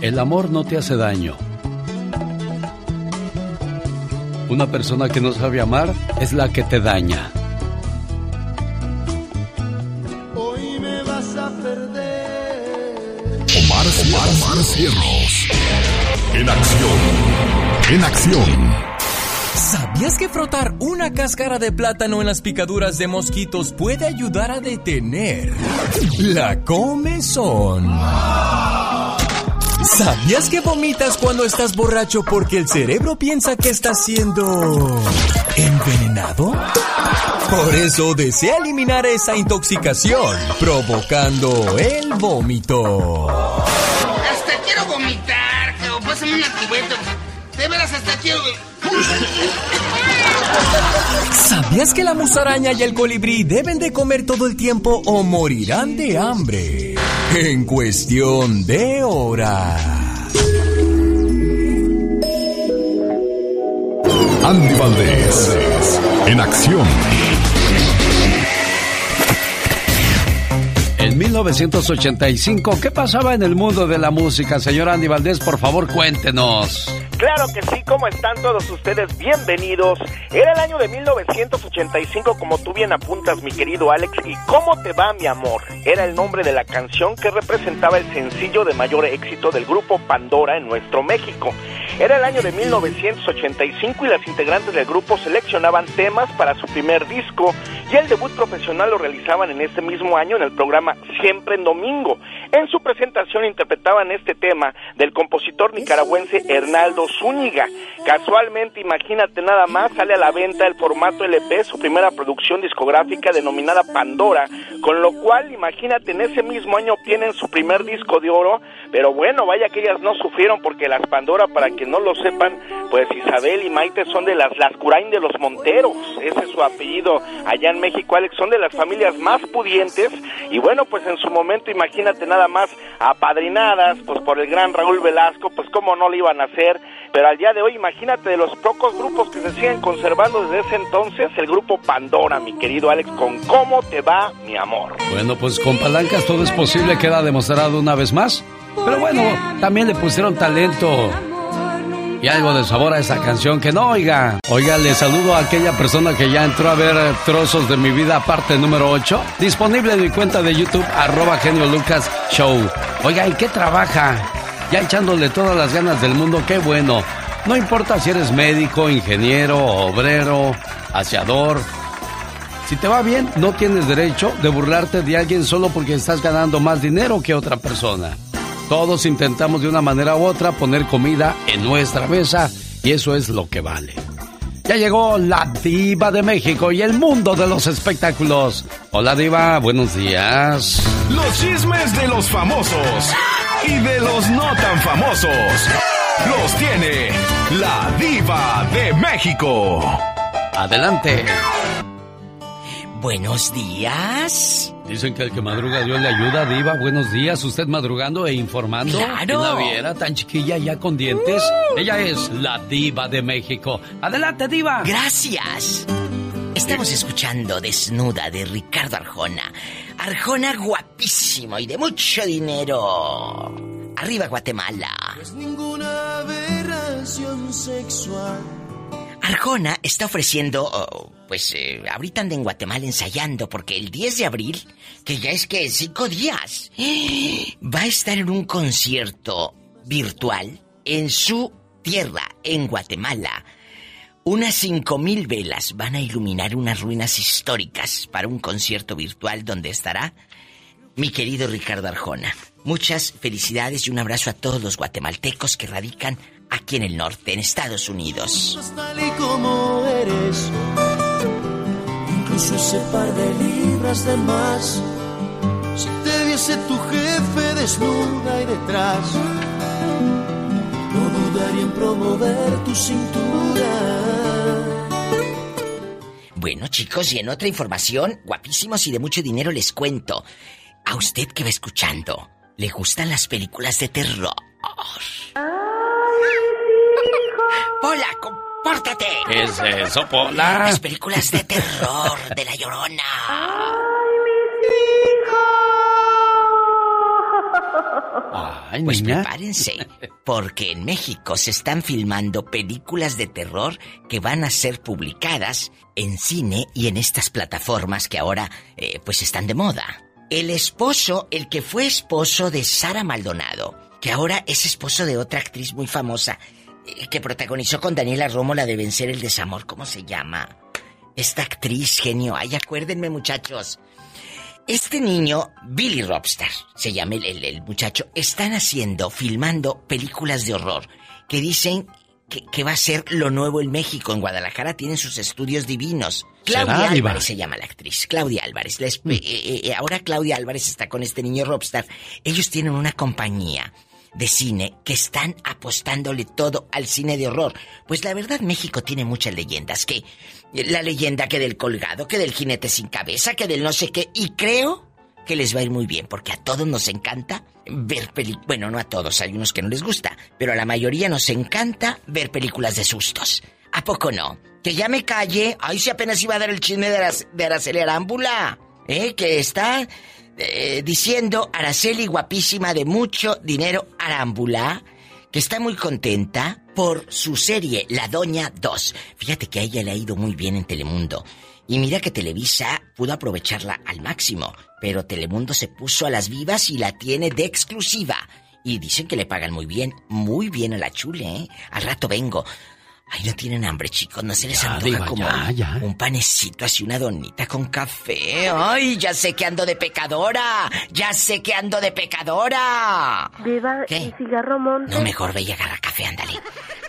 El amor no te hace daño. Una persona que no sabe amar es la que te daña. Hoy me vas a perder. Omar, Omar, Omar Cierros. En acción. En acción. ¿Sabías que frotar una cáscara de plátano en las picaduras de mosquitos puede ayudar a detener la comezón? ¿Sabías que vomitas cuando estás borracho porque el cerebro piensa que estás siendo envenenado? Por eso desea eliminar esa intoxicación, provocando el vómito. Hasta quiero vomitar, que pásame una cubeta. De veras, hasta quiero... ¿Sabías que la musaraña y el colibrí deben de comer todo el tiempo o morirán de hambre? En cuestión de horas. Andy Valdés. En acción. En 1985, ¿qué pasaba en el mundo de la música? Señor Andy Valdés, por favor, cuéntenos. Claro que sí, ¿cómo están todos ustedes? Bienvenidos. Era el año de 1985, como tú bien apuntas, mi querido Alex, y ¿Cómo te va, mi amor? Era el nombre de la canción que representaba el sencillo de mayor éxito del grupo Pandora en nuestro México. Era el año de 1985 y las integrantes del grupo seleccionaban temas para su primer disco y el debut profesional lo realizaban en ese mismo año en el programa Siempre en Domingo. En su presentación interpretaban este tema del compositor nicaragüense Hernaldo Zúñiga. Casualmente, imagínate nada más, sale a la venta el formato LP, su primera producción discográfica denominada Pandora, con lo cual, imagínate, en ese mismo año obtienen su primer disco de oro, pero bueno, vaya que ellas no sufrieron porque las Pandora, para que no lo sepan, pues Isabel y Maite son de las Lascurain de los Monteros, ese es su apellido allá en México, Alex, son de las familias más pudientes y bueno, pues en su momento, imagínate nada más, apadrinadas, pues por el gran Raúl Velasco, pues cómo no lo iban a hacer, pero al día de hoy, imagínate de los pocos grupos que se siguen conservando desde ese entonces, el grupo Pandora, mi querido Alex, con cómo te va, mi amor. Bueno, pues con palancas todo es posible, queda demostrado una vez más. Pero bueno, también le pusieron talento y algo de sabor a esa canción que no, oiga. Oiga, le saludo a aquella persona que ya entró a ver trozos de mi vida, parte número 8, disponible en mi cuenta de YouTube, arroba genio Lucas Show. Oiga, ¿y qué trabaja? Ya echándole todas las ganas del mundo, qué bueno. No importa si eres médico, ingeniero, obrero, aseador. Si te va bien, no tienes derecho de burlarte de alguien solo porque estás ganando más dinero que otra persona. Todos intentamos de una manera u otra poner comida en nuestra mesa y eso es lo que vale. Ya llegó la diva de México y el mundo de los espectáculos. Hola diva, buenos días. Los chismes de los famosos y de los no tan famosos los tiene la diva de México. Adelante. Buenos días. Dicen que el que madruga Dios le ayuda, Diva. Buenos días. ¿Usted madrugando e informando? ¡Claro! la viera tan chiquilla ya con dientes? Ella es la Diva de México. ¡Adelante, Diva! Gracias. Estamos escuchando Desnuda de Ricardo Arjona. Arjona guapísimo y de mucho dinero. Arriba Guatemala. Es ninguna aberración sexual. Arjona está ofreciendo, oh, pues eh, ahorita anda en Guatemala ensayando porque el 10 de abril, que ya es que cinco días, va a estar en un concierto virtual en su tierra, en Guatemala. Unas cinco mil velas van a iluminar unas ruinas históricas para un concierto virtual donde estará mi querido Ricardo Arjona. Muchas felicidades y un abrazo a todos los guatemaltecos que radican aquí en el norte, en Estados Unidos. Tal y como eres. Incluso ese par de libras de más. Si te viese tu jefe desnuda y detrás. No dudaría en promover tu cintura. Bueno, chicos, y en otra información, guapísimos y de mucho dinero les cuento. A usted que va escuchando, ¿le gustan las películas de terror? Hola, compórtate. ¿Qué es eso, Pola? Las películas de terror de la llorona. Ah, pues prepárense, porque en México se están filmando películas de terror que van a ser publicadas en cine y en estas plataformas que ahora eh, pues están de moda. El esposo, el que fue esposo de Sara Maldonado, que ahora es esposo de otra actriz muy famosa, que protagonizó con Daniela Romo la de Vencer el Desamor, ¿cómo se llama? Esta actriz genio, ay acuérdenme muchachos, este niño, Billy Robstar, se llama el, muchacho, están haciendo, filmando películas de horror que dicen que, va a ser lo nuevo en México. En Guadalajara tienen sus estudios divinos. Claudia Álvarez se llama la actriz. Claudia Álvarez. Mm. Eh, eh, eh, ahora Claudia Álvarez está con este niño Robstar. Ellos tienen una compañía de cine que están apostándole todo al cine de horror. Pues la verdad México tiene muchas leyendas, que la leyenda que del colgado, que del jinete sin cabeza, que del no sé qué, y creo que les va a ir muy bien, porque a todos nos encanta ver películas, bueno, no a todos, hay unos que no les gusta, pero a la mayoría nos encanta ver películas de sustos. ¿A poco no? Que ya me calle, ay, si apenas iba a dar el chisme de, de Araceli Arámbula, ¿eh? Que está eh, diciendo Araceli guapísima de mucho dinero Arámbula, que está muy contenta por su serie La Doña 2. Fíjate que a ella le ha ido muy bien en Telemundo. Y mira que Televisa pudo aprovecharla al máximo, pero Telemundo se puso a las vivas y la tiene de exclusiva. Y dicen que le pagan muy bien, muy bien a la chule, ¿eh? Al rato vengo. Ay, no tienen hambre, chicos. No se les antoja como un panecito así, una donita con café. Ay, ya sé que ando de pecadora. Ya sé que ando de pecadora. Viva ¿Qué? cigarro monte. No, mejor ve y agarra café, ándale.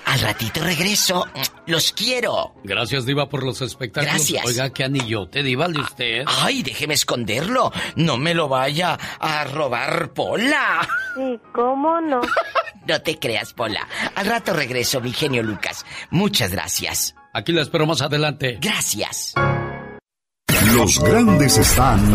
Al ratito regreso. Los quiero. Gracias, Diva, por los espectáculos. Gracias. Oiga, qué anillote, Diva, de usted. Ay, déjeme esconderlo. No me lo vaya a robar Pola. Sí, ¿cómo no? no te creas, Pola. Al rato regreso, mi genio Lucas. Muchas gracias. Aquí la espero más adelante. Gracias. Los grandes están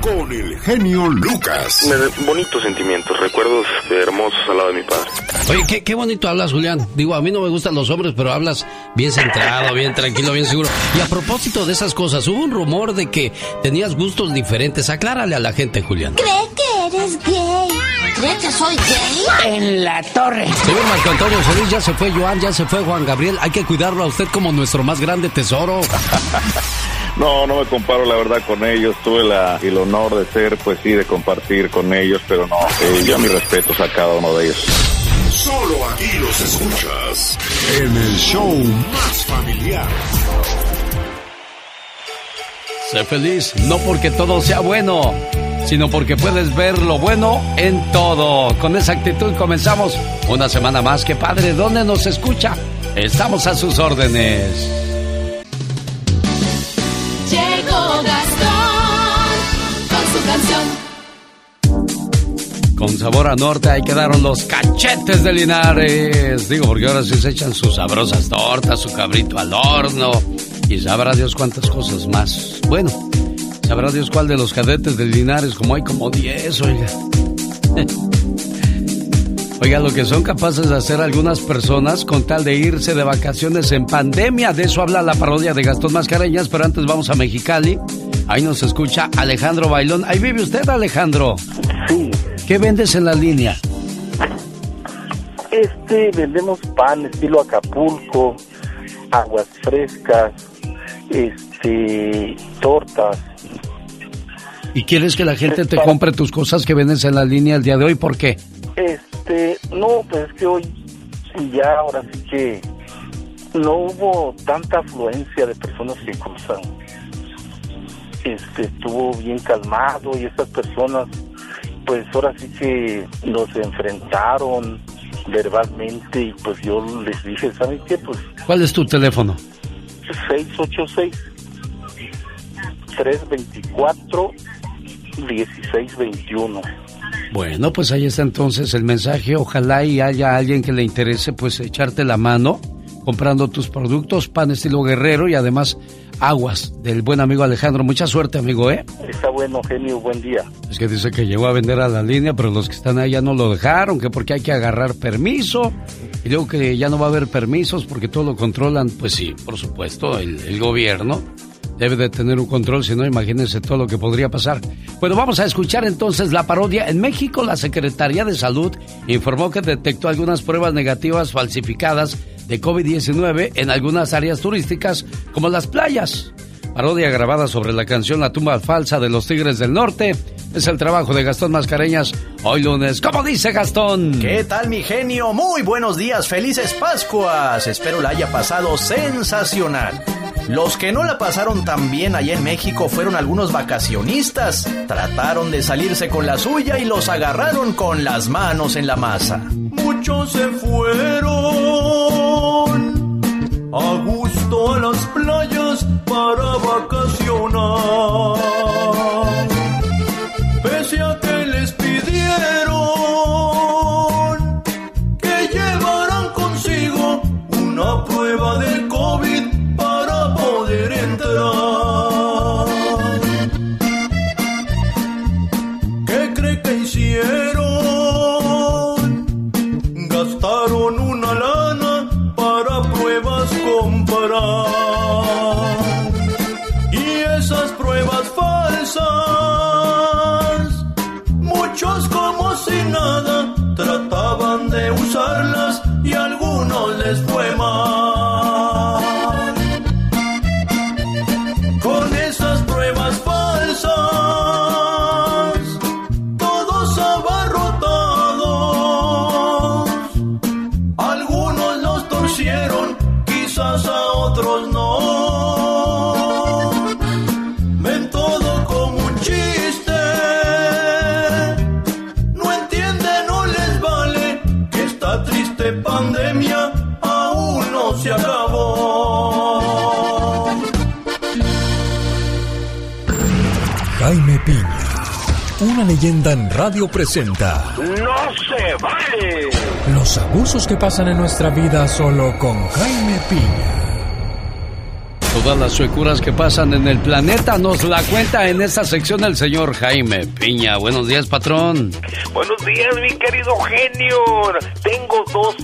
con el genio Lucas. bonitos sentimientos, recuerdos hermosos al lado de mi padre. Oye, qué, bonito hablas, Julián. Digo, a mí no me gustan los hombres, pero hablas bien centrado, bien tranquilo, bien seguro. Y a propósito de esas cosas, hubo un rumor de que tenías gustos diferentes. Aclárale a la gente, Julián. ¿Cree que eres gay? ¿Cree que soy gay? En la torre. Señor Marco Antonio Solís, ya se fue Joan, ya se fue Juan Gabriel. Hay que cuidarlo a usted como nuestro más grande tesoro. No, no me comparo la verdad con ellos. Tuve la, el honor de ser, pues sí, de compartir con ellos, pero no, eh, yo mis respetos a cada uno de ellos. Solo aquí los escuchas en el show más familiar. Sé feliz, no porque todo sea bueno, sino porque puedes ver lo bueno en todo. Con esa actitud comenzamos una semana más. Que padre, ¿dónde nos escucha? Estamos a sus órdenes. Con sabor a norte ahí quedaron los cachetes de Linares. Digo, porque ahora sí se echan sus sabrosas tortas, su cabrito al horno. Y sabrá Dios cuántas cosas más. Bueno, sabrá Dios cuál de los cadetes de Linares, como hay como 10, oiga. Oiga, lo que son capaces de hacer algunas personas con tal de irse de vacaciones en pandemia. De eso habla la parodia de Gastón Mascareñas, pero antes vamos a Mexicali. Ahí nos escucha Alejandro Bailón. Ahí vive usted, Alejandro. Sí. ¿Qué vendes en la línea? Este, vendemos pan estilo Acapulco, aguas frescas, este, tortas. ¿Y quieres que la gente te compre tus cosas que vendes en la línea el día de hoy? ¿Por qué? Este, no, pues es que hoy ya ahora sí que no hubo tanta afluencia de personas que cruzan. Este, estuvo bien calmado y estas personas pues ahora sí que nos enfrentaron verbalmente y pues yo les dije, ¿saben qué? Pues... ¿Cuál es tu teléfono? 686 324 1621. Bueno, pues ahí está entonces el mensaje. Ojalá y haya alguien que le interese pues echarte la mano comprando tus productos, pan estilo guerrero y además aguas del buen amigo Alejandro. Mucha suerte, amigo, ¿eh? Está bueno, genio, buen día. Es que dice que llegó a vender a la línea, pero los que están ahí ya no lo dejaron, que porque hay que agarrar permiso. Y luego que ya no va a haber permisos porque todo lo controlan, pues sí, por supuesto, el, el gobierno. Debe de tener un control, si no, imagínense todo lo que podría pasar. Bueno, vamos a escuchar entonces la parodia. En México, la Secretaría de Salud informó que detectó algunas pruebas negativas falsificadas de COVID-19 en algunas áreas turísticas, como las playas. Parodia grabada sobre la canción La tumba falsa de los Tigres del Norte. Es el trabajo de Gastón Mascareñas hoy lunes. ¿Cómo dice Gastón? ¿Qué tal mi genio? Muy buenos días, felices Pascuas. Espero la haya pasado sensacional. Los que no la pasaron tan bien allá en México fueron algunos vacacionistas. Trataron de salirse con la suya y los agarraron con las manos en la masa. Muchos se fueron a gusto a las playas para vacacionar. Leyenda en radio presenta ¡No se vale! los abusos que pasan en nuestra vida solo con Jaime Piña. Todas las suecuras que pasan en el planeta nos la cuenta en esta sección el señor Jaime Piña. Buenos días, patrón. Buenos días, mi querido genio. Tengo dos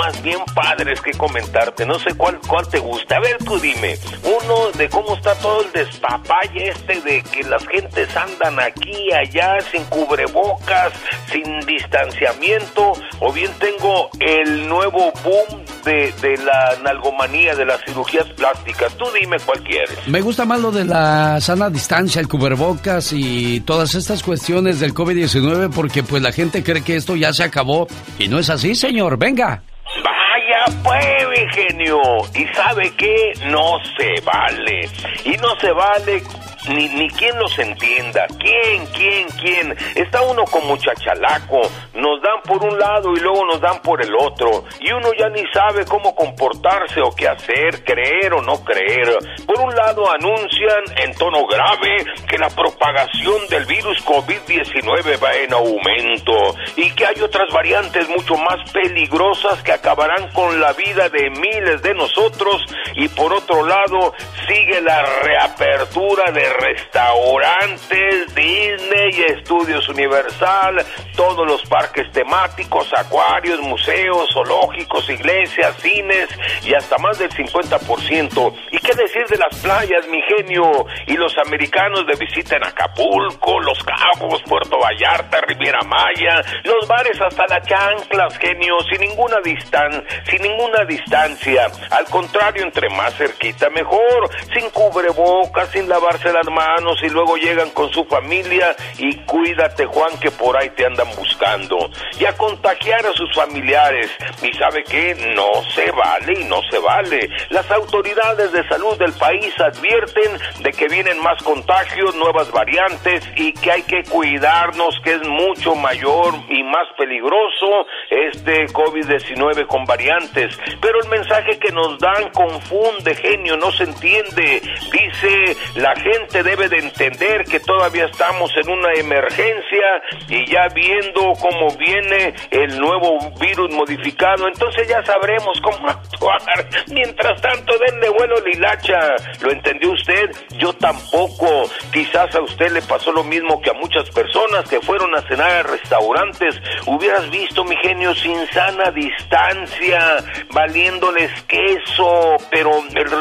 temas bien padres que comentarte. No sé cuál, cuál te gusta. A ver, tú dime. Uno de cómo está todo el despapalle este de que las gentes andan aquí allá sin cubrebocas, sin distanciamiento. O bien tengo el nuevo boom de, de la nalgomanía, de las cirugías plásticas. Tú dime cuál quieres. Me gusta más lo de la sana distancia, el cubrebocas y todas estas cuestiones del COVID-19 porque pues la gente cree que esto ya se acabó y no es así, señor. Venga. Vaya pues, mi genio. ¿Y sabe qué? No se vale. Y no se vale ni, ni quien los entienda. ¿Quién, quién, quién? Está uno como chachalaco. Nos dan por un lado y luego nos dan por el otro. Y uno ya ni sabe cómo comportarse o qué hacer, creer o no creer. Por un lado anuncian en tono grave que la propagación del virus COVID-19 va en aumento y que hay otras variantes mucho más peligrosas que acabarán con la vida de miles de nosotros y por otro lado sigue la reapertura de restaurantes, Disney, Estudios Universal, todos los parques temáticos, acuarios, museos, zoológicos, iglesias, cines y hasta más del 50%. ¿Y qué decir de las playas, mi genio? Y los americanos de visita en Acapulco, Los Cabos, Puerto Vallarta, Riviera Maya, los bares hasta las chanclas, genio, sin ninguna distancia, sin ninguna distancia. Al contrario, entre más cerquita mejor, sin cubrebocas, sin lavarse las manos y luego llegan con su familia y cuídate Juan que por ahí te andan buscando. Y a contagiar a sus familiares. Y sabe que no se vale y no se vale. Las autoridades de salud del país advierten de que vienen más contagios nuevas variantes y que hay que cuidarnos que es mucho mayor y más peligroso este COVID-19 con variantes. Pero el mensaje que nos dan confunde genio no se entiende. Dice la gente gente debe de entender que todavía estamos en una emergencia y ya viendo cómo viene el nuevo virus modificado, entonces ya sabremos cómo actuar. Mientras tanto, denle vuelo lilacha. ¿Lo entendió usted? Yo tampoco. Quizás a usted le pasó lo mismo que a muchas personas que fueron a cenar a restaurantes. Hubieras visto, mi genio, sin sana distancia, valiéndoles queso, pero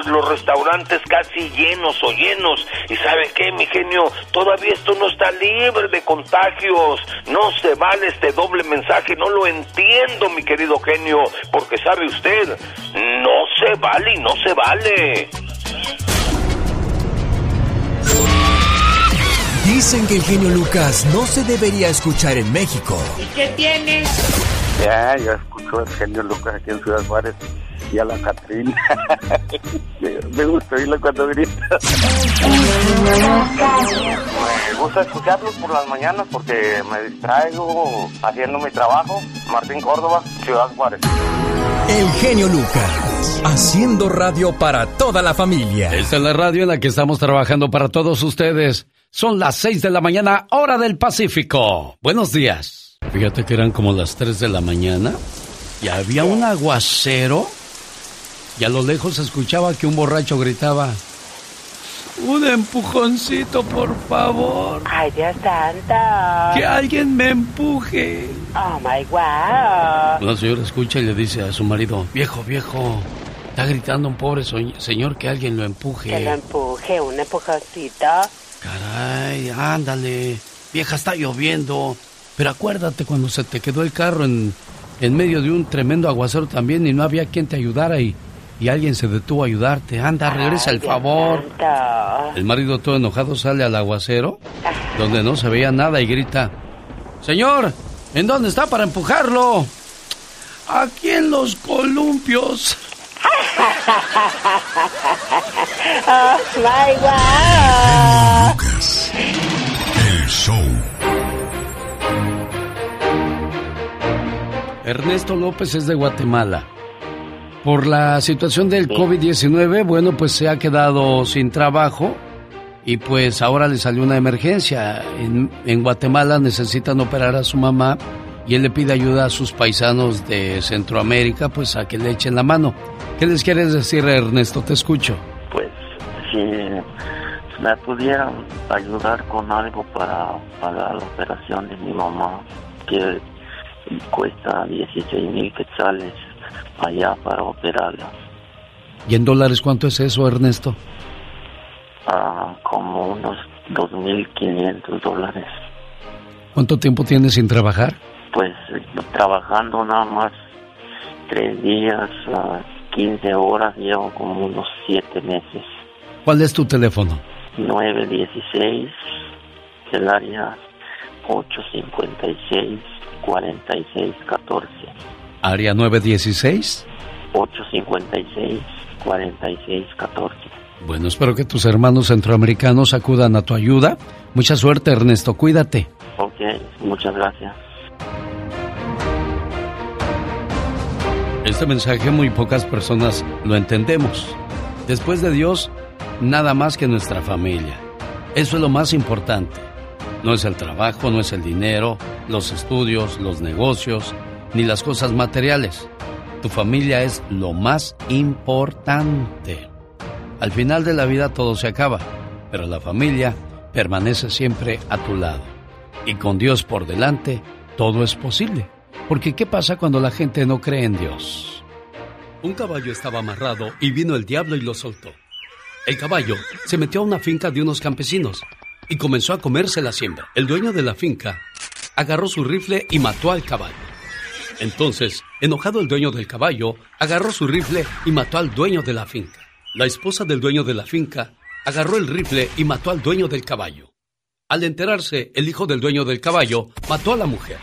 los restaurantes casi llenos o llenos. ¿Y sabe qué, mi genio? Todavía esto no está libre de contagios. No se vale este doble mensaje. No lo entiendo, mi querido genio, porque sabe usted, no se vale y no se vale. Dicen que el genio Lucas no se debería escuchar en México. ¿Y qué tienes? Ya, yo escucho el genio Lucas aquí en Ciudad Juárez y a la Catrina. me gusta oírlo cuando grita. me gusta escucharlos por las mañanas porque me distraigo haciendo mi trabajo. Martín Córdoba, Ciudad Juárez. El genio Lucas, haciendo radio para toda la familia. Esta es la radio en la que estamos trabajando para todos ustedes. Son las 6 de la mañana, hora del Pacífico. Buenos días. Fíjate que eran como las 3 de la mañana y había un aguacero y a lo lejos se escuchaba que un borracho gritaba, un empujoncito, por favor. Ay, Dios santa. Que alguien me empuje. Oh, my God. La señora escucha y le dice a su marido, viejo, viejo, está gritando un pobre señor que alguien lo empuje. Que lo empuje, un empujoncito. Caray, ándale. Vieja, está lloviendo. Pero acuérdate cuando se te quedó el carro en, en medio de un tremendo aguacero también y no había quien te ayudara y, y alguien se detuvo a ayudarte. Anda, regresa el favor. El marido todo enojado sale al aguacero, donde no se veía nada y grita, Señor, ¿en dónde está para empujarlo? Aquí en los columpios. oh my God. Lucas, el show. Ernesto López es de Guatemala. Por la situación del COVID-19, bueno, pues se ha quedado sin trabajo y pues ahora le salió una emergencia. En, en, Guatemala necesitan operar a su mamá y él le pide ayuda a sus paisanos de Centroamérica, pues a que le echen la mano. ¿Qué les quieres decir, Ernesto? Te escucho. Pues si me pudieran ayudar con algo para pagar la operación de mi mamá, que cuesta 16 mil quetzales allá para operarla. ¿Y en dólares cuánto es eso, Ernesto? Ah, como unos 2.500 dólares. ¿Cuánto tiempo tienes sin trabajar? Pues trabajando nada más tres días, 15 horas, llevo como unos siete meses. ¿Cuál es tu teléfono? 916, el área 856 4614. Área 916. 856 4614. Bueno, espero que tus hermanos centroamericanos acudan a tu ayuda. Mucha suerte, Ernesto. Cuídate. Ok, muchas gracias. Este mensaje muy pocas personas lo entendemos. Después de Dios, nada más que nuestra familia. Eso es lo más importante. No es el trabajo, no es el dinero, los estudios, los negocios, ni las cosas materiales. Tu familia es lo más importante. Al final de la vida todo se acaba, pero la familia permanece siempre a tu lado. Y con Dios por delante, todo es posible. Porque ¿qué pasa cuando la gente no cree en Dios? Un caballo estaba amarrado y vino el diablo y lo soltó. El caballo se metió a una finca de unos campesinos y comenzó a comerse la siembra. El dueño de la finca agarró su rifle y mató al caballo. Entonces, enojado el dueño del caballo, agarró su rifle y mató al dueño de la finca. La esposa del dueño de la finca agarró el rifle y mató al dueño del caballo. Al enterarse, el hijo del dueño del caballo mató a la mujer.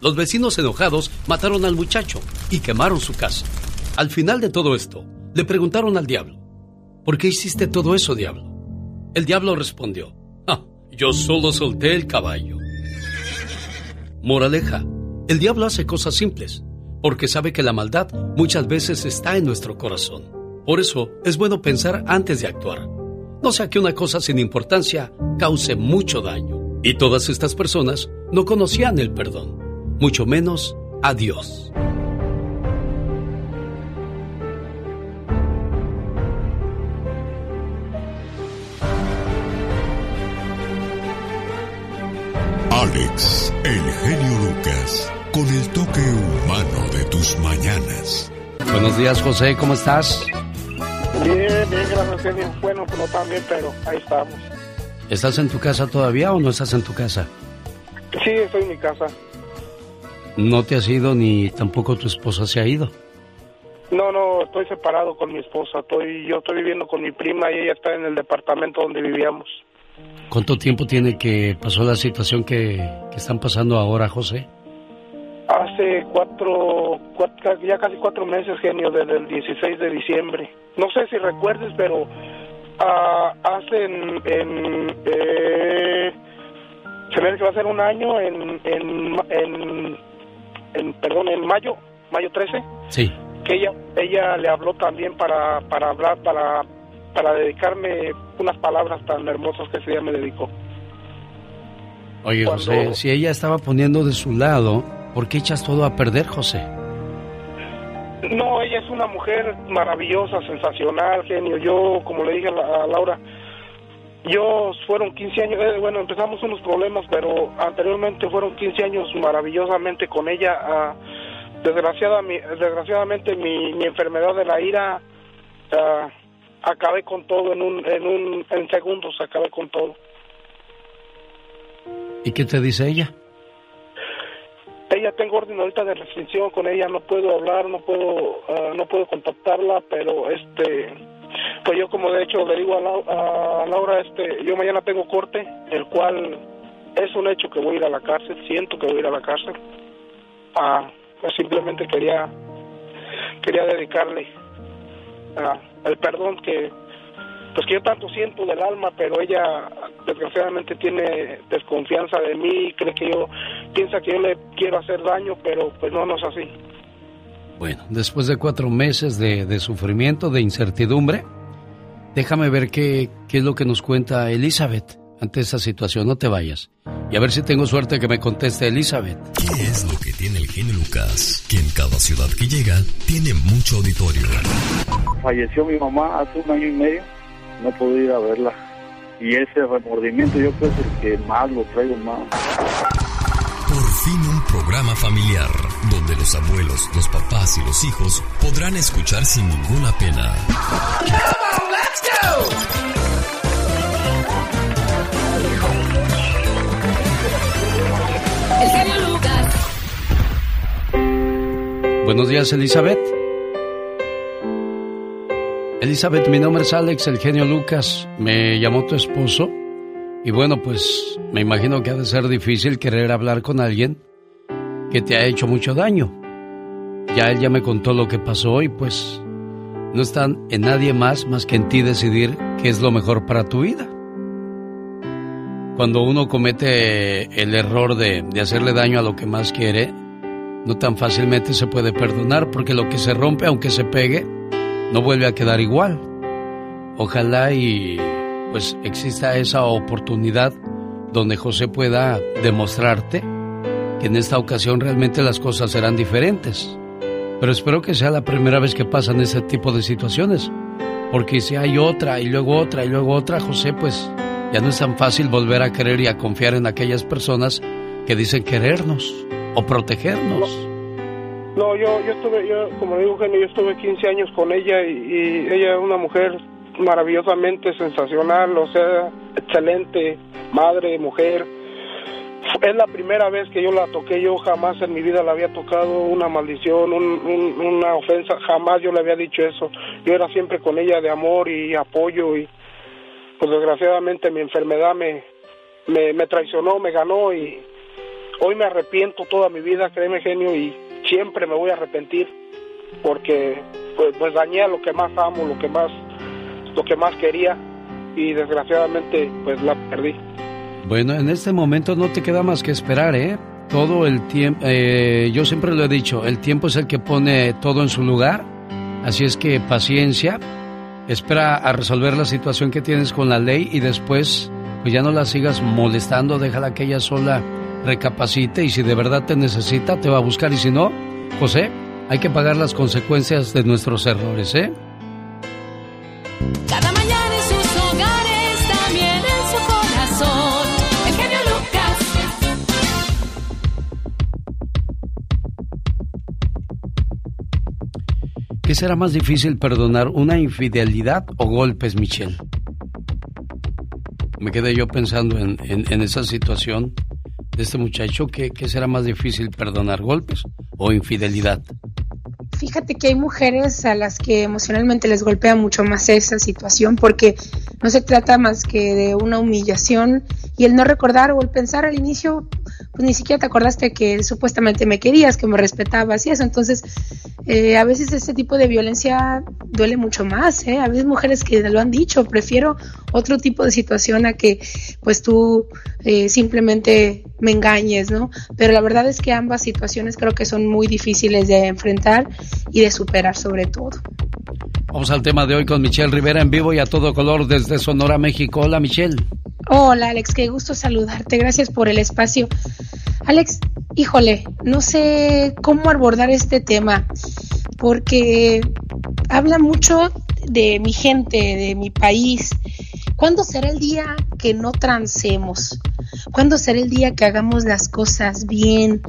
Los vecinos enojados mataron al muchacho y quemaron su casa. Al final de todo esto, le preguntaron al diablo, ¿por qué hiciste todo eso, diablo? El diablo respondió, yo solo solté el caballo. Moraleja, el diablo hace cosas simples, porque sabe que la maldad muchas veces está en nuestro corazón. Por eso es bueno pensar antes de actuar. No sea que una cosa sin importancia cause mucho daño. Y todas estas personas no conocían el perdón, mucho menos a Dios. Alex, el genio Lucas, con el toque humano de tus mañanas. Buenos días, José, ¿cómo estás? Bien, bien, gracias, genio. Bueno, no tan bien, pero ahí estamos. ¿Estás en tu casa todavía o no estás en tu casa? Sí, estoy en mi casa. ¿No te has ido ni tampoco tu esposa se ha ido? No, no, estoy separado con mi esposa. Estoy, yo estoy viviendo con mi prima y ella está en el departamento donde vivíamos. ¿Cuánto tiempo tiene que pasó la situación que, que están pasando ahora, José? Hace cuatro, cuatro, ya casi cuatro meses, genio, desde el 16 de diciembre. No sé si recuerdes, pero uh, hace en, en eh, se me que va a ser un año en, en, en, en, perdón, en mayo, mayo 13. Sí. Que ella, ella le habló también para, para hablar, para, para dedicarme unas palabras tan hermosas que ella me dedicó. Oye, José, si ella estaba poniendo de su lado, ¿por qué echas todo a perder, José? No, ella es una mujer maravillosa, sensacional, genio. Yo, como le dije a, Laura, yo fueron 15 años, eh, bueno, empezamos unos problemas, pero anteriormente fueron 15 años maravillosamente con ella. Ah, desgraciadamente, desgraciadamente mi, mi, enfermedad de la ira, uh, acabé con todo en un, en un, en segundos, acabé con todo. ¿Y qué te dice ella? Ella tengo orden ahorita de restricción con ella, no puedo hablar, no puedo, uh, no puedo contactarla, pero este, pues yo como de hecho le digo a, a, Laura, este, yo mañana tengo corte, el cual es un hecho que voy a ir a la cárcel, siento que voy a ir a la cárcel. Ah, pues simplemente quería, quería dedicarle uh, el perdón que, pues que yo tanto siento del alma, pero ella desgraciadamente tiene desconfianza de mí, cree que yo, piensa que yo le quiero hacer daño, pero pues no, no es así. Bueno, después de cuatro meses de, de sufrimiento, de incertidumbre, déjame ver qué, qué es lo que nos cuenta Elizabeth ante esa situación. No te vayas. Y a ver si tengo suerte que me conteste Elizabeth. ¿Qué es lo que tiene el genio Lucas? Que en cada ciudad que llega tiene mucho auditorio. Falleció mi mamá hace un año y medio. No pude ir a verla. Y ese remordimiento yo creo que el que más lo traigo más. Por fin un programa familiar donde los abuelos, los papás y los hijos podrán escuchar sin ninguna pena. Buenos días, Elizabeth. Elizabeth, mi nombre es Alex, el genio Lucas. Me llamó tu esposo. Y bueno, pues me imagino que ha de ser difícil querer hablar con alguien que te ha hecho mucho daño. Ya él ya me contó lo que pasó y pues no están en nadie más más que en ti decidir qué es lo mejor para tu vida. Cuando uno comete el error de, de, hacerle daño a lo que más quiere, no tan fácilmente se puede perdonar porque lo que se rompe, aunque se pegue, no vuelve a quedar igual. Ojalá y pues exista esa oportunidad donde José pueda demostrarte que en esta ocasión realmente las cosas serán diferentes. Pero espero que sea la primera vez que pasan ese tipo de situaciones. Porque si hay otra y luego otra y luego otra, José, pues ya no es tan fácil volver a querer y a confiar en aquellas personas que dicen querernos o protegernos. No, yo, yo estuve, yo, como digo, Eugenio, yo estuve 15 años con ella y, ella es una mujer maravillosamente sensacional, o sea, excelente, madre, mujer. Es la primera vez que yo la toqué, yo jamás en mi vida la había tocado una maldición, un, un, una ofensa, jamás yo le había dicho eso. Yo era siempre con ella de amor y apoyo y pues desgraciadamente mi enfermedad me, me, me traicionó, me ganó y hoy me arrepiento toda mi vida, créeme genio, y siempre me voy a arrepentir porque pues, pues dañé lo que más amo, lo que más lo que más quería y desgraciadamente pues la perdí. Bueno, en este momento no te queda más que esperar, ¿eh? Todo el tiempo, eh, yo siempre lo he dicho, el tiempo es el que pone todo en su lugar, así es que paciencia espera a resolver la situación que tienes con la ley y después pues ya no la sigas molestando, déjala que ella sola recapacite y si de verdad te necesita te va a buscar y si no, José, hay que pagar las consecuencias de nuestros errores, ¿eh? Cada mañana en sus hogares, también en su corazón. El genio Lucas. ¿Qué será más difícil perdonar, una infidelidad o golpes, Michelle? Me quedé yo pensando en, en- en esa situación de este muchacho. ¿qué, ¿Qué será más difícil perdonar, golpes o infidelidad? Fíjate que hay mujeres a las que emocionalmente les golpea mucho más esa situación porque no se trata más que de una humillación y el no recordar o el pensar al inicio, pues ni siquiera te acordaste que supuestamente me querías, que me respetabas y eso. Entonces, eh, a veces este tipo de violencia duele mucho más, ¿eh? A veces mujeres que lo han dicho, prefiero otro tipo de situación a que pues tú eh, simplemente me engañes, ¿no? Pero la verdad es que ambas situaciones creo que son muy difíciles de enfrentar y de superar sobre todo. Vamos al tema de hoy con Michelle Rivera en vivo y a todo color desde Sonora, México. Hola, Michelle. Hola Alex, qué gusto saludarte, gracias por el espacio. Alex, híjole, no sé cómo abordar este tema, porque habla mucho de mi gente, de mi país. ¿Cuándo será el día que no transemos? ¿Cuándo será el día que hagamos las cosas bien?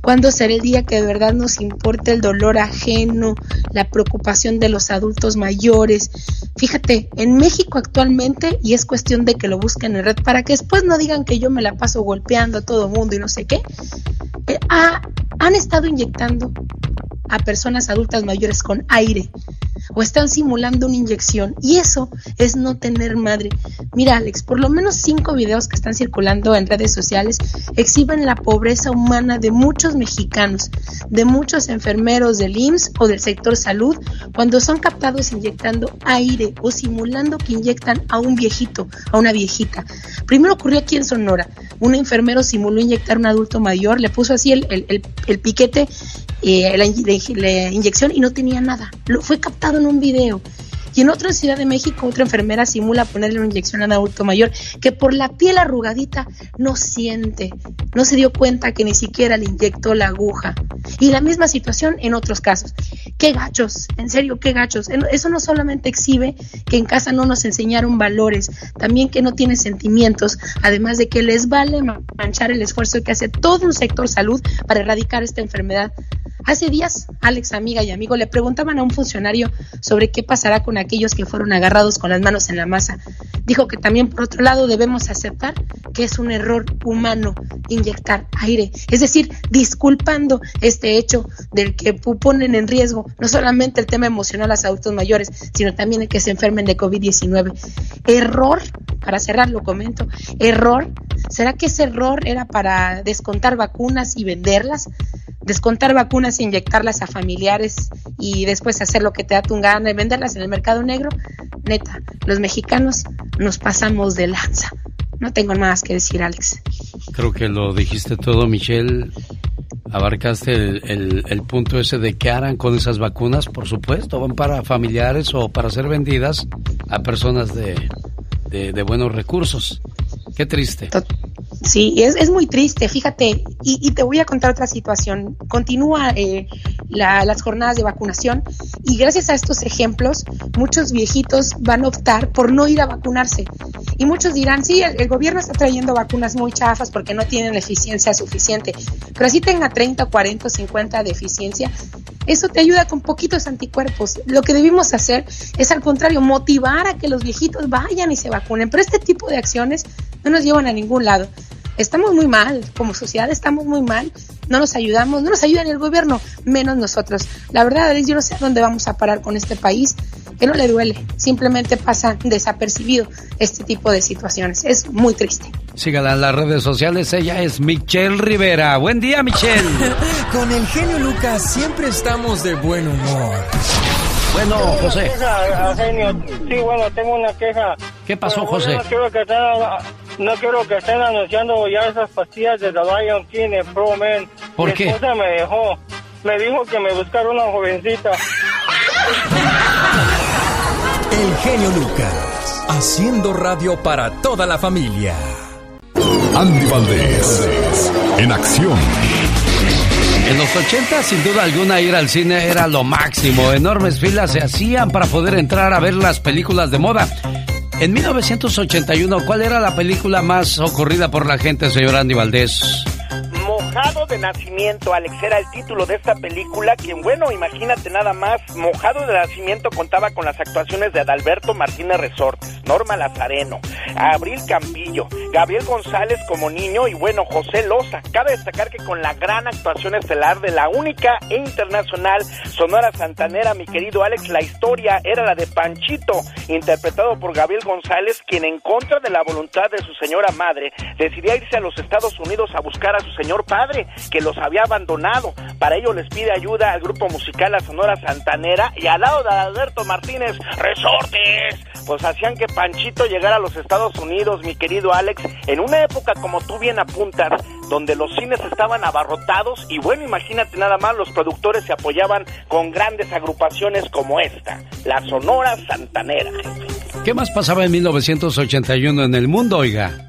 ¿Cuándo será el día que de verdad nos importe el dolor ajeno, la preocupación de los adultos mayores? Fíjate, en México actualmente, y es cuestión de que lo busquen en red para que después no digan que yo me la paso golpeando a todo mundo y no sé qué, eh, ha- han estado inyectando a personas adultas mayores con aire o están simulando una inyección y eso es no tener madre. Mira Alex, por lo menos cinco videos que están circulando en redes sociales exhiben la pobreza humana de muchos mexicanos, de muchos enfermeros del IMSS o del sector salud cuando son captados inyectando aire o simulando que inyectan a un viejito, a una viejita. Primero ocurrió aquí en Sonora, un enfermero simuló inyectar a un adulto mayor, le puso así el, el- el- piquete eh, la inyección y no tenía nada. Lo, fue captado en un video. Y en otra ciudad de México, otra enfermera simula ponerle una inyección a un adulto mayor que por la piel arrugadita no siente, no se dio cuenta que ni siquiera le inyectó la aguja. Y la misma situación en otros casos. Qué gachos, en serio, qué gachos. En- Eso no solamente exhibe que en casa no nos enseñaron valores, también que no tienen sentimientos, además de que les vale ma- manchar el esfuerzo que hace todo un sector salud para erradicar esta enfermedad. Hace días, Alex, amiga y amigo, le preguntaban a un funcionario sobre qué pasará con aquellos que fueron agarrados con las manos en la masa. Dijo que también, por otro lado, debemos aceptar que es un error humano inyectar aire. Es decir, disculpando este hecho del que ponen en riesgo no solamente el tema emocional a los adultos mayores, sino también el que se enfermen de COVID-19. Error, para cerrar lo comento, error. ¿Será que ese error era para descontar vacunas y venderlas? descontar vacunas e inyectarlas a familiares y después hacer lo que te da tu gana y venderlas en el mercado negro, neta, los mexicanos nos pasamos de lanza. No tengo más que decir, Alex. Creo que lo dijiste todo, Michelle. Abarcaste el, punto ese de qué harán con esas vacunas. Por supuesto, van para familiares o para ser vendidas a personas de buenos recursos. Qué triste. Sí, es, es muy triste, fíjate, y, te voy a contar otra situación. Continúa eh, la- las jornadas de vacunación y gracias a estos ejemplos, muchos viejitos van a optar por no ir a vacunarse. Y muchos dirán, sí, el, gobierno está trayendo vacunas muy chafas porque no tienen eficiencia suficiente, pero así tenga 30, 40, 50 de eficiencia, eso te ayuda con poquitos anticuerpos. Lo que debimos hacer es al contrario, motivar a que los viejitos vayan y se vacunen, pero este tipo de acciones no nos llevan a ningún lado. Estamos muy mal, como sociedad estamos muy mal, no nos ayudamos, no nos ayuda ni el gobierno, menos nosotros. La verdad es yo no sé a dónde vamos a parar con este país, que no le duele, simplemente pasa desapercibido este tipo de situaciones. Es muy triste. Sígala en las redes sociales. Ella es Michelle Rivera. Buen día, Michelle. Con el genio Lucas siempre estamos de buen humor. Bueno, Tengo una José. queja, genio. Sí, bueno, tengo una queja. ¿Qué pasó, José? Quiero que no quiero que estén anunciando ya esas pastillas de The Lion King en Pro Men. ¿Por Mi qué? esposa me dejó. Me dijo que me buscara una jovencita. El genio Lucas, haciendo radio para toda la familia. Andy Valdés, en acción. En los 80, sin duda alguna, ir al cine era lo máximo. Enormes filas se hacían para poder entrar a ver las películas de moda. En 1981, ¿cuál era la película más ocurrida por la gente, señor Andy Valdés? Mojado de Nacimiento, Alex, era el título de esta película, quien, bueno, imagínate nada más, Mojado de Nacimiento contaba con las actuaciones de Adalberto Martínez Resortes, Norma Lazareno, Abril Campillo, Gabriel González como niño y, bueno, José Loza. Cabe destacar que con la gran actuación estelar de la única e internacional Sonora Santanera, mi querido Alex, la historia era la de Panchito, interpretado por Gabriel González, quien en contra de la voluntad de su señora madre, decidía irse a los Estados Unidos a buscar a su señor padre, que los había abandonado. Para ello les pide ayuda al grupo musical La Sonora Santanera y al lado de Alberto Martínez, Resortes, pues hacían que Panchito llegara a los Estados Unidos, mi querido Alex, en una época como tú bien apuntas, donde los cines estaban abarrotados y bueno, imagínate nada más, los productores se apoyaban con grandes agrupaciones como esta, La Sonora Santanera. ¿Qué más pasaba en 1981 en el mundo, oiga?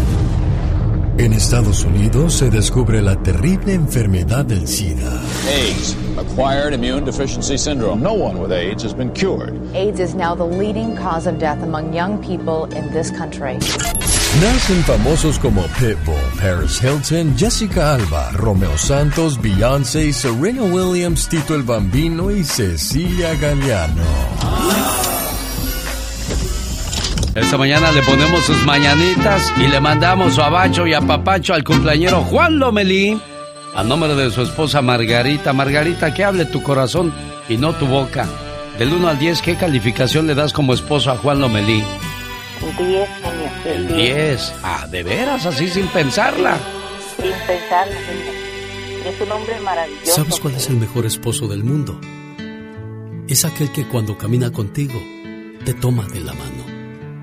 En Estados Unidos se descubre la terrible enfermedad del SIDA. AIDS, acquired immune deficiency syndrome. No one with AIDS has been cured. AIDS is now the leading cause of death among young people in this country. Nacen famosos como Pitbull, Paris Hilton, Jessica Alba, Romeo Santos, Beyoncé, Serena Williams, Tito el Bambino y Cecilia Galeano. Esta mañana le ponemos sus mañanitas y le mandamos su abacho y apapacho al cumpleañero Juan Lomelí. A nombre de su esposa Margarita. Margarita, que hable tu corazón y no tu boca. Del 1 al 10, ¿qué calificación le das como esposo a Juan Lomelí? 10, genio. El 10. Ah, de veras, así sin pensarla. Sin pensarlo, genio. Es un hombre maravilloso. ¿Sabes cuál es el mejor esposo del mundo? Es aquel que cuando camina contigo te toma de la mano.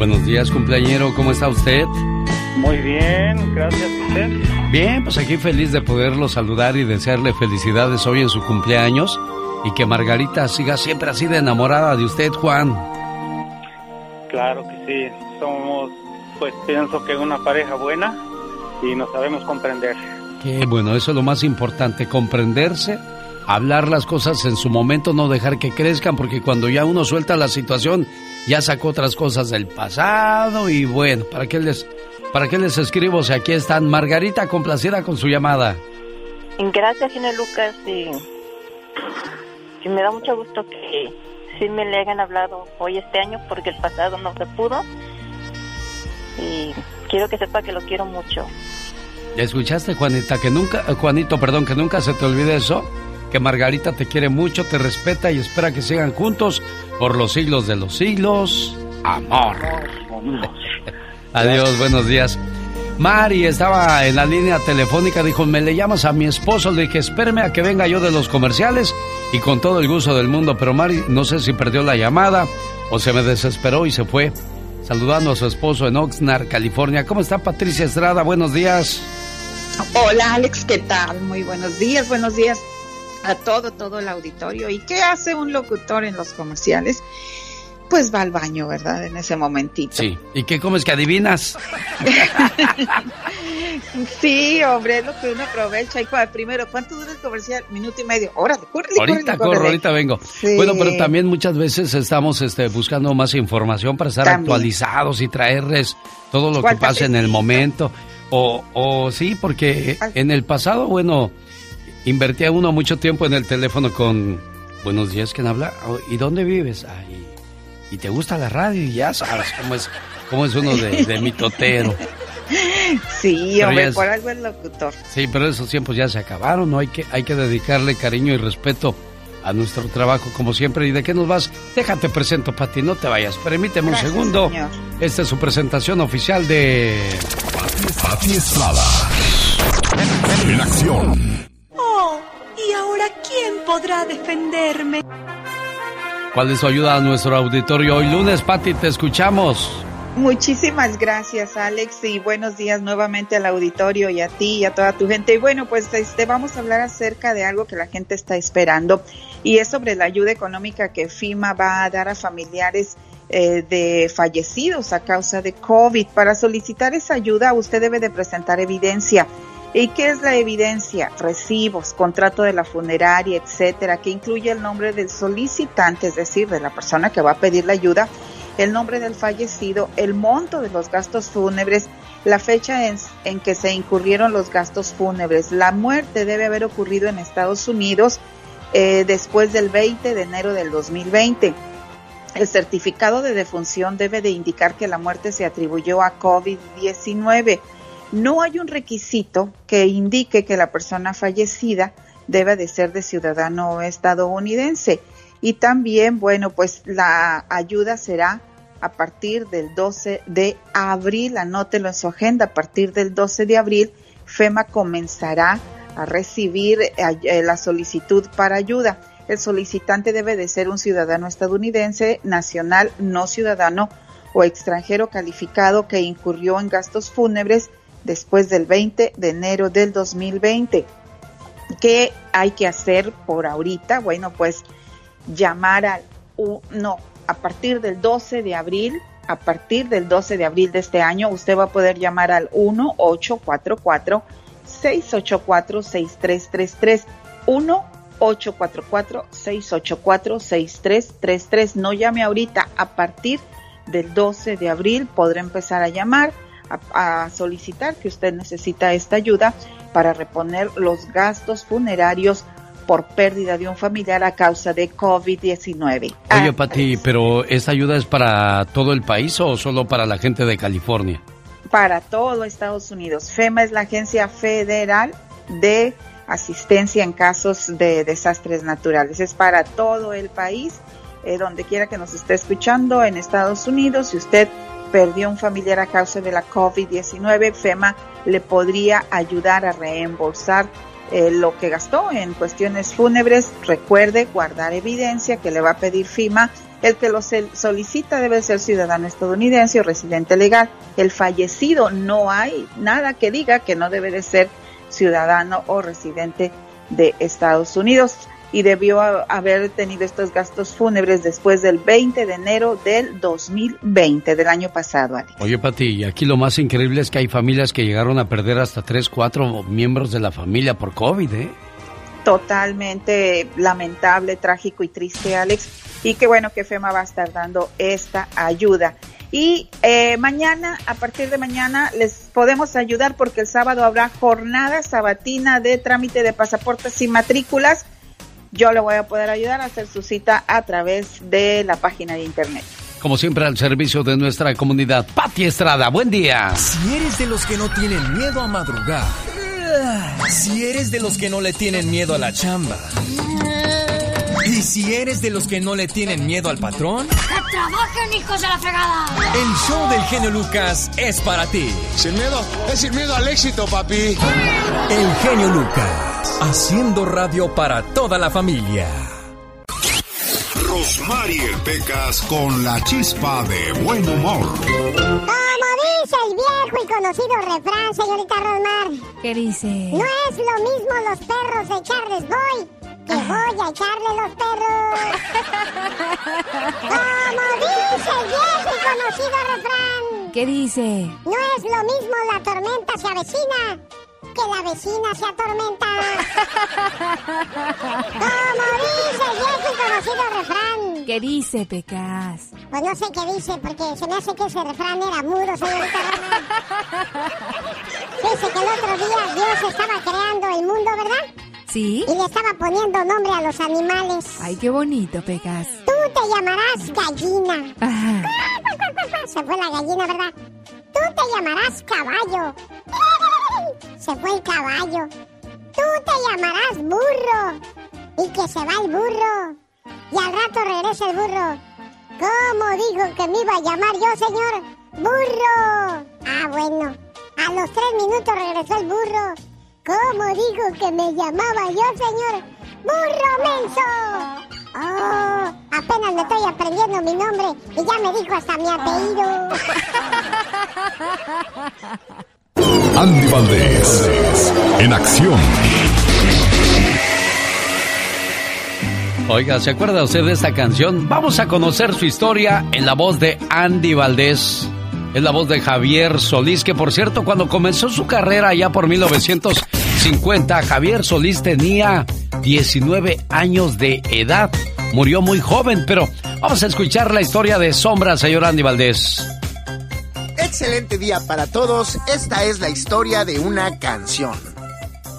Buenos días, cumpleañero, ¿cómo está usted? Muy bien, gracias a usted. Bien, pues aquí feliz de poderlo saludar y desearle felicidades hoy en su cumpleaños y que Margarita siga siempre así de enamorada de usted, Juan. Claro que sí, somos, pues pienso que una pareja buena y nos sabemos comprender. Qué bueno, eso es lo más importante, comprenderse, hablar las cosas en su momento, no dejar que crezcan, porque cuando ya uno suelta la situación, ya sacó otras cosas del pasado y bueno, ¿para qué les, para qué les escribo si aquí están? Margarita, complacida con su llamada. Gracias, genio Lucas. Y, y me da mucho gusto que sí me le hayan hablado hoy este año porque el pasado no se pudo. Y quiero que sepa que lo quiero mucho. ¿Ya escuchaste, Juanita? Que nunca, Juanito, perdón, que nunca se te olvide eso. Que Margarita te quiere mucho, te respeta y espera que sigan juntos por los siglos de los siglos. Amor. Adiós, buenos días. Mari estaba en la línea telefónica, dijo, me le llamas a mi esposo, le dije, espéreme a que venga yo de los comerciales y con todo el gusto del mundo, pero Mari no sé si perdió la llamada o se me desesperó y se fue. saludando a su esposo en Oxnard, California. ¿Cómo está Patricia Estrada? Buenos días. Hola Alex, ¿qué tal? Muy buenos días, buenos días a todo, todo el auditorio. ¿Y qué hace un locutor en los comerciales? Pues va al baño, ¿verdad? En ese momentito. Sí. ¿Y qué comes que adivinas? sí, hombre, es lo que uno aprovecha. Y primero, ¿cuánto dura el comercial? Minuto y medio. Órale, córrele, Ahorita corro, ahorita vengo. Bueno, pero también muchas veces estamos este, buscando más información para estar actualizados y traerles todo lo que pasa en el momento. O, o sí, porque en el pasado, bueno, invertía uno mucho tiempo en el teléfono con buenos días, ¿quién habla? Oh, ¿Y dónde vives? Ay, y te gusta la radio y ya sabes cómo es, cómo es uno de, de mitotero. Sí, hombre, por algo es locutor. Sí, pero esos tiempos ya se acabaron, ¿no? Hay que, hay que dedicarle cariño y respeto a nuestro trabajo como siempre. ¿Y de qué nos vas? Déjate presento, Pati, no te vayas. Permíteme un segundo. Esta es su presentación oficial de... Pati Estrada. En acción. Podrá defenderme? ¿Cuál es su ayuda a nuestro auditorio hoy lunes, Pati? Te escuchamos. Muchísimas gracias, Alex, y buenos días nuevamente al auditorio y a ti y a toda tu gente. Y bueno, pues este, vamos a hablar acerca de algo que la gente está esperando y es sobre la ayuda económica que FIMA va a dar a familiares eh, de fallecidos a causa de COVID. Para solicitar esa ayuda, usted debe de presentar evidencia. ¿Y qué es la evidencia? Recibos, contrato de la funeraria, etcétera, que incluye el nombre del solicitante, es decir, de la persona que va a pedir la ayuda el nombre del fallecido, el monto de los gastos fúnebres, la fecha en, que se incurrieron los gastos fúnebres. La muerte debe haber ocurrido en Estados Unidos eh, después del 20 de enero del 2020. El certificado de defunción debe de indicar que la muerte se atribuyó a COVID-19. No hay un requisito que indique que la persona fallecida debe de ser de ciudadano estadounidense. Y también, bueno, pues la ayuda será a partir del 12 de abril, anótelo en su agenda, a partir del 12 de abril, FEMA comenzará a recibir eh, la solicitud para ayuda. El solicitante debe de ser un ciudadano estadounidense, nacional, no ciudadano o extranjero calificado que incurrió en gastos fúnebres después del 20 de enero del 2020. ¿Qué hay que hacer por ahorita? Bueno, pues llamar al no, a partir del 12 de abril, a partir del 12 de abril de este año, usted va a poder llamar al 1844 684 6333 1844 684 6333 No llame ahorita, a partir del 12 de abril podrá empezar a llamar a, a, solicitar que usted necesita esta ayuda para reponer los gastos funerarios por pérdida de un familiar a causa de COVID-19. Oye, Pati, pero ¿esta ayuda es para todo el país o solo para la gente de California? Para todo Estados Unidos. FEMA es la agencia federal de asistencia en casos de desastres naturales. Es para todo el país, eh, donde quiera que nos esté escuchando, en Estados Unidos. Si usted perdió un familiar a causa de la COVID-19, FEMA le podría ayudar a reembolsar eh, lo que gastó en cuestiones fúnebres. Recuerde guardar evidencia que le va a pedir FIMA. El que lo solicita debe ser ciudadano estadounidense o residente legal. El fallecido no hay nada que diga que no debe de ser ciudadano o residente de Estados Unidos y debió haber tenido estos gastos fúnebres después del 20 de enero del 2020, del año pasado. Oye, Pati, aquí lo más increíble es que hay familias que llegaron a perder hasta 3, 4 miembros de la familia por COVID, ¿eh? Totalmente lamentable, trágico y triste, Alex. Y qué bueno que FEMA va a estar dando esta ayuda. Y eh, mañana, a partir de mañana, les podemos ayudar porque el sábado habrá jornada sabatina de trámite de pasaportes y matrículas yo le voy a poder ayudar a hacer su cita a través de la página de internet. Como siempre al servicio de nuestra comunidad, Pati Estrada, buen día. Si eres de los que no tienen miedo a madrugar, si eres de los que no le tienen miedo a la chamba, y si eres de los que no le tienen miedo al patrón, ¡que trabajen, hijos de la fregada! El show del genio Lucas es para ti. Sin miedo, es sin miedo al éxito, papi. El genio Lucas, haciendo radio para toda la familia. Rosmar y el Pecas con la chispa de buen humor. Como dice el viejo y conocido refrán, señorita Rosmar. ¿Qué dice? No es lo mismo los perros de echarles voy que voy a echarle los perros. Como dice el viejo y conocido refrán. ¿Qué dice? No es lo mismo la tormenta se avecina que la vecina se atormenta. Como dice el viejo y conocido refrán. ¿Qué dice, Pecas? Pues no sé qué dice, porque se me hace que ese refrán era mudo, señorita. Dice que el otro día Dios estaba creando el mundo, ¿verdad? ¿Sí? Y le estaba poniendo nombre a los animales. Ay, qué bonito, Pecas. Tú te llamarás gallina. Se fue la gallina, ¿verdad? Tú te llamarás caballo. Se fue el caballo. Tú te llamarás burro. Y que se va el burro. Y al rato regresa el burro. ¿Cómo dijo que me iba a llamar yo, señor? Burro. Ah, bueno. A los tres minutos regresó el burro. ¿Cómo dijo que me llamaba yo, señor? ¡Burro menso! Oh, apenas me estoy aprendiendo mi nombre y ya me dijo hasta mi apellido. Andy Valdés, en acción. Oiga, ¿se acuerda usted de esta canción? Vamos a conocer su historia en la voz de Andy Valdés. Es la voz de Javier Solís, que por cierto, cuando comenzó su carrera allá por 1950, Javier Solís tenía 19 años de edad. Murió muy joven, pero vamos a escuchar la historia de Sombra, señor Andy Valdés. Excelente día para todos. Esta es la historia de una canción.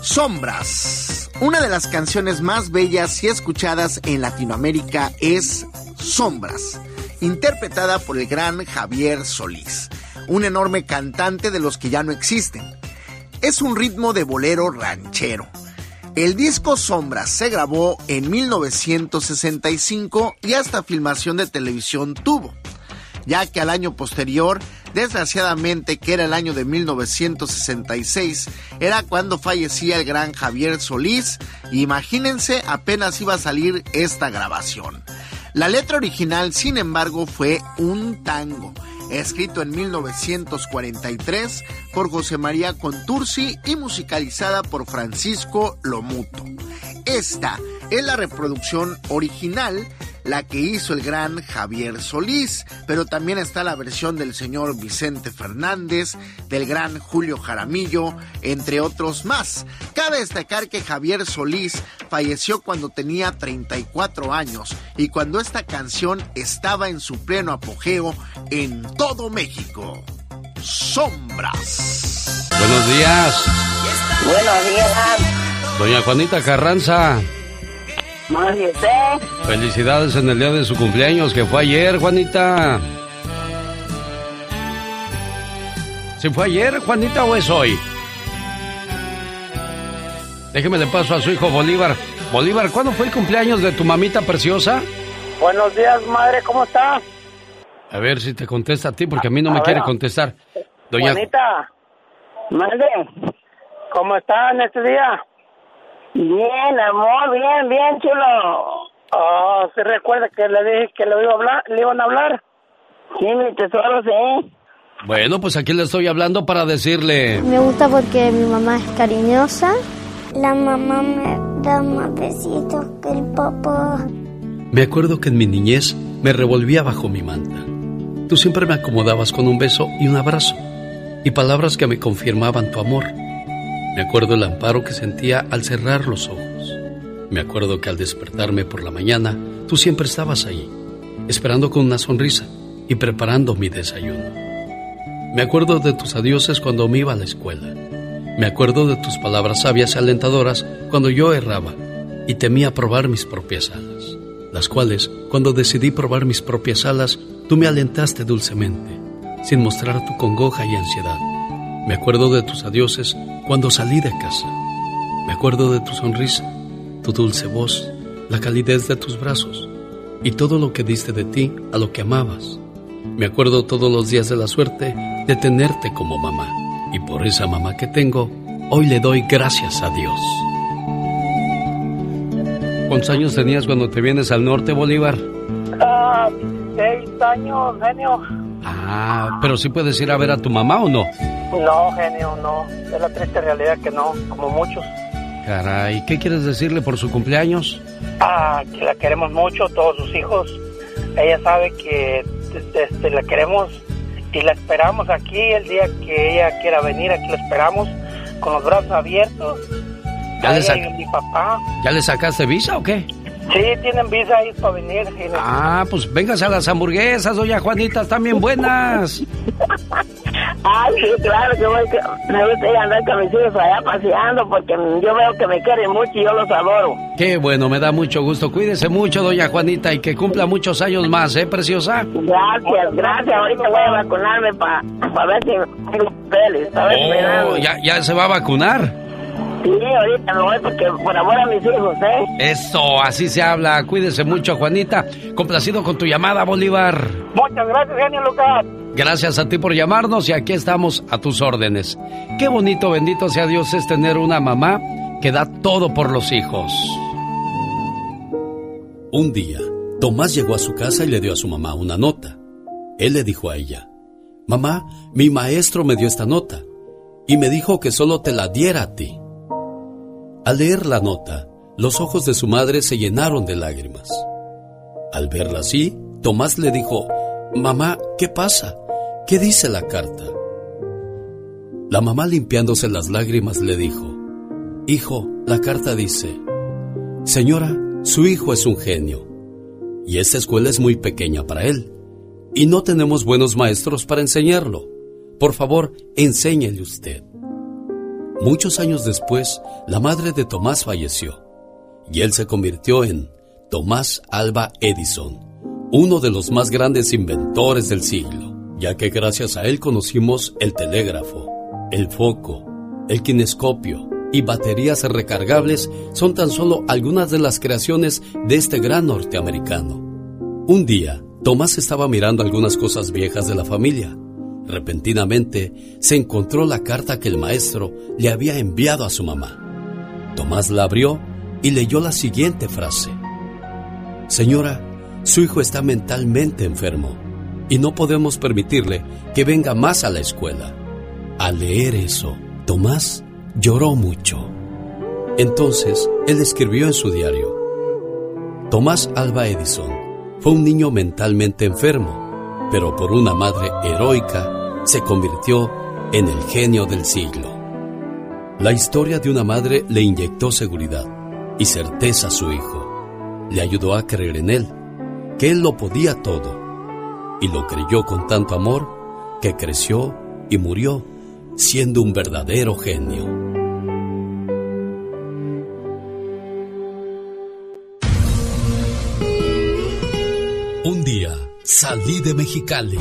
Sombras. Una de las canciones más bellas y escuchadas en Latinoamérica es Sombras, interpretada por el gran Javier Solís, un enorme cantante de los que ya no existen. Es un ritmo de bolero ranchero. El disco Sombras se grabó en 1965 y hasta filmación de televisión tuvo, ya que al año posterior Desgraciadamente, que era el año de 1966, era cuando fallecía el gran Javier Solís. Imagínense, apenas iba a salir esta grabación. La letra original, sin embargo, fue un tango, escrito en 1943 por José María Contursi y musicalizada por Francisco Lomuto. Esta es la reproducción original la que hizo el gran Javier Solís, pero también está la versión del señor Vicente Fernández, del gran Julio Jaramillo, entre otros más. Cabe destacar que Javier Solís falleció cuando tenía 34 años y cuando esta canción estaba en su pleno apogeo en todo México. Sombras. Buenos días. Buenos días. Doña Juanita Carranza. Felicidades en el día de su cumpleaños, que fue ayer, Juanita. ¿Se fue ayer, Juanita, o es hoy? Déjeme le paso a su hijo Bolívar. Bolívar, ¿cuándo fue el cumpleaños de tu mamita preciosa? Buenos días, madre, ¿cómo está? A ver si te contesta a ti, porque a mí no me quiere contestar. Doña Juanita, madre, ¿cómo está en este día? Bien, amor, bien, bien, chulo. Oh, ¿se recuerda que le dije que le, iba a hablar, le iban a hablar? Sí, mi tesoro, sí. Bueno, pues aquí le estoy hablando para decirle... Me gusta porque mi mamá es cariñosa. La mamá me da más besitos que el papá. Me acuerdo que en mi niñez me revolvía bajo mi manta. Tú siempre me acomodabas con un beso y un abrazo y palabras que me confirmaban tu amor. Me acuerdo el amparo que sentía al cerrar los ojos. Me acuerdo que al despertarme por la mañana, tú siempre estabas ahí, esperando con una sonrisa y preparando mi desayuno. Me acuerdo de tus adioses cuando me iba a la escuela. Me acuerdo de tus palabras sabias y alentadoras cuando yo erraba y temía probar mis propias alas, las cuales, cuando decidí probar mis propias alas, tú me alentaste dulcemente, sin mostrar tu congoja y ansiedad. Me acuerdo de tus adioses cuando salí de casa. Me acuerdo de tu sonrisa, tu dulce voz, la calidez de tus brazos y todo lo que diste de ti a lo que amabas. Me acuerdo todos los días de la suerte de tenerte como mamá. Y por esa mamá que tengo, hoy le doy gracias a Dios. ¿Cuántos años tenías cuando te vienes al norte, Bolívar? Ah, seis años, genio. Ah, pero sí puedes ir a ver a tu mamá o no? No, genio, no. Es la triste realidad que no, como muchos. Caray, ¿qué quieres decirle por su cumpleaños? Ah, que la queremos mucho, todos sus hijos. Ella sabe que este, la queremos y la esperamos aquí el día que ella quiera venir, aquí la esperamos con los brazos abiertos. ¿Ya, le, y mi papá. ¿Ya le sacaste visa o qué? Sí, tienen visa ahí para venir. Ah, pues véngase a las hamburguesas, doña Juanita, están bien buenas. Ay, sí, claro que voy, me gusta ir a andar con mis hijos allá paseando porque yo veo que me quieren mucho y yo los adoro. Qué bueno, me da mucho gusto. Cuídese mucho, doña Juanita, y que cumpla muchos años más, ¿eh, preciosa? Gracias, gracias. Ahorita voy a vacunarme para ver si tengo papeles. pa' ver si me dan. Oh, ¿ya, ¿Ya se va a vacunar? Sí, ahorita me voy porque por amor a mis hijos, ¿eh? Eso, así se habla. Cuídese mucho, Juanita. Complacido con tu llamada, Bolívar. Muchas gracias, genio Lucas. Gracias a ti por llamarnos y aquí estamos a tus órdenes. Qué bonito, bendito sea Dios, es tener una mamá que da todo por los hijos. Un día, Tomás llegó a su casa y le dio a su mamá una nota. Él le dijo a ella, Mamá, mi maestro me dio esta nota y me dijo que solo te la diera a ti. Al leer la nota, los ojos de su madre se llenaron de lágrimas. Al verla así, Tomás le dijo, Mamá, ¿qué pasa? ¿Qué dice la carta? La mamá limpiándose las lágrimas le dijo, Hijo, la carta dice, Señora, su hijo es un genio, y esta escuela es muy pequeña para él, y no tenemos buenos maestros para enseñarlo. Por favor, enséñele usted. Muchos años después, la madre de Tomás falleció, y él se convirtió en Tomás Alba Edison, uno de los más grandes inventores del siglo, ya que gracias a él conocimos el telégrafo, el foco, el kinescopio y baterías recargables son tan solo algunas de las creaciones de este gran norteamericano. Un día, Tomás estaba mirando algunas cosas viejas de la familia. Repentinamente, se encontró la carta que el maestro le había enviado a su mamá. Tomás la abrió y leyó la siguiente frase. Señora, su hijo está mentalmente enfermo y no podemos permitirle que venga más a la escuela. Al leer eso, Tomás lloró mucho. Entonces, él escribió en su diario, Tomás Alba Edison fue un niño mentalmente enfermo, pero por una madre heroica se convirtió en el genio del siglo. La historia de una madre le inyectó seguridad y certeza a su hijo. Le ayudó a creer en él, que él lo podía todo, y lo creyó con tanto amor que creció y murió siendo un verdadero genio. Un día salí de Mexicali.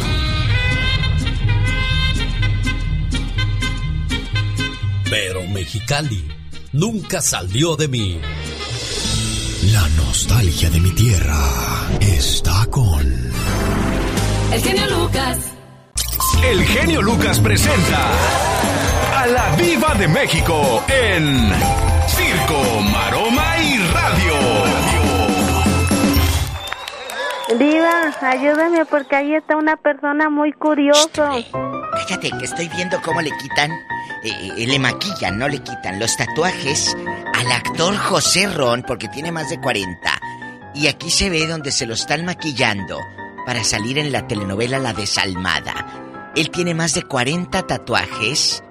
Pero Mexicali nunca salió de mí. La nostalgia de mi tierra está con... El genio Lucas. El genio Lucas presenta a la Viva de México en Circo, Maroma y Radio. Diva, ayúdame porque ahí está una persona muy curioso. Fíjate que estoy viendo cómo le quitan, eh, eh, le maquillan, no le quitan los tatuajes al actor José Ron porque tiene más de 40. Y aquí se ve donde se lo están maquillando para salir en la telenovela La Desalmada. Él tiene más de 40 tatuajes.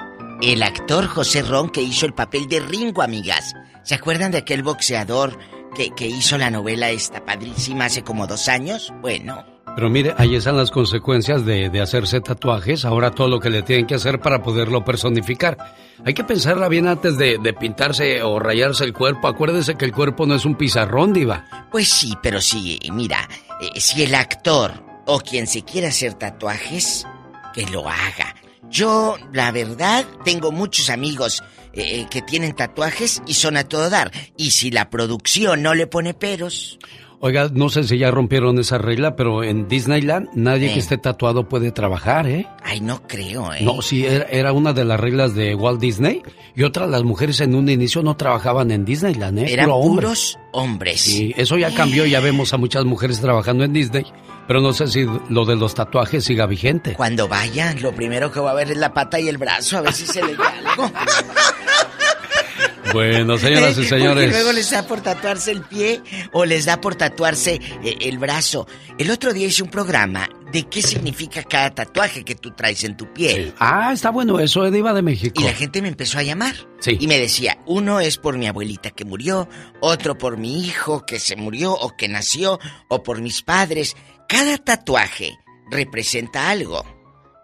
El actor José Ron que hizo el papel de Ringo, amigas. ¿Se acuerdan de aquel boxeador que, que hizo la novela esta padrísima hace como dos años? Bueno, Pero mire, ahí están las consecuencias de, de hacerse tatuajes. Ahora todo lo que le tienen que hacer para poderlo personificar. Hay que pensarla bien antes de, de pintarse o rayarse el cuerpo. Acuérdese que el cuerpo no es un pizarrón, diva. Pues sí, pero sí, mira, eh, si el actor o quien se quiera hacer tatuajes, que lo haga. Yo, la verdad, tengo muchos amigos eh, que tienen tatuajes y son a todo dar. Y si la producción no le pone peros, Oiga, no sé si ya rompieron esa regla, pero en Disneyland nadie Eh. que esté tatuado puede trabajar, ¿eh? Ay, no creo, ¿eh? No, sí, era, era una de las reglas de Walt Disney. Y otra, las mujeres en un inicio no trabajaban en Disneyland, ¿eh? Eran Puro puros hombres. Sí, eso ya cambió, ya vemos a muchas mujeres trabajando en Disney, pero no sé si lo de los tatuajes siga vigente. Cuando vayan, lo primero que va a ver es la pata y el brazo, a ver si se les da algo. Bueno, señoras y Porque señores. luego les da por tatuarse el pie o les da por tatuarse eh, el brazo. El otro día hice un programa de qué significa cada tatuaje que tú traes en tu piel. Ah, está bueno eso, eh, Diva de México. Y la gente me empezó a llamar. Sí. Y me decía, uno es por mi abuelita que murió, otro por mi hijo que se murió o que nació, o por mis padres. Cada tatuaje representa algo.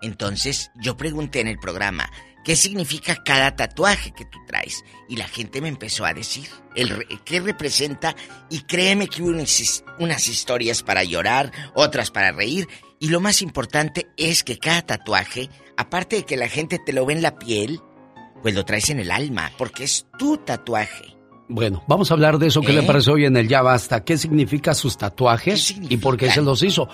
Entonces yo pregunté en el programa, ¿qué significa cada tatuaje que tú traes? Y la gente me empezó a decir el qué representa y créeme que hubo unas, unas historias para llorar, otras para reír. Y lo más importante es que cada tatuaje, aparte de que la gente te lo ve en la piel, pues lo traes en el alma, porque es tu tatuaje. Bueno, vamos a hablar de eso que ¿Eh? le parece hoy en el Ya Basta. ¿Qué significa sus tatuajes y por qué se los hizo?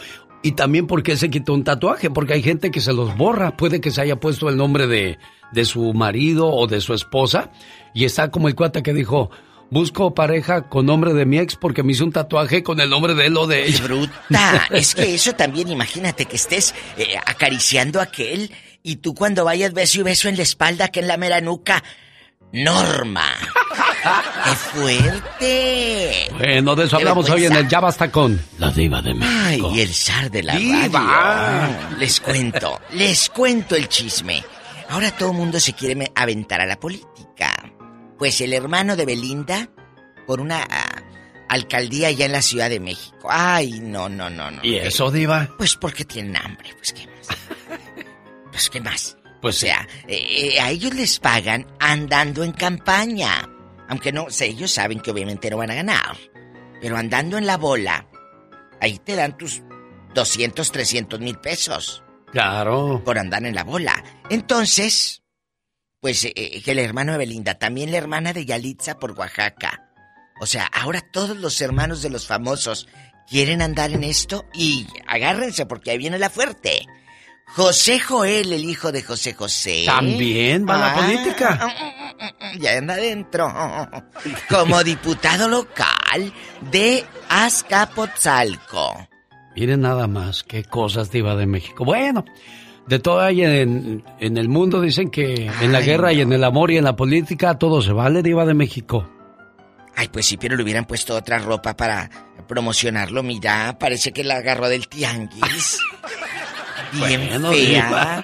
Y también por qué se quitó un tatuaje, porque hay gente que se los borra. Puede que se haya puesto el nombre de, de su marido o de su esposa y está como el cuate que dijo, busco pareja con nombre de mi ex porque me hizo un tatuaje con el nombre de él o de ella. Bruta, es que eso también, imagínate que estés eh, acariciando a aquel y tú cuando vayas beso y beso en la espalda, que en la mera nuca. Norma. ¡Qué fuerte! Bueno, de eso hablamos hoy en el Ya Basta con la diva de México. Ay, el zar de la Diva. radio. Les cuento, les cuento el chisme. Ahora todo el mundo se quiere aventar a la política. Pues el hermano de Belinda, por una ah, alcaldía allá en la Ciudad de México. Ay, no, no, no, no. ¿Y eso, diva? Pues porque tienen hambre, pues qué más. Pues qué más. Pues o sea, eh, eh, a ellos les pagan andando en campaña. Aunque no, sé, ellos saben que obviamente no van a ganar. Pero andando en la bola, ahí te dan tus 200, 300 mil pesos. Claro. Por andar en la bola. Entonces, pues eh, eh, que el hermano de Belinda, también la hermana de Yalitza por Oaxaca. O sea, ahora todos los hermanos de los famosos quieren andar en esto y agárrense porque ahí viene la fuerte. José Joel, el hijo de José José. También va a la Ah, política. Ya anda adentro. Como diputado local de Azcapotzalco. Miren nada más, qué cosas diva de México. Bueno, de todo hay en, en el mundo, dicen que en la guerra y en el amor y en la política todo se vale, diva de México. Ay, pues sí, pero le hubieran puesto otra ropa para promocionarlo. Mira, parece que la agarró del tianguis. Bien Bueno, fea.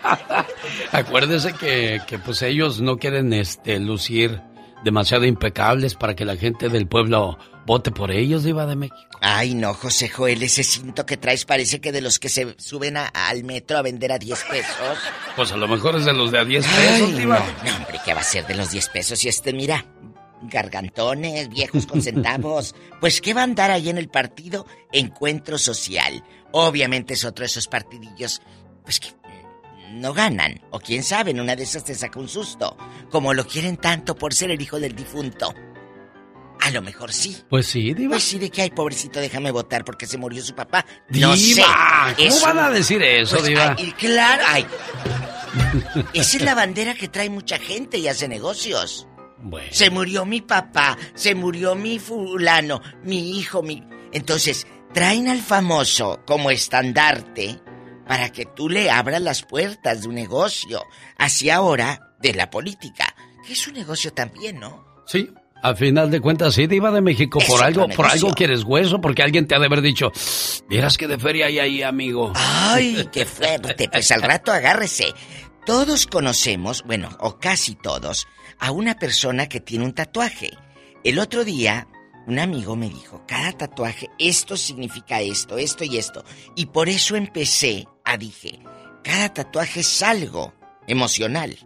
Acuérdese que, que pues ellos no quieren este lucir demasiado impecables para que la gente del pueblo vote por ellos, diva de México. Ay, no, José Joel, ese cinto que traes parece que de los que se suben a- al metro a vender a 10 pesos. Pues a lo mejor es de los de a 10 Ay, pesos, no, diva. no, hombre, ¿qué va a ser de los 10 pesos? Y este, mira, gargantones, viejos con centavos. Pues, ¿qué va a andar ahí en el partido? Encuentro Social. Obviamente es otro de esos partidillos, pues que no ganan. O quién sabe, en una de esas te saca un susto. Como lo quieren tanto por ser el hijo del difunto. A lo mejor sí. Pues sí, diva. Pues sí, de que, ay, pobrecito, déjame votar porque se murió su papá. No sé. Diva, ¿cómo Eso- van a decir eso, Pues, diva? ay, y claro, ay. Esa es la bandera que trae mucha gente y hace negocios. Bueno. Se murió mi papá, se murió mi fulano, mi hijo, mi... Entonces, traen al famoso como estandarte para que tú le abras las puertas de un negocio. Así ahora de la política, que es un negocio también, ¿no? Sí, a final de cuentas, sí, diva de México, por algo, por algo quieres hueso, porque alguien te ha de haber dicho, vieras que de feria hay ahí, amigo. Ay, qué fuerte. Pues al rato agárrese. Todos conocemos, bueno, o casi todos, a una persona que tiene un tatuaje. El otro día, un amigo me dijo, cada tatuaje, esto significa esto, esto y esto. Y por eso empecé a dije, cada tatuaje es algo emocional.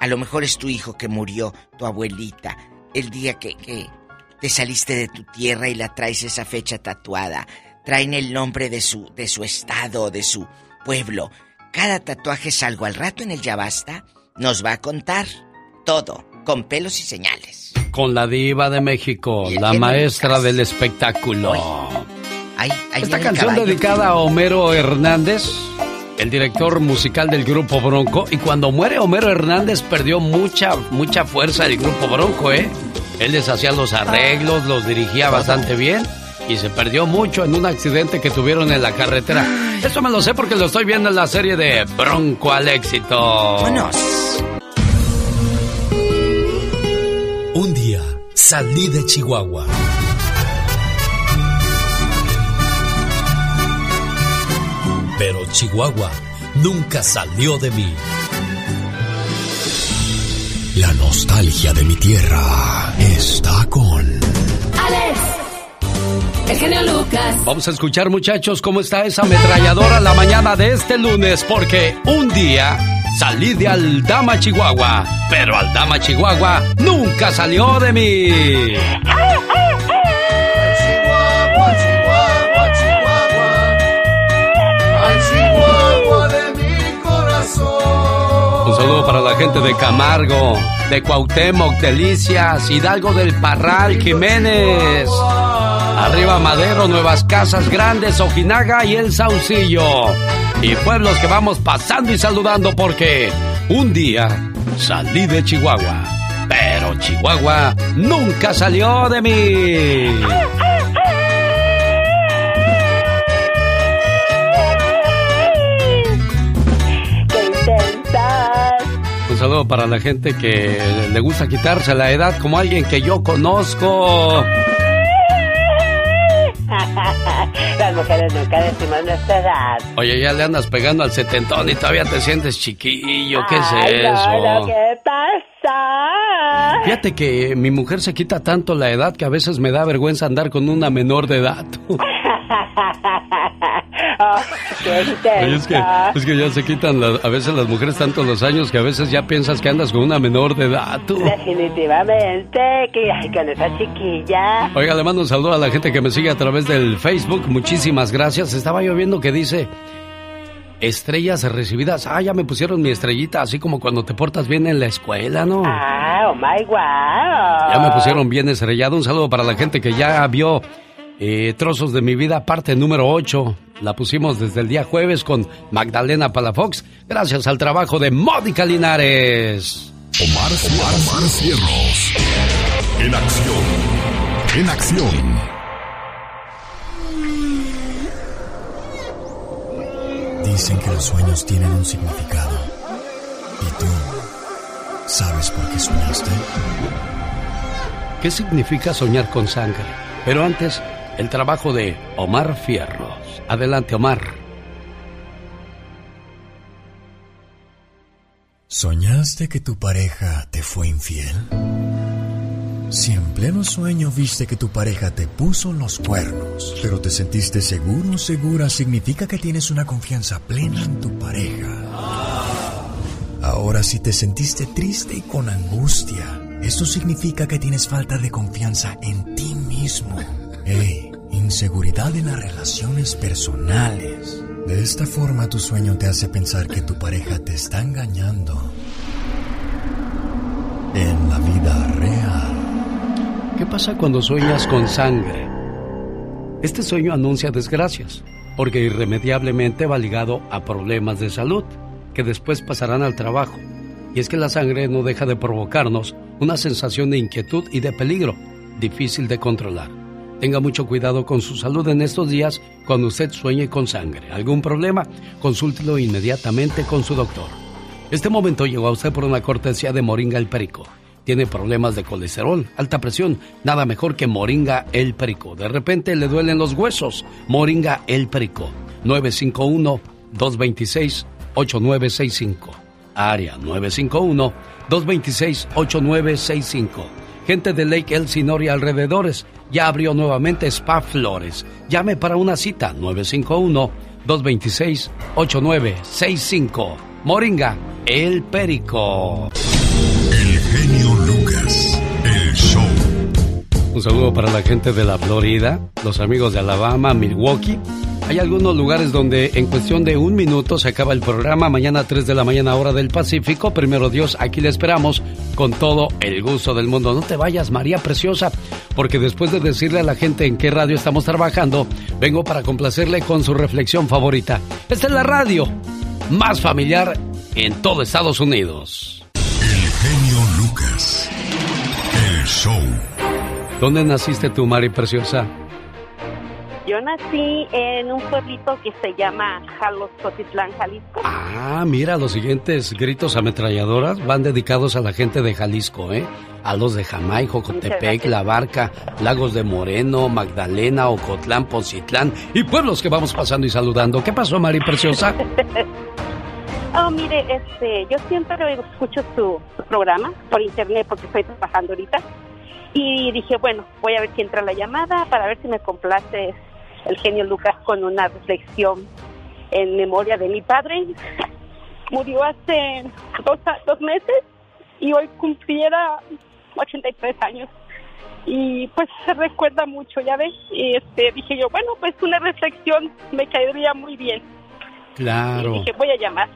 A lo mejor es tu hijo que murió, tu abuelita, el día que, que te saliste de tu tierra y la traes esa fecha tatuada. Traen el nombre de su, de su estado, de su pueblo. Cada tatuaje es algo. Al rato en el Ya Basta nos va a contar todo, con pelos y señales. Con la diva de México, la maestra del espectáculo. Esta canción dedicada a Homero Hernández, el director musical del grupo Bronco. Y cuando muere Homero Hernández perdió mucha, mucha fuerza el grupo Bronco, ¿eh? Él les hacía los arreglos, los dirigía bastante bien y se perdió mucho en un accidente que tuvieron en la carretera. Eso me lo sé porque lo estoy viendo en la serie de Bronco al éxito. Vámonos. Un día salí de Chihuahua. Chihuahua nunca salió de mí. La nostalgia de mi tierra está con... Alex, el genio Lucas. Vamos a escuchar muchachos cómo está esa ametralladora la mañana de este lunes porque un día salí de Aldama, Chihuahua, pero Aldama, Chihuahua nunca salió de mí. Un saludo para la gente de Camargo, de Cuauhtémoc, Delicias, Hidalgo del Parral, Jiménez. Arriba Madero, Nuevas Casas Grandes, Ojinaga y El Saucillo. Y pueblos que vamos pasando y saludando porque un día salí de Chihuahua, pero Chihuahua nunca salió de mí. Saludo para la gente que le gusta quitarse la edad como alguien que yo conozco. Las mujeres nunca decimos nuestra edad. Oye, ya le andas pegando al setentón y todavía te sientes chiquillo. ¿Qué es eso? no, no, ¿qué pasa? Fíjate que mi mujer se quita tanto la edad que a veces me da vergüenza andar con una menor de edad. Oye, es que, es que ya se quitan la- a veces las mujeres tanto los años que a veces ya piensas que andas con una menor de edad. tú. Definitivamente, que ay, con esa chiquilla. Oiga, le mando un saludo a la gente que me sigue a través del Facebook. Muchísimas gracias. Estaba yo viendo que dice estrellas recibidas. Ah, ya me pusieron mi estrellita, así como cuando te portas bien en la escuela, ¿no? Ah, oh my wow. Ya me pusieron bien estrellado. Un saludo para la gente que ya vio eh, Trozos de mi vida, parte número 8. La pusimos desde el día jueves con Magdalena Palafox, gracias al trabajo de Mónica Linares. Omar, Omar, Omar Cierros. En acción. En acción. Dicen que los sueños tienen un significado. ¿Y tú sabes por qué soñaste? ¿Qué significa soñar con sangre? Pero antes, el trabajo de Omar Fierros. Adelante, Omar. ¿Soñaste que tu pareja te fue infiel? Si en pleno sueño viste que tu pareja te puso los cuernos, pero te sentiste seguro o segura, significa que tienes una confianza plena en tu pareja. Ahora, si te sentiste triste y con angustia, esto significa que tienes falta de confianza en ti mismo. Hey, inseguridad en las relaciones personales. De esta forma tu sueño te hace pensar que tu pareja te está engañando. En la vida real. ¿Qué pasa cuando sueñas con sangre? Este sueño anuncia desgracias, porque irremediablemente va ligado a problemas de salud, que después pasarán al trabajo. Y es que la sangre no deja de provocarnos una sensación de inquietud y de peligro, difícil de controlar. Tenga mucho cuidado con su salud en estos días cuando usted sueñe con sangre. ¿Algún problema? Consúltelo inmediatamente con su doctor. Este momento llegó a usted por una cortesía de Moringa el Perico. Tiene problemas de colesterol, alta presión, nada mejor que Moringa el Perico. De repente le duelen los huesos. Moringa el Perico. 951-226-8965. Área 951-226-8965. Gente de Lake Elsinore y alrededores. Ya abrió nuevamente Spa Flores. Llame para una cita 951-226-8965. Moringa, el Perico. El genio Lucas. El show. Un saludo para la gente de la Florida, los amigos de Alabama, Milwaukee, Hay algunos lugares donde en cuestión de un minuto se acaba el programa. Mañana 3 de la mañana hora del Pacífico. Primero Dios, aquí le esperamos con todo el gusto del mundo. No te vayas, María Preciosa, porque después de decirle a la gente en qué radio estamos trabajando, vengo para complacerle con su reflexión favorita. Esta es la radio más familiar en todo Estados Unidos. El genio Lucas. El show. ¿Dónde naciste tú, Mari Preciosa? Yo nací en un pueblito que se llama Jalostotitlán, Jalisco. Ah, mira, los siguientes gritos ametralladoras van dedicados a la gente de Jalisco, ¿eh? A los de Jamay, Jocotepec, La Barca, Lagos de Moreno, Magdalena, Ocotlán, Poncitlán y pueblos que vamos pasando y saludando. ¿Qué pasó, Mari Preciosa? oh, mire, este, yo siempre escucho su, su programa por internet porque estoy trabajando ahorita. Y dije, bueno, voy a ver si entra la llamada para ver si me complace el genio Lucas con una reflexión en memoria de mi padre. Murió hace dos, dos meses y hoy cumpliera 83 años. Y pues se recuerda mucho, ya ves. Y este, dije yo, bueno, pues una reflexión me caería muy bien. Claro. Y dije, voy a llamar.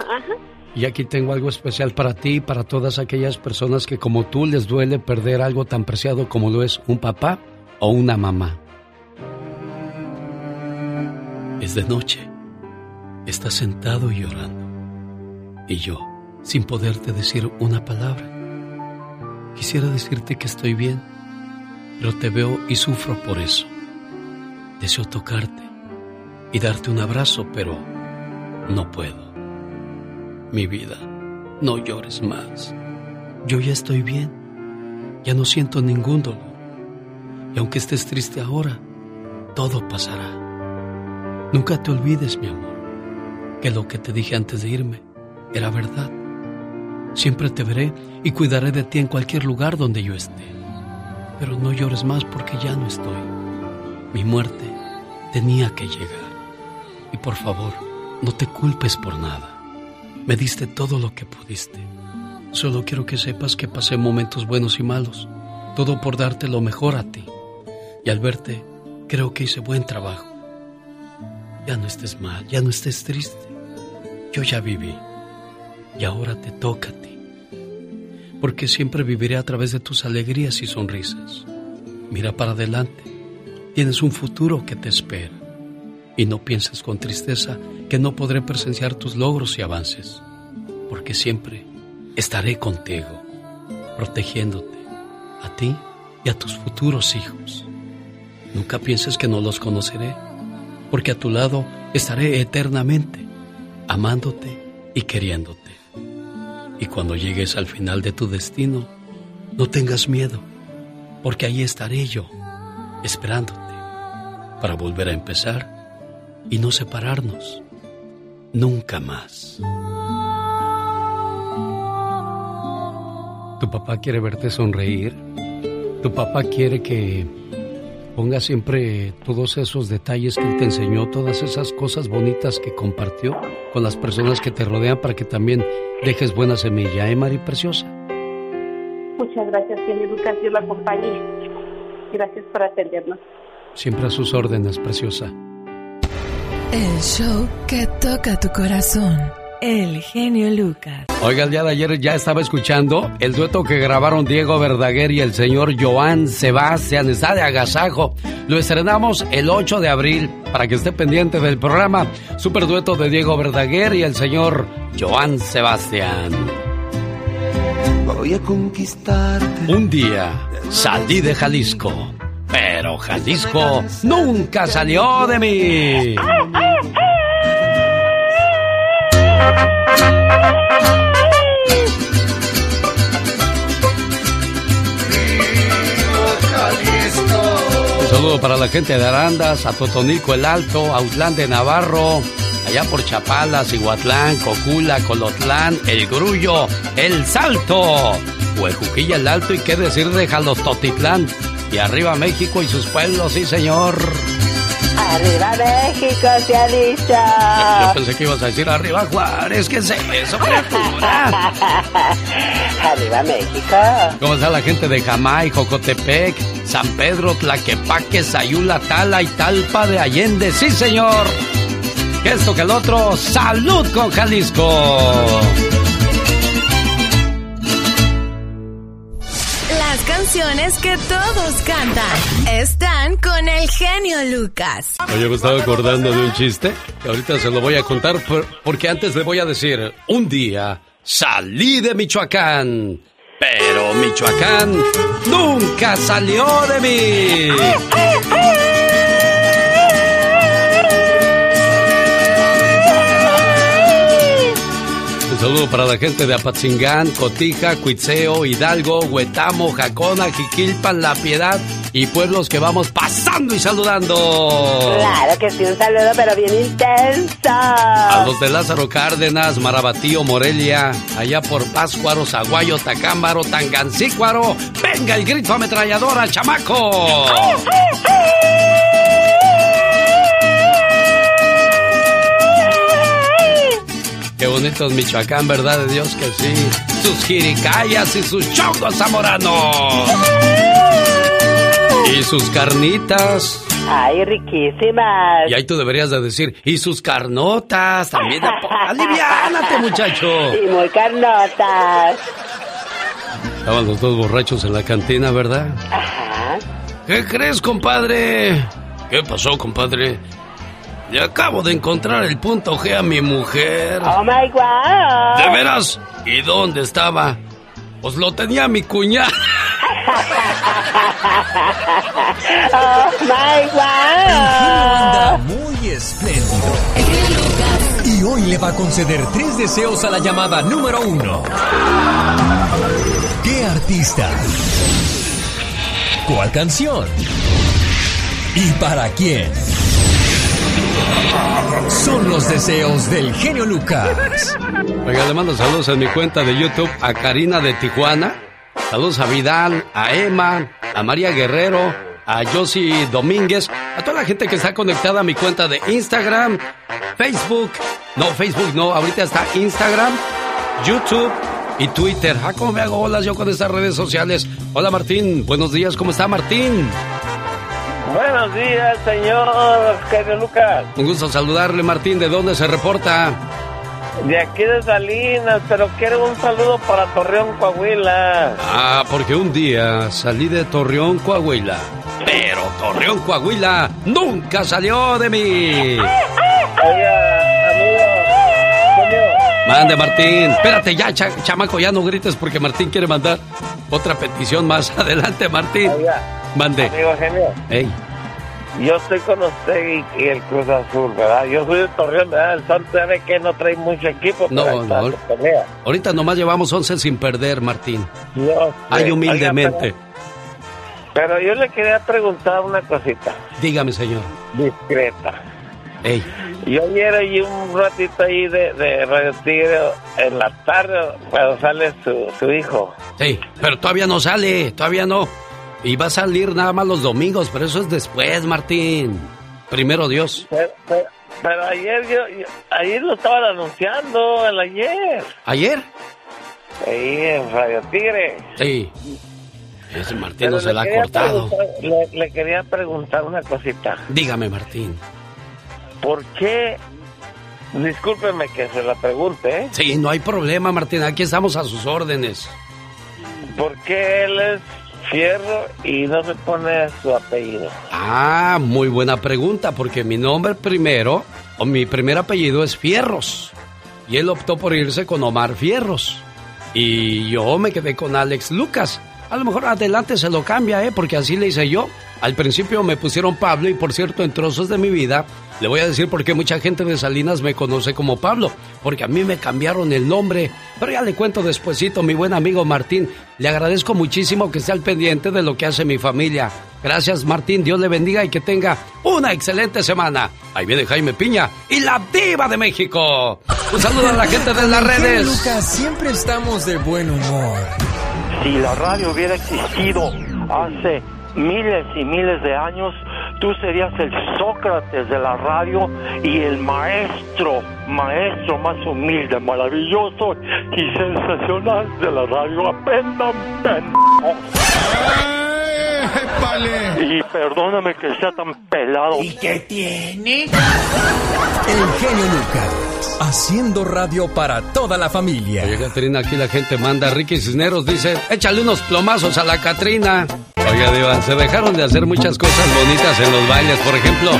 Ajá. Y aquí tengo algo especial para ti y para todas aquellas personas que como tú les duele perder algo tan preciado como lo es un papá o una mamá. Es de noche. Estás sentado y llorando. Y yo, sin poderte decir una palabra, quisiera decirte que estoy bien, pero te veo y sufro por eso. Deseo tocarte y darte un abrazo, pero no puedo. Mi vida, no llores más. Yo ya estoy bien. Ya no siento ningún dolor. Y aunque estés triste ahora, todo pasará. Nunca te olvides, mi amor, que lo que te dije antes de irme era verdad. Siempre te veré y cuidaré de ti en cualquier lugar donde yo esté. Pero no llores más porque ya no estoy. Mi muerte tenía que llegar. Y por favor, no te culpes por nada. Me diste todo lo que pudiste. Solo quiero que sepas que pasé momentos buenos y malos. Todo por darte lo mejor a ti. Y al verte, creo que hice buen trabajo. Ya no estés mal, ya no estés triste. Yo ya viví. Y ahora te toca a ti. Porque siempre viviré a través de tus alegrías y sonrisas. Mira para adelante. Tienes un futuro que te espera. Y no pienses con tristeza que no podré presenciar tus logros y avances. Porque siempre estaré contigo, protegiéndote, a ti y a tus futuros hijos. Nunca pienses que no los conoceré porque a tu lado estaré eternamente, amándote y queriéndote. Y cuando llegues al final de tu destino, no tengas miedo, porque ahí estaré yo, esperándote, para volver a empezar y no separarnos nunca más. Tu papá quiere verte sonreír. Tu papá quiere que ponga siempre todos esos detalles que él te enseñó, todas esas cosas bonitas que compartió con las personas que te rodean para que también dejes buena semilla, ¿eh, Mari Preciosa? Muchas gracias, señor Lucas. Dios la acompañe. Gracias por atendernos. Siempre a sus órdenes, Preciosa. El show que toca tu corazón. El genio Lucas. Oiga, el día de ayer ya estaba escuchando el dueto que grabaron Diego Verdaguer y el señor Joan Sebastián. Está de agasajo. Lo estrenamos el 8 de abril para que esté pendiente del programa. Super dueto de Diego Verdaguer y el señor Joan Sebastián. Voy a conquistarte. Un día salí de Jalisco, pero Jalisco nunca salió de mí. Saludo para la gente de Arandas, a Totonico el Alto, Autlán de Navarro, allá por Chapala, Cihuatlán, Cocula, Colotlán, El Grullo, El Salto, Huejuquilla el Alto y qué decir de Jalostotitlán. Y arriba México y sus pueblos, sí señor. Arriba México, se ha dicho. Yo pensé que ibas a decir arriba Juárez. ¿Qué es eso, criatura? Arriba México. ¿Cómo está la gente de Jamay, Jocotepec, San Pedro, Tlaquepaque, Sayula, Tala y Talpa de Allende? Sí, señor. Que esto que el otro. ¡Salud con Jalisco! Que todos cantan están con el genio Lucas. Oye, me estaba acordando de un chiste que ahorita se lo voy a contar por- porque antes le voy a decir, un día salí de Michoacán, pero Michoacán nunca salió de mí. Saludo para la gente de Apatzingán, Cotija, Cuitzeo, Hidalgo, Huetamo, Jacona, Jiquilpan, La Piedad y pueblos que vamos pasando y saludando. Claro que sí, un saludo, pero bien intenso. A los de Lázaro Cárdenas, Marabatío, Morelia, allá por Páscuaro, Zaguayo, Tacámbaro, Tangancícuaro. ¡Venga el grito ametralladora, chamaco! Qué bonito es Michoacán, ¿verdad de Dios que sí? Sus jiricayas y sus chongos zamoranos. Y sus carnitas. Ay, riquísimas. Y ahí tú deberías de decir, y sus carnotas también. ¡Aliviánate, muchacho! Y muy carnotas. Estaban los dos borrachos en la cantina, ¿verdad? Ajá. ¿Qué crees, compadre? ¿Qué pasó, compadre? Le acabo de encontrar el punto G a mi mujer. Oh my god. ¿De veras? ¿Y dónde estaba? Pues lo tenía mi cuñada. oh my anda god. muy espléndido. Y hoy le va a conceder tres deseos a la llamada número uno. ¿Qué artista? ¿Cuál canción? ¿Y para quién? Son los deseos del genio Lucas. Oiga, le mando saludos en mi cuenta de YouTube a Karina de Tijuana. Saludos a Vidal, a Emma, a María Guerrero, a Josie Domínguez, a toda la gente que está conectada a mi cuenta de Instagram, Facebook. No, Facebook no, ahorita está Instagram, YouTube y Twitter. Ah, ¿cómo me hago bolas yo con estas redes sociales? Hola Martín, buenos días, ¿cómo está Martín? Buenos días, señor Genio Lucas. Un gusto saludarle Martín, ¿de dónde se reporta? De aquí de Salinas, pero quiero un saludo para Torreón, Coahuila. Ah, porque un día salí de Torreón, Coahuila. Pero Torreón, Coahuila nunca salió de mí. Oiga, amigo, Genio, Mande, Martín. Espérate ya, cha- chamaco, ya no grites porque Martín quiere mandar otra petición más adelante, Martín. Oiga, Mande. amigo Genio, Ey, yo estoy con usted y, y el Cruz Azul, ¿verdad? Yo soy de Torreón, ¿verdad? El Santos sabe que no trae mucho equipo, No, no. se pelea. ahorita nomás llevamos 11 sin perder, Martín. Yo. Ay, humildemente. Oiga, pero, pero yo le quería preguntar una cosita, Dígame, señor. discreta. Ey, Yo ayer oí un ratito ahí de, de Radio Tigre en la tarde cuando sale su, su hijo. sí, pero todavía no sale, todavía no. Y va a salir nada más los domingos, pero eso es después, Martín. Primero Dios. Pero, pero- pero ayer yo, yo- ayer lo estaban anunciando, el ayer. ¿Ayer? Ahí en Radio Tigre. Sí. Ese Martín Pero no se la ha cortado. le quería preguntar una cosita. Dígame, Martín. ¿Por qué? Discúlpeme que se la pregunte, ¿eh? Sí, no hay problema, Martín. Aquí estamos a sus órdenes. ¿Por qué él es Fierro y se pone su apellido? Ah, muy buena pregunta, porque mi nombre primero, o mi primer apellido es Fierros. Y él optó por irse con Omar Fierros. Y yo me quedé con Alex Lucas. A lo mejor adelante se lo cambia, ¿eh? Porque así le hice yo. Al principio me pusieron Pablo y por cierto en trozos de mi vida le voy a decir por qué mucha gente de Salinas me conoce como Pablo. Porque a mí me cambiaron el nombre. Pero ya le cuento despuesito, mi buen amigo Martín. Le agradezco muchísimo que esté al pendiente de lo que hace mi familia. Gracias Martín, Dios le bendiga y que tenga una excelente semana. Ahí viene Jaime Piña y la diva de México. Un saludo a la gente de las redes. Lucas siempre estamos de buen humor. Si la radio hubiera existido hace miles y miles de años, tú serías el Sócrates de la radio y el maestro, maestro más humilde, maravilloso y sensacional de la radio. Aprendan, Y perdóname que sea tan pelado. ¿Y qué tiene? El genio Lucas, haciendo radio para toda la familia. Oye, Catrina, aquí la gente manda. Ricky Cisneros dice, échale unos plomazos a la Catrina. Oiga, Diva, se dejaron de hacer muchas cosas bonitas en los bailes. Por ejemplo,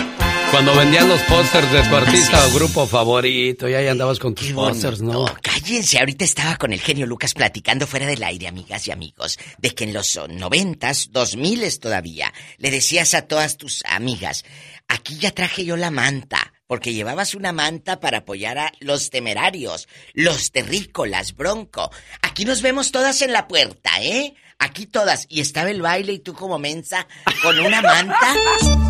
cuando vendían los pósters de tu artista o grupo favorito, y ahí andabas con tus pósters, ¿no? Cállense, ahorita estaba con el genio Lucas platicando fuera del aire, amigas y amigos, de que en los noventas, dos miles todavía, le decías a todas tus amigas, aquí ya traje yo la manta, porque llevabas una manta para apoyar a los temerarios, los terrícolas, bronco. Aquí nos vemos todas en la puerta, ¿eh? Aquí todas. Y estaba el baile y tú como mensa con una manta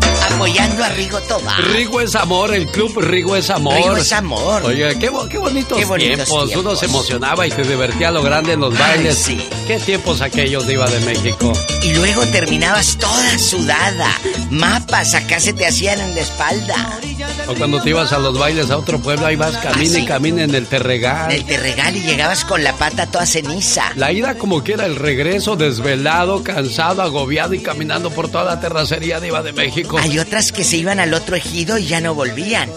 apoyando a Rigo Tobar. Rigo es amor, el club Rigo es amor. Rigo es amor. Oye, qué, bo- qué bonitos, Qué bonitos tiempos. Uno tiempos. se emocionaba y se divertía a lo grande en los bailes. sí. Qué tiempos aquellos, Diva de México. Y luego terminabas toda sudada. Mapas acá se te hacían en la espalda. O cuando te ibas a los bailes a otro pueblo, ahí vas, camina y camina en el terregal. En el terregal y llegabas con la pata toda ceniza. La ida como que era el regreso, desvelado, cansado, agobiado y caminando por toda la terracería Diva de México. Hay otras que se iban al otro ejido y ya no volvían.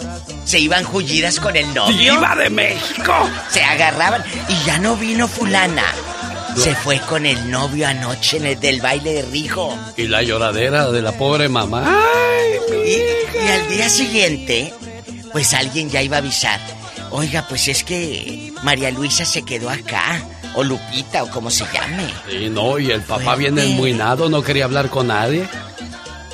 Se iban jullidas con el novio. ¡Diva de México! Se agarraban y ya no vino fulana. Se fue con el novio anoche en el del baile de Rigo. Y la lloradera de la pobre mamá. Y, y al día siguiente, pues alguien ya iba a avisar. Oiga, pues es que María Luisa se quedó acá. O Lupita, o como se llame. Sí, no, y el papá bien enmuinado, no quería hablar con nadie.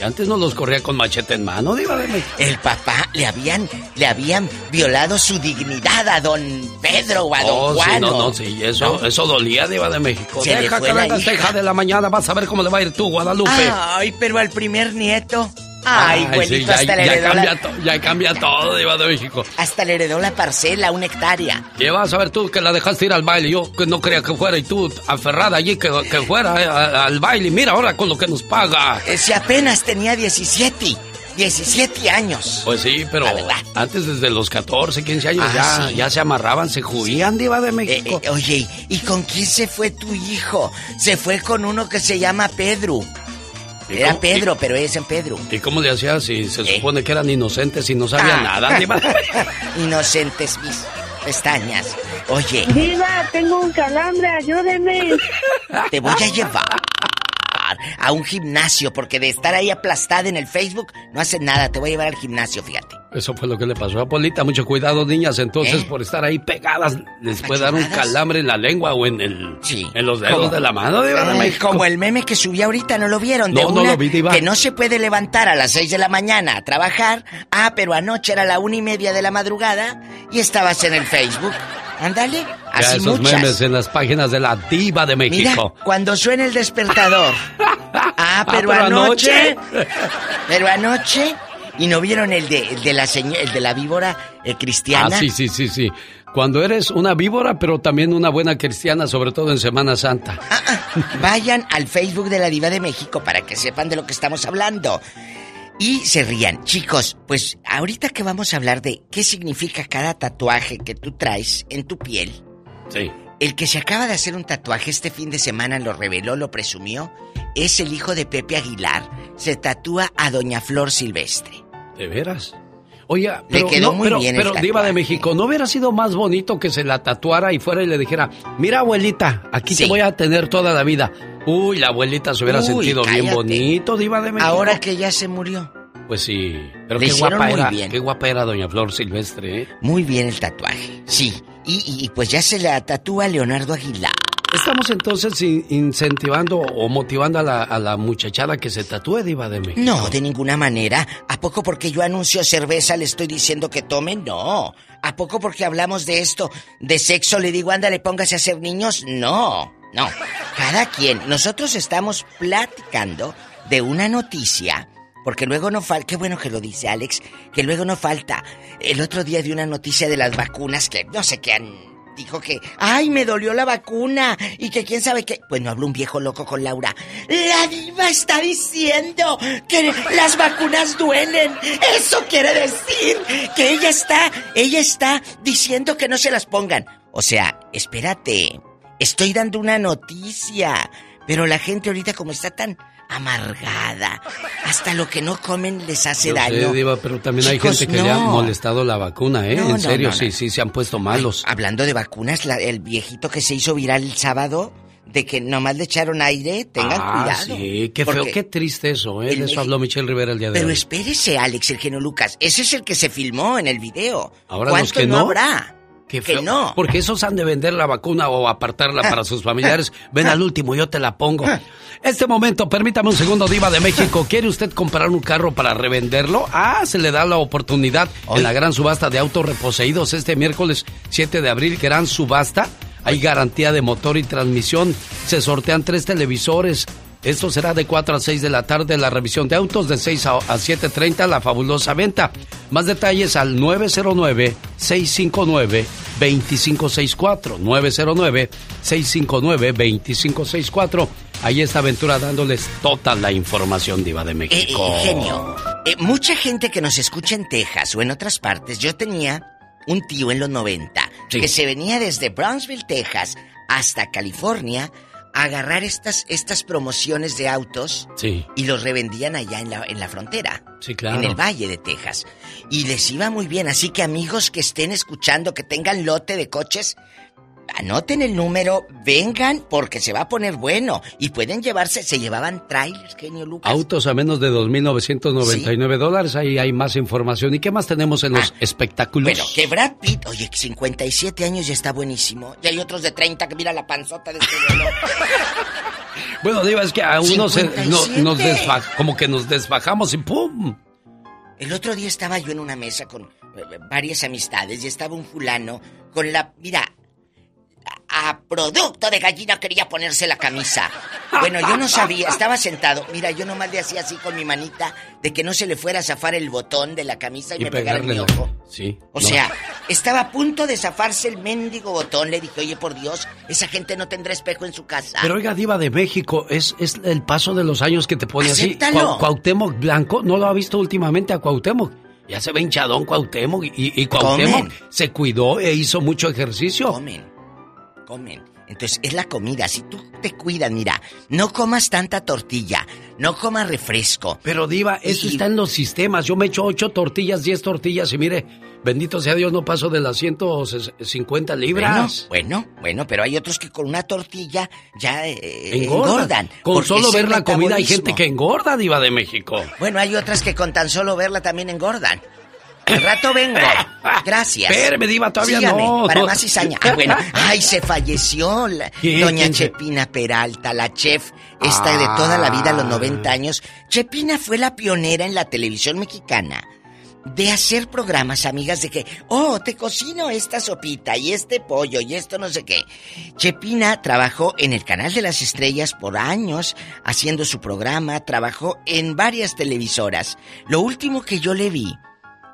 Y antes no los corría con machete en mano, Diva de México. El papá le habían, le habían violado su dignidad a don Pedro o a don Oh, Juan. sí, no, no, sí, eso, eso dolía, Diva de México. Se Deja que la venga de la mañana, vas a ver cómo le va a ir tú, Guadalupe. Ay, pero al primer nieto. Ay, sí, güelito, ya, hasta le ya heredó cambia, la, to- ya cambia todo, Diva de México. hasta le heredó la parcela, una hectárea. Y vas a ver tú que la dejaste ir al baile. Yo que no quería que fuera y tú aferrada allí que, que fuera eh, a- al baile. Mira ahora con lo que nos paga. Eh, Si apenas tenía 17, 17 años. Pues sí, pero antes desde los 14, 15 años Ah, ya, sí. ya se amarraban, se juían, Diva de México. Eh, eh, oye, ¿y con quién se fue tu hijo? Se fue con uno que se llama Pedro. ¿Y Era cómo- Pedro, pero es en Pedro. ¿Y cómo le hacías si se supone que eran inocentes y no sabían Ah. nada? Diva? Inocentes mis pestañas. Oye, Diva, tengo un calambre, ayúdeme. te voy a llevar a un gimnasio porque de estar ahí aplastada en el Facebook no hace nada. Te voy a llevar al gimnasio, fíjate. Eso fue lo que le pasó a Polita. Mucho cuidado, niñas. Entonces, ¿Eh? por estar ahí pegadas, les puede dar un calambre en la lengua o en el, en los dedos de la mano, de Ay, México. Como el meme que subí ahorita, ¿no lo vieron? De No, no una lo vi, Diva. Que no se puede levantar a las 6 de la mañana a trabajar. Ah, pero anoche era la una y media de la madrugada y estabas en el Facebook. Ándale, así esos muchas. memes en las páginas de la Diva de Mira, México. cuando suena el despertador. Ah, pero, pero anoche, anoche. Pero anoche. ¿Y no vieron el de, el de la el de la víbora eh, cristiana? Ah, sí, sí, sí, sí. Cuando eres una víbora, pero también una buena cristiana, sobre todo en Semana Santa. Vayan al Facebook de la Diva de México para que sepan de lo que estamos hablando. Y se rían. Chicos, pues ahorita que vamos a hablar de qué significa cada tatuaje que tú traes en tu piel. Sí. El que se acaba de hacer un tatuaje este fin de semana lo reveló, lo presumió, es el hijo de Pepe Aguilar. Se tatúa a Doña Flor Silvestre. ¿De veras? Oye, Le pero, quedó no, muy pero, bien el pero Diva de. México, ¿no hubiera sido más bonito que se la tatuara y fuera y le dijera, mira abuelita, aquí te Sí. voy a tener toda la vida? Uy, la abuelita se hubiera Uy, sentido bien bonito, Diva de México. Ahora que ya se murió. Pues sí, pero Le qué guapa era, bien. qué guapa era Doña Flor Silvestre, ¿eh? Muy bien el tatuaje. Sí. Y pues ya se la tatúa Leonardo Aguilar. Estamos entonces in- incentivando o motivando a la, a la muchachada que se tatúe Diva de México. No, de ninguna manera. ¿A poco porque yo anuncio cerveza le estoy diciendo que tomen? No. ¿A poco porque hablamos de esto, de sexo, le digo, ándale, póngase a ser niños? No, no. Cada quien. Nosotros estamos platicando de una noticia, porque luego no falta, qué bueno que lo dice Alex, que luego no falta. El otro día de una noticia de las vacunas que no sé qué han dijo que, ay, me dolió la vacuna y que quién sabe qué. Pues no habló un viejo loco con Laura. La diva está diciendo que las vacunas duelen. Eso quiere decir que ella está, ella está diciendo que no se las pongan. O sea, espérate, estoy dando una noticia. Pero la gente ahorita como está tan amargada, hasta lo que no comen les hace Yo daño. sé, Diva, pero también hay gente que le ha molestado la vacuna, ¿eh? No, en serio, no, sí, sí, se han puesto malos. Hablando de vacunas, la- el viejito que se hizo viral el sábado, de que nomás le echaron aire, tengan ah, cuidado. sí, qué feo, qué triste eso, ¿eh? De eso habló Michelle Rivera el día de Pero hoy. espérese, Alex, el genio Lucas. Ese es el que se filmó en el video. Ahora los ¿Cuánto que no, no? habrá? Qué que no. Porque esos han de vender la vacuna o apartarla para sus familiares. Ven al último, yo te la pongo. Este momento, permítame un segundo, Diva de México. ¿Quiere usted comprar un carro para revenderlo? Ah, se le da la oportunidad en la gran subasta de autos reposeídos este miércoles 7 de abril, gran subasta. Hay garantía de motor y transmisión. Se sortean tres televisores. Esto será de 4 a 6 de la tarde la revisión de autos, de 6 a a 7.30 la fabulosa venta. Más detalles al 909-659-2564. 909-659-2564. Ahí está Aventura dándoles toda la información diva de Eh, México. eh, genio, eh, mucha gente que nos escucha en Texas o en otras partes, yo tenía un tío en los 90 que se venía desde Brownsville, Texas, hasta California agarrar estas, estas promociones de autos Sí, y los revendían allá en la, en la frontera. sí, claro. En el Valle de Texas. Y les iba muy bien. Así que amigos que estén escuchando, que tengan lote de coches, anoten el número, vengan porque se va a poner bueno. Y pueden llevarse, se llevaban trailers, genio Lucas. Autos a menos de 2.999 dólares. Ahí hay más información. ¿Y qué más tenemos en los espectáculos? Bueno, que Brad Pitt, oye, 57 años ya está buenísimo. Y hay otros de 30 que mira la panzota de este. Bueno, Diva, es que a uno se, no- 57. nos desfa- como que nos desfajamos y ¡pum! El otro día estaba yo en una mesa con eh, varias amistades y estaba un fulano con la, mira, a, producto de gallina quería ponerse la camisa. Bueno, yo no sabía, estaba sentado. Mira, yo nomás le hacía así con mi manita de que no se le fuera a zafar el botón de la camisa y, Y me pegara en mi ojo. Sí. O no. sea, estaba a punto de zafarse el mendigo botón. Le dije, oye, por Dios, esa gente no tendrá espejo en su casa. Pero oiga, Diva de México, es, es el paso de los años que te pone así. Acéptalo. Cuau- Cuauhtémoc Blanco, ¿no lo ha visto últimamente a Cuauhtémoc? Ya se ve hinchadón Cuauhtémoc y, y Cuauhtémoc Comen. se cuidó e hizo mucho ejercicio. Comen, comen. Entonces es la comida. Si tú te cuidas, mira, no comas tanta tortilla, no comas refresco. Pero Diva, eso Y- está en los sistemas. Yo me echo ocho tortillas, diez tortillas y mire, bendito sea Dios, no paso de las 150 libras. Bueno, bueno, bueno, pero hay otros que con una tortilla ya eh, engordan. engordan. Con solo ver la comida hay gente que engorda, Diva de México. Bueno, hay otras que con tan solo verla también engordan. Al rato vengo. Gracias. Espéreme, Diva, todavía Sígame, no. Para No. más cizaña. Ah, bueno. Ay, se falleció doña ¿Quién se- Chepina Peralta, la chef esta de toda la vida a los Ah. 90 años. Chepina fue la pionera en la televisión mexicana de hacer programas, amigas, de que, oh, te cocino esta sopita y este pollo y esto no sé qué. Chepina trabajó en el Canal de las Estrellas por años haciendo su programa, trabajó en varias televisoras. Lo último que yo le vi,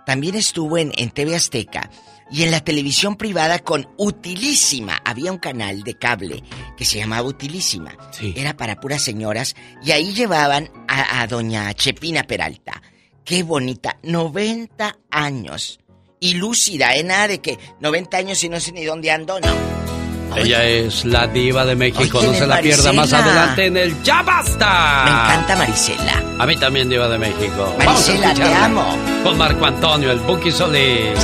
también estuvo en, en TV Azteca y en la televisión privada con Utilísima. Había un canal de cable que se llamaba Utilísima. Era para puras señoras y ahí llevaban a, a doña Chepina Peralta. Qué bonita, 90 años. Y lúcida, ¿eh? Nada de que 90 años y no sé ni dónde ando, no. Ella es la diva de México, Oye, no se la pierda más adelante en el Ya Basta. Me encanta Marisela. A mí también diva de México. Vamos a Marisela, te amo. Con Marco Antonio, el Buki Solís.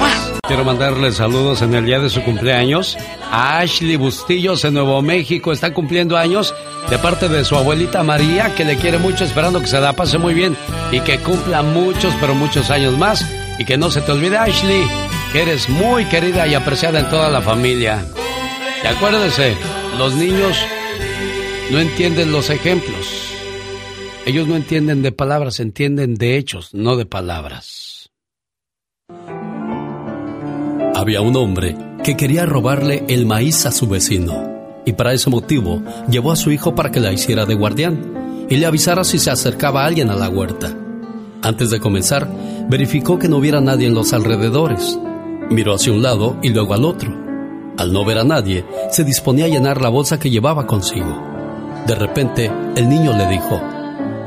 Quiero mandarle saludos en el día de su cumpleaños a Ashley Bustillos en Nuevo México. Está cumpliendo años de parte de su abuelita María, que le quiere mucho, esperando que se la pase muy bien y que cumpla muchos, pero muchos años más. Y que no se te olvide, Ashley, que eres muy querida y apreciada en toda la familia. Y acuérdese, los niños no entienden los ejemplos. Ellos no entienden de palabras, entienden de hechos, no de palabras. Había un hombre que quería robarle el maíz a su vecino y para ese motivo llevó a su hijo para que la hiciera de guardián y le avisara si se acercaba alguien a la huerta. Antes de comenzar, verificó que no hubiera nadie en los alrededores. Miró hacia un lado y luego al otro. Al no ver a nadie, se disponía a llenar la bolsa que llevaba consigo. De repente, el niño le dijo,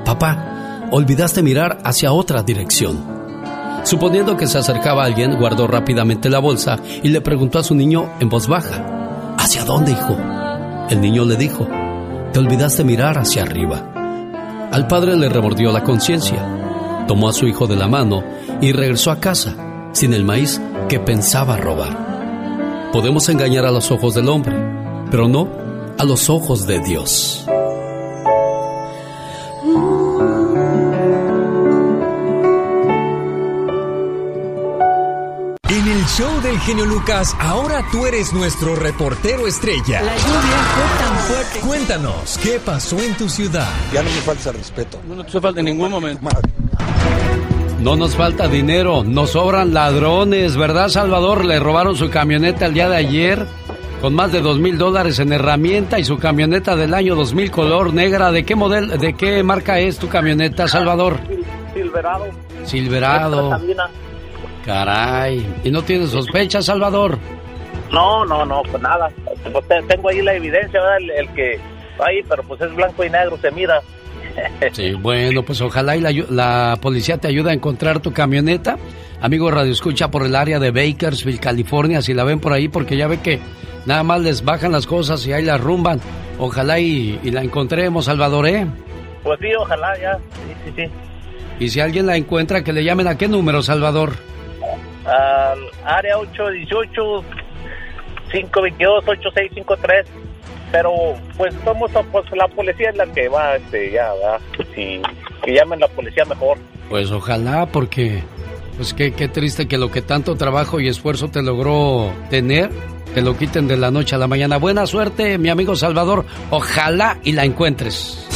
Papá, olvidaste mirar hacia otra dirección. Suponiendo que se acercaba alguien, guardó rápidamente la bolsa y le preguntó a su niño en voz baja, ¿Hacia dónde, hijo? El niño le dijo, te olvidaste mirar hacia arriba. Al padre le remordió la conciencia, tomó a su hijo de la mano y regresó a casa sin el maíz que pensaba robar. Podemos engañar a los ojos del hombre, pero no a los ojos de Dios. En el show del genio Lucas, ahora tú eres nuestro reportero estrella. La lluvia fue tan fuerte. Cuéntanos, ¿qué pasó en tu ciudad? Ya no me falta respeto. No te falta en ningún momento. No nos falta dinero, nos sobran ladrones, ¿verdad, Salvador? Le robaron su camioneta el día de ayer con más de dos mil dólares en herramienta y su camioneta del año 2000 color negra. ¿De qué modelo, de qué marca es tu camioneta, Salvador? Silverado. Silverado. Caray. ¿Y no tienes sospechas, Salvador? No, no, no, pues nada. Pues te- tengo ahí la evidencia, ¿verdad? El, el que ahí, pero pues es blanco y negro, se mira. Sí, bueno, pues ojalá y la, la policía te ayude a encontrar tu camioneta. Amigo Radio Escucha por el área de Bakersfield, California, si la ven por ahí, porque ya ve que nada más les bajan las cosas y ahí las rumban. Ojalá y, y la encontremos, Salvador, ¿eh? Pues sí, ojalá ya. Sí, sí, sí. Y si alguien la encuentra, que le llamen a qué número, Salvador. Al área 818 522 8653. Pero pues somos pues la policía es la que va este ya, ¿verdad? Si que llamen la policía mejor. Pues ojalá, porque pues qué, qué triste que lo que tanto trabajo y esfuerzo te logró tener, te lo quiten de la noche a la mañana. Buena suerte, mi amigo Salvador. Ojalá y la encuentres.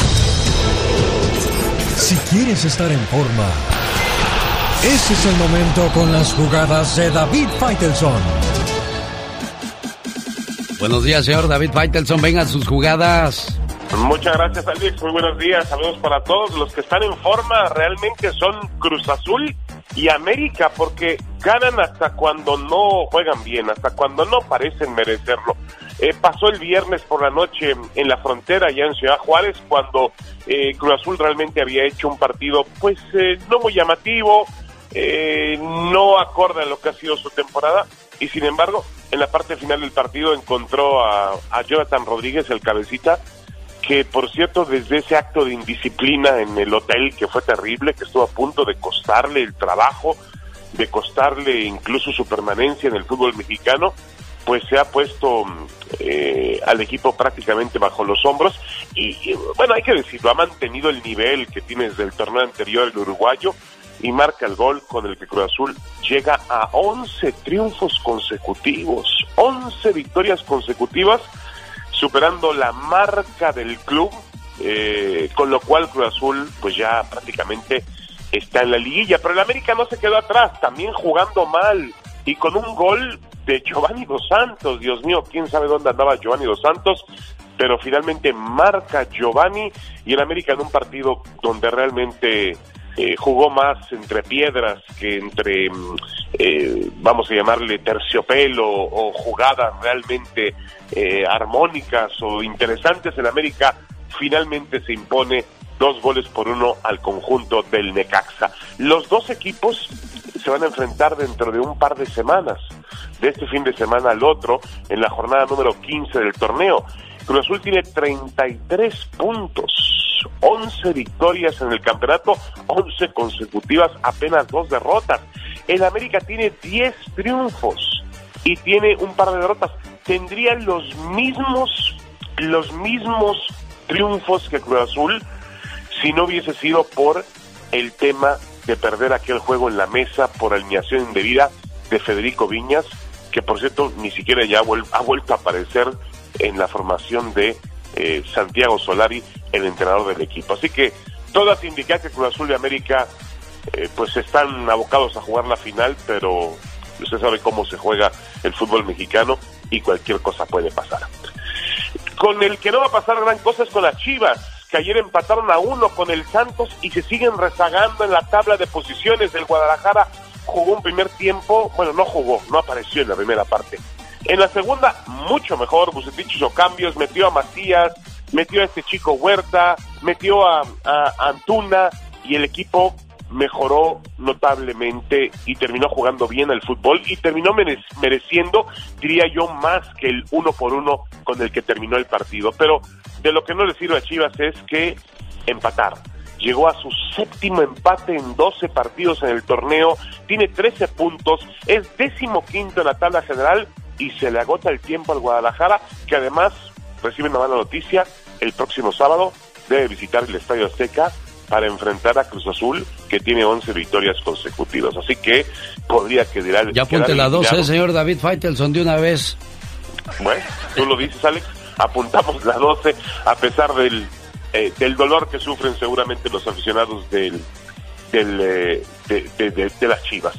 Si quieres estar en forma, ese es el momento con las jugadas de David Faitelson. Buenos días, señor David Faitelson. Vengan sus jugadas. Muchas gracias, Alex. Muy buenos días. Saludos para todos. Los que están en forma realmente son Cruz Azul y América, porque ganan hasta cuando no juegan bien, hasta cuando no parecen merecerlo. Eh, pasó el viernes por la noche en la frontera, ya en Ciudad Juárez, cuando eh, Cruz Azul realmente había hecho un partido, pues, eh, no muy llamativo, eh, no acorde a lo que ha sido su temporada, y sin embargo, en la parte final del partido encontró a, Jonathan Rodríguez, el cabecita, que por cierto desde ese acto de indisciplina en el hotel que fue terrible, que estuvo a punto de costarle el trabajo, de costarle incluso su permanencia en el fútbol mexicano, pues se ha puesto eh, al equipo prácticamente bajo los hombros y, bueno, hay que decirlo, ha mantenido el nivel que tiene desde el torneo anterior el uruguayo y marca el gol con el que Cruz Azul llega a 11 triunfos consecutivos, 11 victorias consecutivas superando la marca del club, eh, con lo cual Cruz Azul pues ya prácticamente está en la liguilla, pero el América no se quedó atrás, también jugando mal y con un gol de Giovanni Dos Santos, Dios mío, quién sabe dónde andaba Giovanni Dos Santos, pero finalmente marca Giovanni y el América en un partido donde realmente eh, jugó más entre piedras que entre, mm, eh, vamos a llamarle terciopelo o jugadas realmente eh, armónicas o interesantes en América, finalmente se impone dos goles por uno al conjunto del Necaxa. Los dos equipos se van a enfrentar dentro de un par de semanas, de este fin de semana al otro, en la jornada número 15 del torneo. Cruz Azul tiene 33 puntos, 11 victorias en el campeonato, 11 consecutivas, apenas dos derrotas. El América tiene 10 triunfos y tiene un par de derrotas. Tendrían los mismos, los mismos triunfos que Cruz Azul si no hubiese sido por el tema de perder aquel juego en la mesa por alineación indebida de Federico Viñas, que por cierto ni siquiera ya ha vuelto a aparecer en la formación de eh, Santiago Solari, el entrenador del equipo. Así que todas indican que Cruz Azul y América eh, pues están abocados a jugar la final, pero usted sabe cómo se juega el fútbol mexicano y cualquier cosa puede pasar. Con el que no va a pasar gran cosa es con las Chivas, que ayer empataron a uno con el Santos y se siguen rezagando en la tabla de posiciones del Guadalajara. Jugó un primer tiempo, bueno, no jugó, no apareció en la primera parte. En la segunda, mucho mejor. Bucetich hizo cambios, metió a Macías, metió a este chico Huerta, metió a, Antuna y el equipo mejoró notablemente y terminó jugando bien al fútbol y terminó mere- mereciendo, diría yo, más que el uno por uno con el que terminó el partido. Pero de lo que no le sirve a Chivas es que empatar. Llegó a su séptimo empate en 12 partidos en el torneo, tiene 13 puntos, es décimo quinto en la tabla general y se le agota el tiempo al Guadalajara, que además recibe una mala noticia, el próximo sábado debe visitar el Estadio Azteca para enfrentar a Cruz Azul, que tiene 11 victorias consecutivas. Así que podría quedar... Ya apunte la 12, eliminado. señor David Faitelson, de una vez. Bueno, tú lo dices, Alex. Apuntamos la 12 a pesar del, eh, del dolor que sufren seguramente los aficionados del, del, eh, de, de- de- de las Chivas.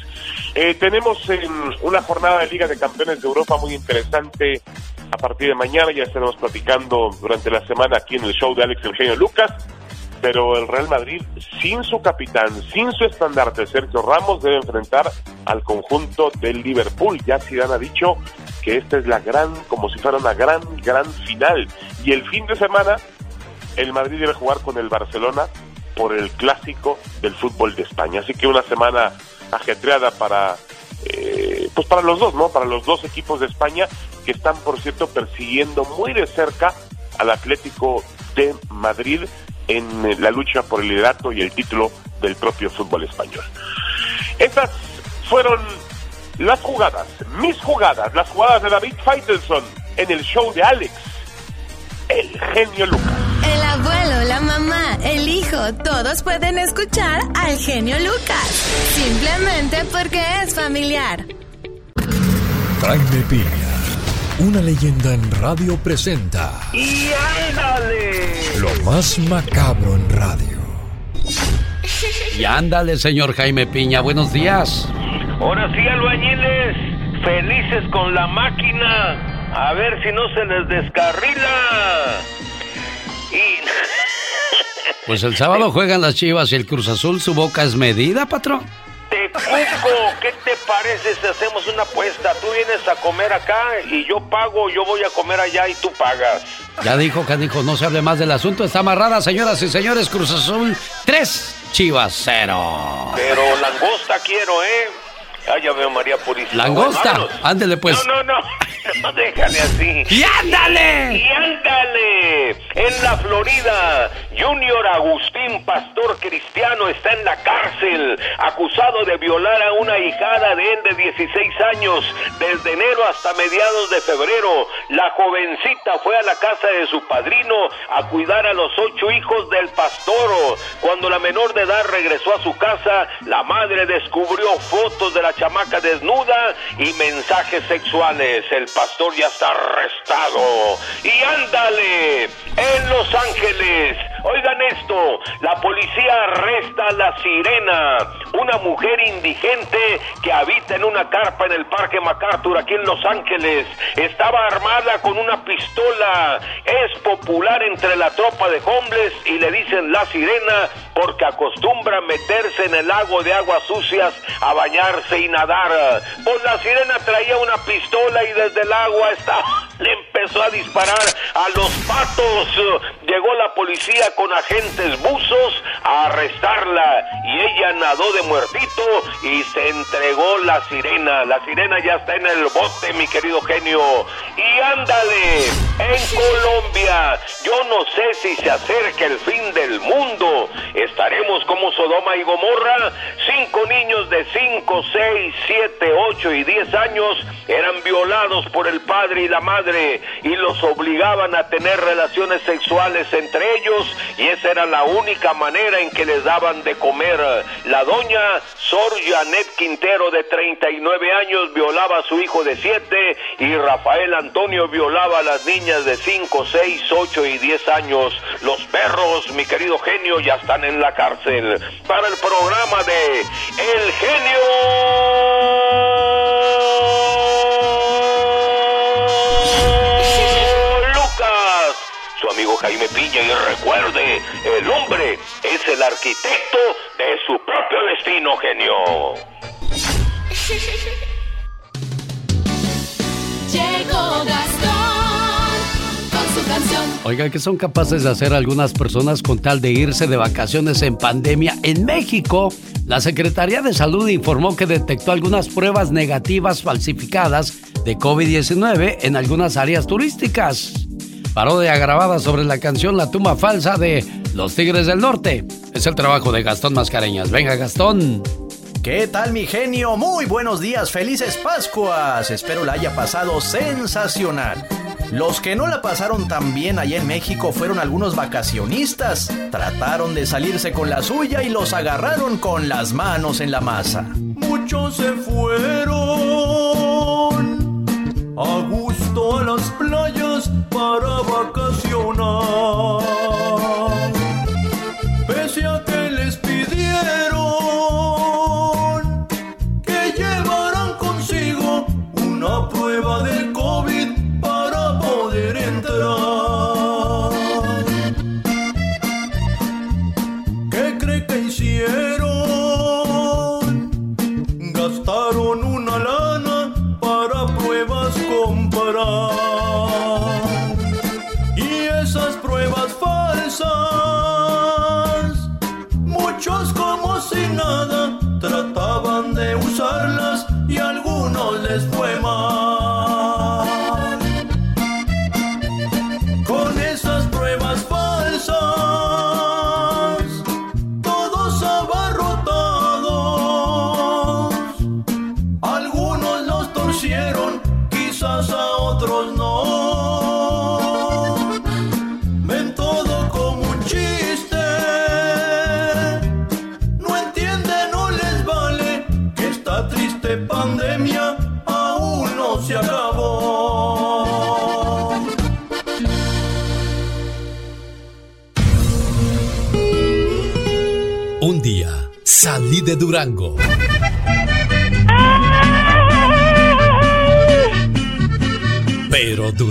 Eh, tenemos en una jornada de Liga de Campeones de Europa muy interesante a partir de mañana. Ya estaremos platicando durante la semana aquí en el show de Alex Eugenio Lucas. Pero el Real Madrid, sin su capitán, sin su estandarte Sergio Ramos, debe enfrentar al conjunto del Liverpool. Ya Zidane ha dicho que esta es la gran, como si fuera una gran, gran final. Y el fin de semana, el Madrid debe jugar con el Barcelona por el clásico del fútbol de España. Así que una semana ajetreada para, eh, pues para los dos, ¿no? Para los dos equipos de España que están, por cierto, persiguiendo muy de cerca al Atlético de Madrid en eh, la lucha por el liderato y el título del propio fútbol español. Estas fueron las jugadas, mis jugadas, las jugadas de David Faitelson en el show de Alex, el genio Lucas. El abuelo, la mamá, el hijo, todos pueden escuchar al genio Lucas. Simplemente porque es familiar. Jaime Piña, una leyenda en radio presenta ¡Y ándale! lo más macabro en radio. Y ándale, señor Jaime Piña, buenos días. Ahora sí, albañiles, felices con la máquina. A ver si no se les descarrila. Y Pues el sábado juegan las Chivas y el Cruz Azul, su boca es medida, patrón. te cuco, ¿qué te parece si hacemos una apuesta? Tú vienes a comer acá y yo pago, yo voy a comer allá y tú pagas. Ya dijo Canijo, no se hable más del asunto, está amarrada, señoras y señores, Cruz Azul 3, Chivas 0. Pero langosta quiero, ¿eh? Ah, ya veo María Purísima. Langosta, ándele pues. No, no, no. No, déjale así. ¡Y ándale! ¡Y ándale! En la Florida, Junior Agustín Pastor Cristiano está en la cárcel, acusado de violar a una hijada de él de 16 años desde enero hasta mediados de febrero. La jovencita fue a la casa de su padrino a cuidar a los ocho hijos del pastor. Cuando la menor de edad regresó a su casa, la madre descubrió fotos de la chamaca desnuda y mensajes sexuales. El pastor ya está arrestado. Y ándale, en Los Ángeles. Oigan esto, la policía arresta a la sirena, una mujer indigente que habita en una carpa en el Parque MacArthur aquí en Los Ángeles. Estaba armada con una pistola. Es popular entre la tropa de hombres y le dicen la sirena porque acostumbra meterse en el lago de aguas sucias a bañarse y nadar. Pues la sirena traía una pistola y desde el agua estaba le empezó a disparar a los patos. Llegó la policía con agentes buzos a arrestarla y ella nadó de muertito y se entregó la sirena. La sirena ya está en el bote, mi querido genio. Y ándale, en Colombia, yo no sé si se acerca el fin del mundo. Estaremos como Sodoma y Gomorra. Cinco niños de 5, 6, 7, 8 y 10 años eran violados por el padre y la madre y los obligaban a tener relaciones sexuales entre ellos y esa era la única manera en que les daban de comer. La doña Sor Janet Quintero de 39 años violaba a su hijo de 7 y Rafael Antonio violaba a las niñas de 5, 6, 8 y 10 años. Los perros, mi querido genio, ya están en la cárcel. Para el programa de El Genio amigo Jaime Piña. Y recuerde, el hombre es el arquitecto de su propio destino, genio. Llegó Oiga, ¿qué son capaces de hacer algunas personas con tal de irse de vacaciones en pandemia en México? La Secretaría de Salud informó que detectó algunas pruebas negativas falsificadas de COVID-19 en algunas áreas turísticas. Parodia grabada sobre la canción La tumba falsa de Los Tigres del Norte. Es el trabajo de Gastón Mascareñas. Venga, Gastón. ¿Qué tal mi genio? Muy buenos días, felices Pascuas. Espero la haya pasado sensacional. Los que no la pasaron tan bien allá en México fueron algunos vacacionistas. Trataron de salirse con la suya y los agarraron con las manos en la masa. Muchos se fueron a gusto a las playas para vacacionar.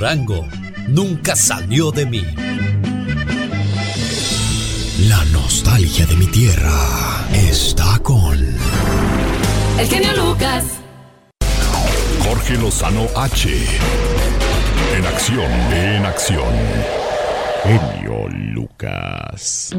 Durango nunca salió de mí. La nostalgia de mi tierra está con El genio Lucas. Jorge Lozano H. En acción, en acción. Genio Lucas.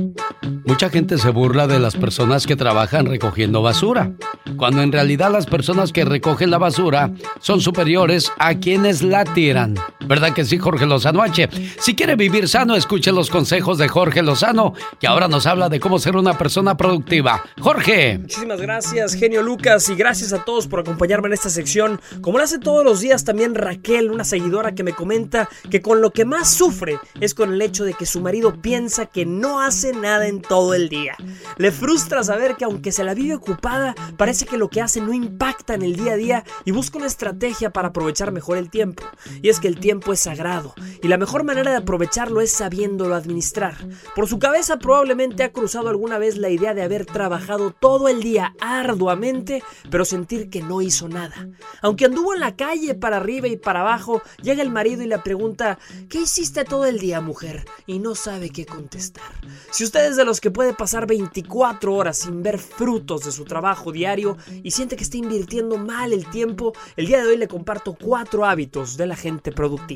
Mucha gente se burla de las personas que trabajan recogiendo basura, cuando en realidad las personas que recogen la basura son superiores a quienes la tiran. ¿Verdad que sí, Jorge Lozano H? Si quiere vivir sano, escuche los consejos de Jorge Lozano, que ahora nos habla de cómo ser una persona productiva. Jorge. Muchísimas gracias, genio Lucas, y gracias a todos por acompañarme en esta sección. Como lo hace todos los días también Raquel, una seguidora que me comenta que con lo que más sufre es con el hecho de que su marido piensa que no hace nada en todo el día. Le frustra saber que aunque se la vive ocupada, parece que lo que hace no impacta en el día a día y busca una estrategia para aprovechar mejor el tiempo. Y es que el tiempo es sagrado y la mejor manera de aprovecharlo es sabiéndolo administrar. Por su cabeza probablemente ha cruzado alguna vez la idea de haber trabajado todo el día arduamente, pero sentir que no hizo nada. Aunque anduvo en la calle para arriba y para abajo, llega el marido y le pregunta, ¿qué hiciste todo el día, mujer? Y no sabe qué contestar. Si usted es de los que puede pasar 24 horas sin ver frutos de su trabajo diario y siente que está invirtiendo mal el tiempo, el día de hoy le comparto cuatro hábitos de la gente productiva.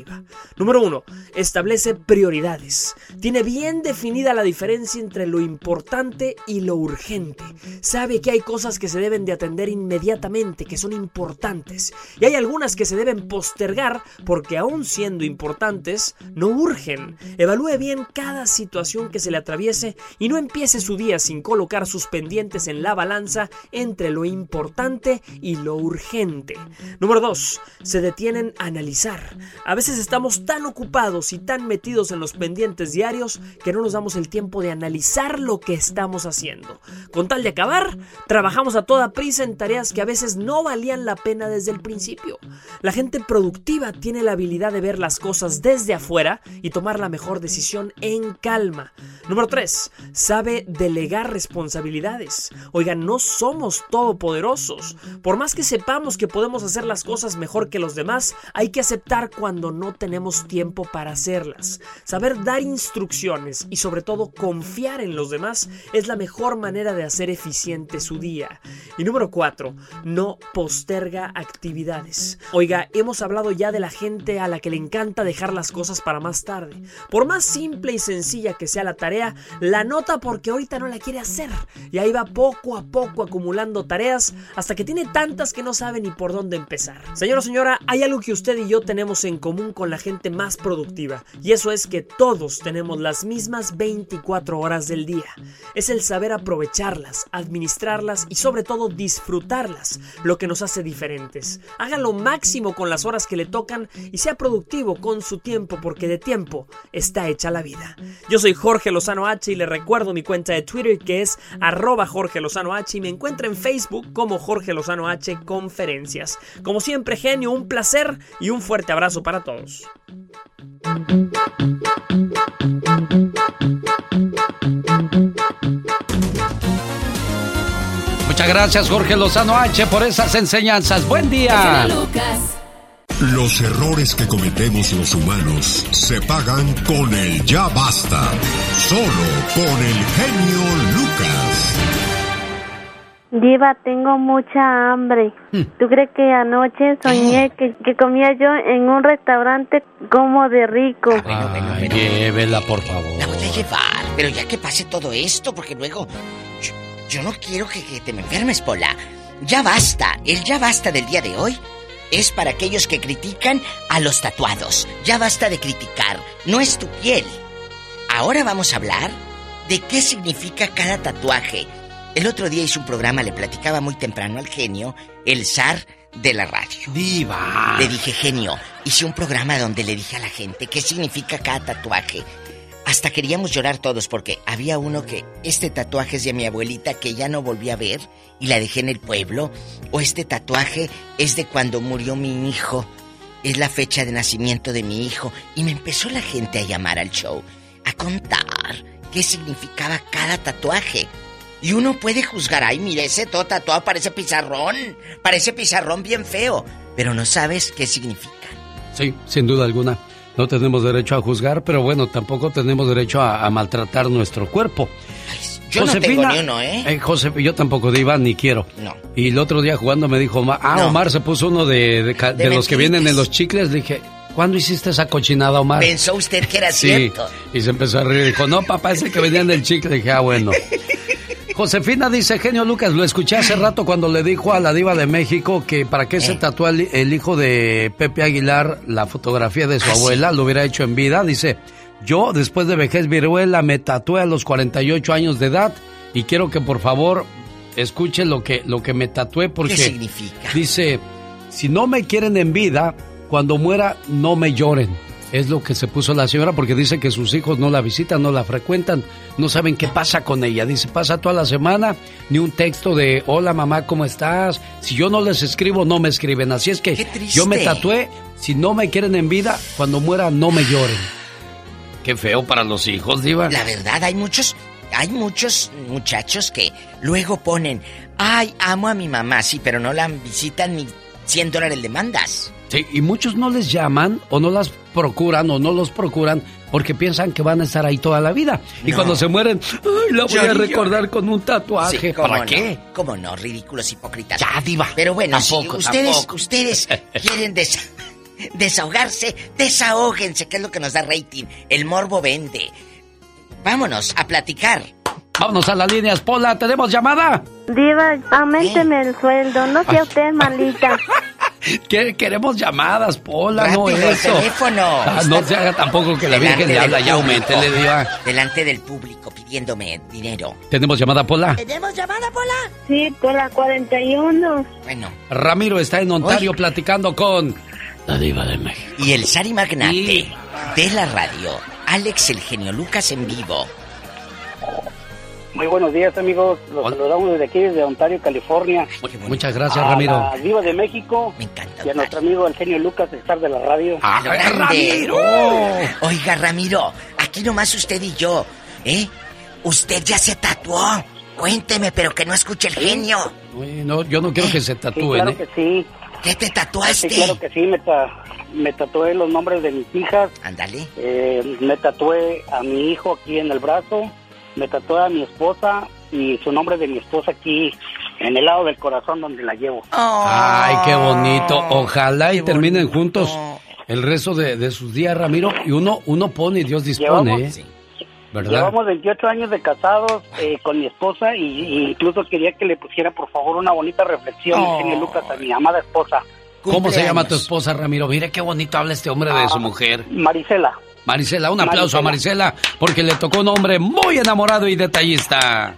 Número uno, establece prioridades. Tiene bien definida la diferencia entre lo importante y lo urgente. Sabe que hay cosas que se deben de atender inmediatamente, que son importantes, y hay algunas que se deben postergar porque aún siendo importantes, no urgen. Evalúe bien cada situación que se le atraviese y no empiece su día sin colocar sus pendientes en la balanza entre lo importante y lo urgente. Número 2. Se detienen a analizar. A veces estamos tan ocupados y tan metidos en los pendientes diarios que no nos damos el tiempo de analizar lo que estamos haciendo. Con tal de acabar, trabajamos a toda prisa en tareas que a veces no valían la pena desde el principio. La gente productiva tiene la habilidad de ver las cosas desde afuera y tomar la mejor decisión en calma. Número 3. Sabe delegar responsabilidades. Oigan, no somos todopoderosos. Por más que sepamos que podemos hacer las cosas mejor que los demás, hay que aceptar cuando no tenemos tiempo para hacerlas. Saber dar instrucciones y sobre todo confiar en los demás es la mejor manera de hacer eficiente su día. Y número 4. No posterga actividades. Oiga, hemos hablado ya de la gente a la que le encanta dejar las cosas para más tarde. Por más simple y sencilla que sea la tarea, la nota porque ahorita no la quiere hacer. Y ahí va poco a poco acumulando tareas hasta que tiene tantas que no sabe ni por dónde empezar. Señor o señora, hay algo que usted y yo tenemos en común con la gente más productiva. Y eso es que todos tenemos las mismas 24 horas del día. Es el saber aprovecharlas, administrarlas y sobre todo disfrutarlas, lo que nos hace diferentes. Haga lo máximo con las horas que le tocan y sea productivo con su tiempo porque de tiempo está hecha la vida. Yo soy Jorge Lozano H y le recuerdo mi cuenta de Twitter que es arroba Jorge Lozano H y me encuentra en Facebook como Jorge Lozano H Conferencias. Como siempre, genio, un placer y un fuerte abrazo para todos. Muchas gracias Jorge Lozano H por esas enseñanzas. Buen día. Los errores que cometemos los humanos se pagan con el ya basta. Solo con el genio Lucas. Diva, tengo mucha hambre. ¿Tú crees que anoche soñé que, que comía yo en un restaurante como de rico? Ay, llévela, por favor. La voy a llevar, pero ya que pase todo esto, porque luego. Yo, yo no quiero que, que te me enfermes, Pola. Ya basta. El ya basta del día de hoy es para aquellos que critican a los tatuados. Ya basta de criticar. No es tu piel. Ahora vamos a hablar de qué significa cada tatuaje. El otro día hice un programa, le platicaba muy temprano al genio, el zar de la radio. Diva. Le dije, genio, hice un programa donde le dije a la gente qué significa cada tatuaje. Hasta queríamos llorar todos porque había uno que este tatuaje es de mi abuelita que ya no volví a ver y la dejé en el pueblo. O este tatuaje es de cuando murió mi hijo. Es la fecha de nacimiento de mi hijo. Y me empezó la gente a llamar al show, a contar qué significaba cada tatuaje. Y uno puede juzgar, ay, mire, ese todo tatuado parece pizarrón, parece pizarrón bien feo, pero no sabes qué significa. Sí, sin duda alguna. No tenemos derecho a juzgar, pero bueno, tampoco tenemos derecho a, a maltratar nuestro cuerpo. Yo no tengo ni uno, ¿eh? José, yo tampoco diva ni quiero. No. Y el otro día jugando me dijo, "Ma- ah, No. Omar se puso uno de, de de De los que vienen en los chicles. Le dije, ¿cuándo hiciste esa cochinada, Omar? Pensó usted que era Sí, cierto. y se empezó a reír. Dijo, no, papá, ese que venía en el chicle. Le dije, ah, bueno. Josefina dice, genio Lucas, lo escuché hace rato cuando le dijo a la diva de México que para qué se tatuó el, el hijo de Pepe Aguilar la fotografía de su abuela, lo hubiera hecho en vida. Dice, yo después de vejez viruela me tatué a los 48 años de edad y quiero que por favor escuche lo que, lo que me tatué porque... ¿Qué significa? Dice, si no me quieren en vida, cuando muera no me lloren. Es lo que se puso la señora porque dice que sus hijos no la visitan, no la frecuentan, no saben qué pasa con ella. Dice, pasa toda la semana, ni un texto de, hola mamá, ¿cómo estás? Si yo no les escribo, no me escriben. Así es que yo me tatué, si no me quieren en vida, cuando muera no me lloren. Qué feo para los hijos, diva. La verdad, hay muchos, hay muchos muchachos que luego ponen, ay, amo a mi mamá, sí, pero no la visitan ni 100 dólares le mandas. Sí, y muchos no les llaman o no las procuran o no los procuran porque piensan que van a estar ahí toda la vida. Y cuando se mueren, ay, la voy Yo a recordar con un tatuaje. Sí, ¿cómo ¿Para no? qué? ¿Cómo no? Ridículos hipócritas. Ya, diva. Pero bueno, Tampoco, si ustedes, tampoco. ustedes quieren desa- desahogarse, desahóguense, que es lo que nos da rating. El morbo vende. Vámonos a platicar. Vámonos a las líneas, Pola, ¿tenemos llamada? Diva, aumenteme el sueldo, no sea usted malita. ¿Qué? Queremos llamadas, Pola, no Rápido, el eso. teléfono. Ah, no se haga tampoco que la Virgen le habla, ya aumentele, diva. Delante del público pidiéndome dinero. ¿Tenemos llamada, Pola? ¿Tenemos llamada, Pola? Sí, con la 41. Bueno. Ramiro está en Ontario platicando con la diva de México. Y el Sari Magnate de la radio, Alex el genio Lucas en vivo. Muy buenos días, amigos. Los saludamos desde aquí, desde Ontario, California. Muchas gracias, a Ramiro. la Diva de México. Me encanta. Y a nuestro amigo el genio Lucas, estar de la radio. Ah, Grande. Oiga, Ramiro, aquí nomás usted y yo, ¿eh? Usted ya se tatuó. Cuénteme, pero que no escuche el genio. Uy, no, yo no quiero que se Sí, tatúen, claro ¿eh? que sí. ¿Qué te tatuaste? Sí, claro que sí, me, ta- me tatué los nombres de mis hijas. Ándale. Eh, me tatué a mi hijo aquí en el brazo. Me tatué a mi esposa y su nombre de mi esposa aquí en el lado del corazón donde la llevo. Ay, qué bonito. Ojalá y terminen juntos el resto de, de sus días, Ramiro. Y uno, uno pone y Dios dispone, Llevamos- ¿eh? ¿Verdad? Llevamos 28 años de casados eh, con mi esposa y, y incluso quería que le pusiera por favor una bonita reflexión, Oh. Lucas, a mi amada esposa. ¿Cómo se llama tu esposa, Ramiro? Mire qué bonito habla este hombre de su mujer. Marisela. Marisela, un aplauso a Marisela porque le tocó un hombre muy enamorado y detallista.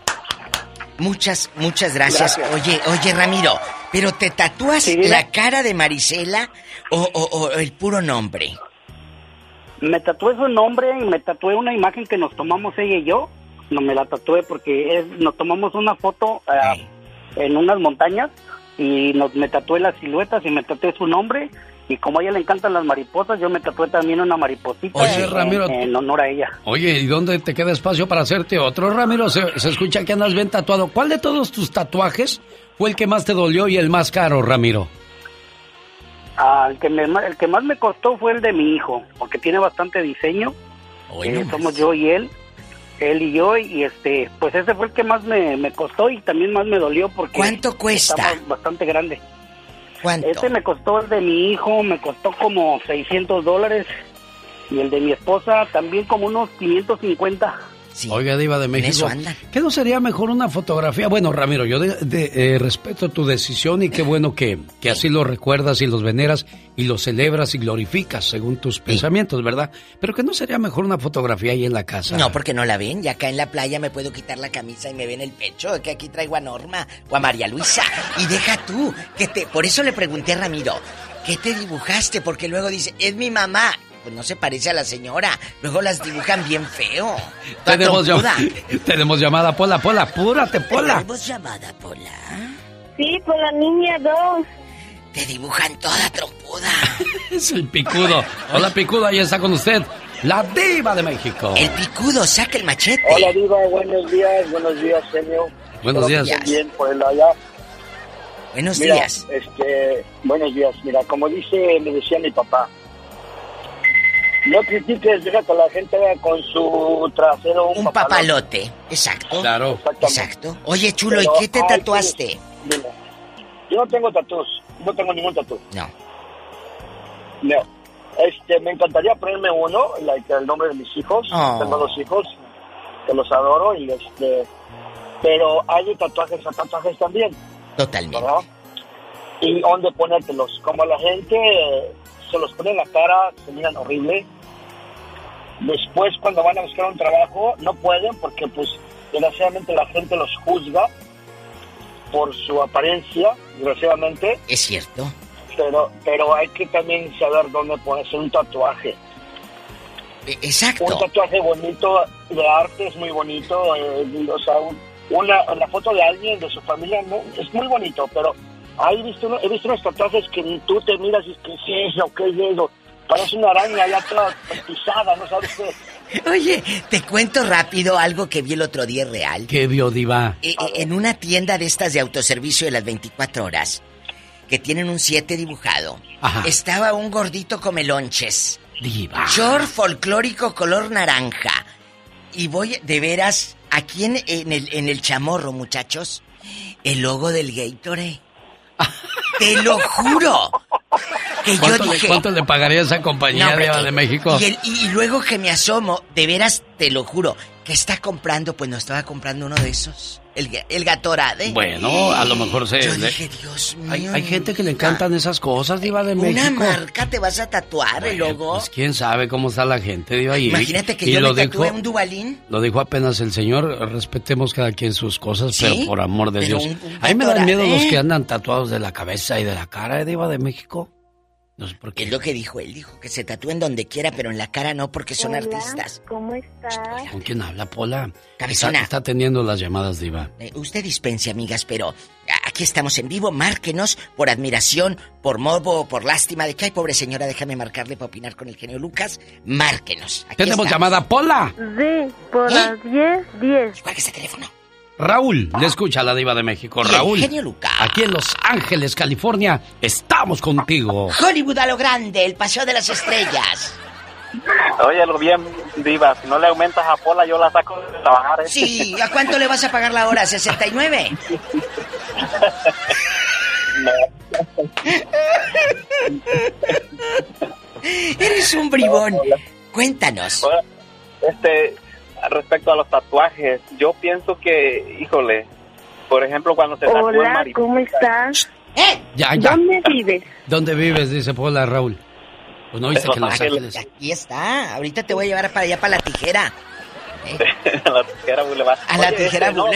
Muchas, muchas gracias. Oye, oye, Ramiro, ¿pero te tatúas la cara de Marisela o, o- o el puro nombre? Me tatué su nombre y me tatué una imagen que nos tomamos ella y yo. No me la tatué porque es- nos tomamos una foto eh, en unas montañas y nos, me tatué las siluetas y me tatué su nombre. Y como a ella le encantan las mariposas, yo me tatué también una mariposita Oye, en- Ramiro, en honor a ella. Oye, ¿y dónde te queda espacio para hacerte otro, Ramiro? Se, se escucha que andas bien tatuado. ¿Cuál de todos tus tatuajes fue el que más te dolió y el más caro, Ramiro? Ah, el, que me- el que más me costó fue el de mi hijo, porque tiene bastante diseño. Eh, somos yo y él, él y yo, y este, pues ese fue el que más me, me costó y también más me dolió porque... ¿Cuánto cuesta? bastante grande. ¿Cuánto? Este me costó el de mi hijo, me costó como 600 dólares, y el de mi esposa también como unos 550. Oiga, Diva de En México. eso andan. ¿Qué no sería mejor una fotografía? Bueno, Ramiro, yo de- de- eh, respeto tu decisión y qué bueno que, que así lo recuerdas y los veneras y los celebras y glorificas según tus pensamientos, ¿verdad? Pero que no sería mejor una fotografía ahí en la casa. No, porque no la ven. Y acá en la playa me puedo quitar la camisa y me ven el pecho. Que aquí traigo a Norma o a María Luisa. Y deja tú. que te Por eso le pregunté a Ramiro, ¿qué te dibujaste? Porque luego dice, es mi mamá. Pues no se parece a la señora. Luego las dibujan bien feo. Tenemos, llam- tenemos llamada, Pola, Pola, apúrate, Pola. Tenemos llamada, Pola. Sí, por la niña dos. Te dibujan toda trompuda. Es el picudo. Hola, picudo, ahí está con usted. La Diva de México. El picudo, saca el machete. Hola, Diva, buenos días, buenos días, genio. Buenos días. bien por el allá. Buenos Mira, días. Este, buenos días. Mira, como dice, me decía mi papá, no critiques, deja que la gente vea con su trasero un, Un papalote. Exacto. Claro. Exacto. Oye, chulo, Pero ¿y qué te tatuaste? Dime. Yo no tengo tatuos, no tengo ningún tatu. No. No. Este, me encantaría ponerme uno, like, el nombre de mis hijos. Oh. Tengo dos hijos, que los adoro y este, pero hay de tatuajes a tatuajes también. Totalmente. ¿verdad? Y dónde ponértelos. Como la gente eh, se los pone en la cara, se miran horrible. Después, cuando van a buscar un trabajo, no pueden porque, pues, desgraciadamente la gente los juzga por su apariencia, desgraciadamente. Es cierto. Pero, pero hay que también saber dónde ponerse un tatuaje. E, Exacto. Un tatuaje bonito de arte es muy bonito. eh, o sea, un- una, la foto de alguien, de su familia, no, es muy bonito, pero hay visto uno- he visto unos tatuajes que tú te miras y que ¿qué es eso? ¿Qué es eso? Parece una araña ya toda pisada, ¿no sabes qué? Oye, te cuento rápido algo que vi el otro día real. ¿Qué vio, Diva? Eh, eh, en una tienda de estas de autoservicio de las 24 horas, que tienen un 7 dibujado, Ajá. estaba un gordito come lonches. Diva. Short folclórico color naranja. Y voy, de veras, aquí en, en el, en el chamorro, muchachos, el logo del Gatorade. Te lo juro. Que yo ¿Cuánto, le, dije, cuánto le pagaría esa compañía No, que- de México? Y, el- y luego que me asomo, de veras, te lo juro, que está comprando, pues no estaba comprando uno de esos. El, el Gatorade. Bueno, a lo mejor se... Yo le- dije, Dios mío. hay, hay gente que le encantan esas cosas, Diva de Una México. marca te vas a tatuar el logo. Pues quién sabe cómo está la gente, Diva. Y, Imagínate que y yo lo me dijo, tatué un Dubalín. Lo dijo apenas el señor, respetemos cada quien sus cosas, ¿Sí? pero por amor de Pero Dios. un- un a mí me dan miedo los que andan tatuados de la cabeza y de la cara, ¿eh, Diva de México. No sé por qué. Es lo que dijo él, dijo que se tatúen donde quiera, pero en la cara no, porque son Hola, artistas. ¿Cómo estás? ¿Con quién habla, Pola? Está, Cabezona. está teniendo las llamadas, Diva. Eh, usted dispense, amigas, pero Aquí estamos en vivo, márquenos por admiración, por modo, por lástima de que hay pobre señora, déjame marcarle para opinar con el genio Lucas. Márquenos. Aquí Tenemos estamos. llamada Pola. Sí, por ¿Eh? las 10, 10. ¿Cuál es el teléfono? Raúl, le escucha la diva de México. Y Raúl. genio Lucas. Aquí en Los Ángeles, California, estamos contigo. Hollywood a lo grande, el paseo de las estrellas. Óyelo bien, Diva. Si no le aumentas a Pola, yo la saco de trabajar. ¿eh? Sí, ¿a cuánto le vas a pagar la hora? ¿69? Eres un bribón. Cuéntanos. Este, respecto a los tatuajes, yo pienso que, híjole, por ejemplo, cuando se tatúa Hola, mariposa. ¿cómo estás? Ya, ya. ¿Dónde vives? ¿Dónde vives? Dice Pola, Raúl. Pues no dice que Los Ángeles. Aquí está. Ahorita te voy a llevar para allá, para la tijera. a la tijera Boulevard. A la Oye, tijera este, no.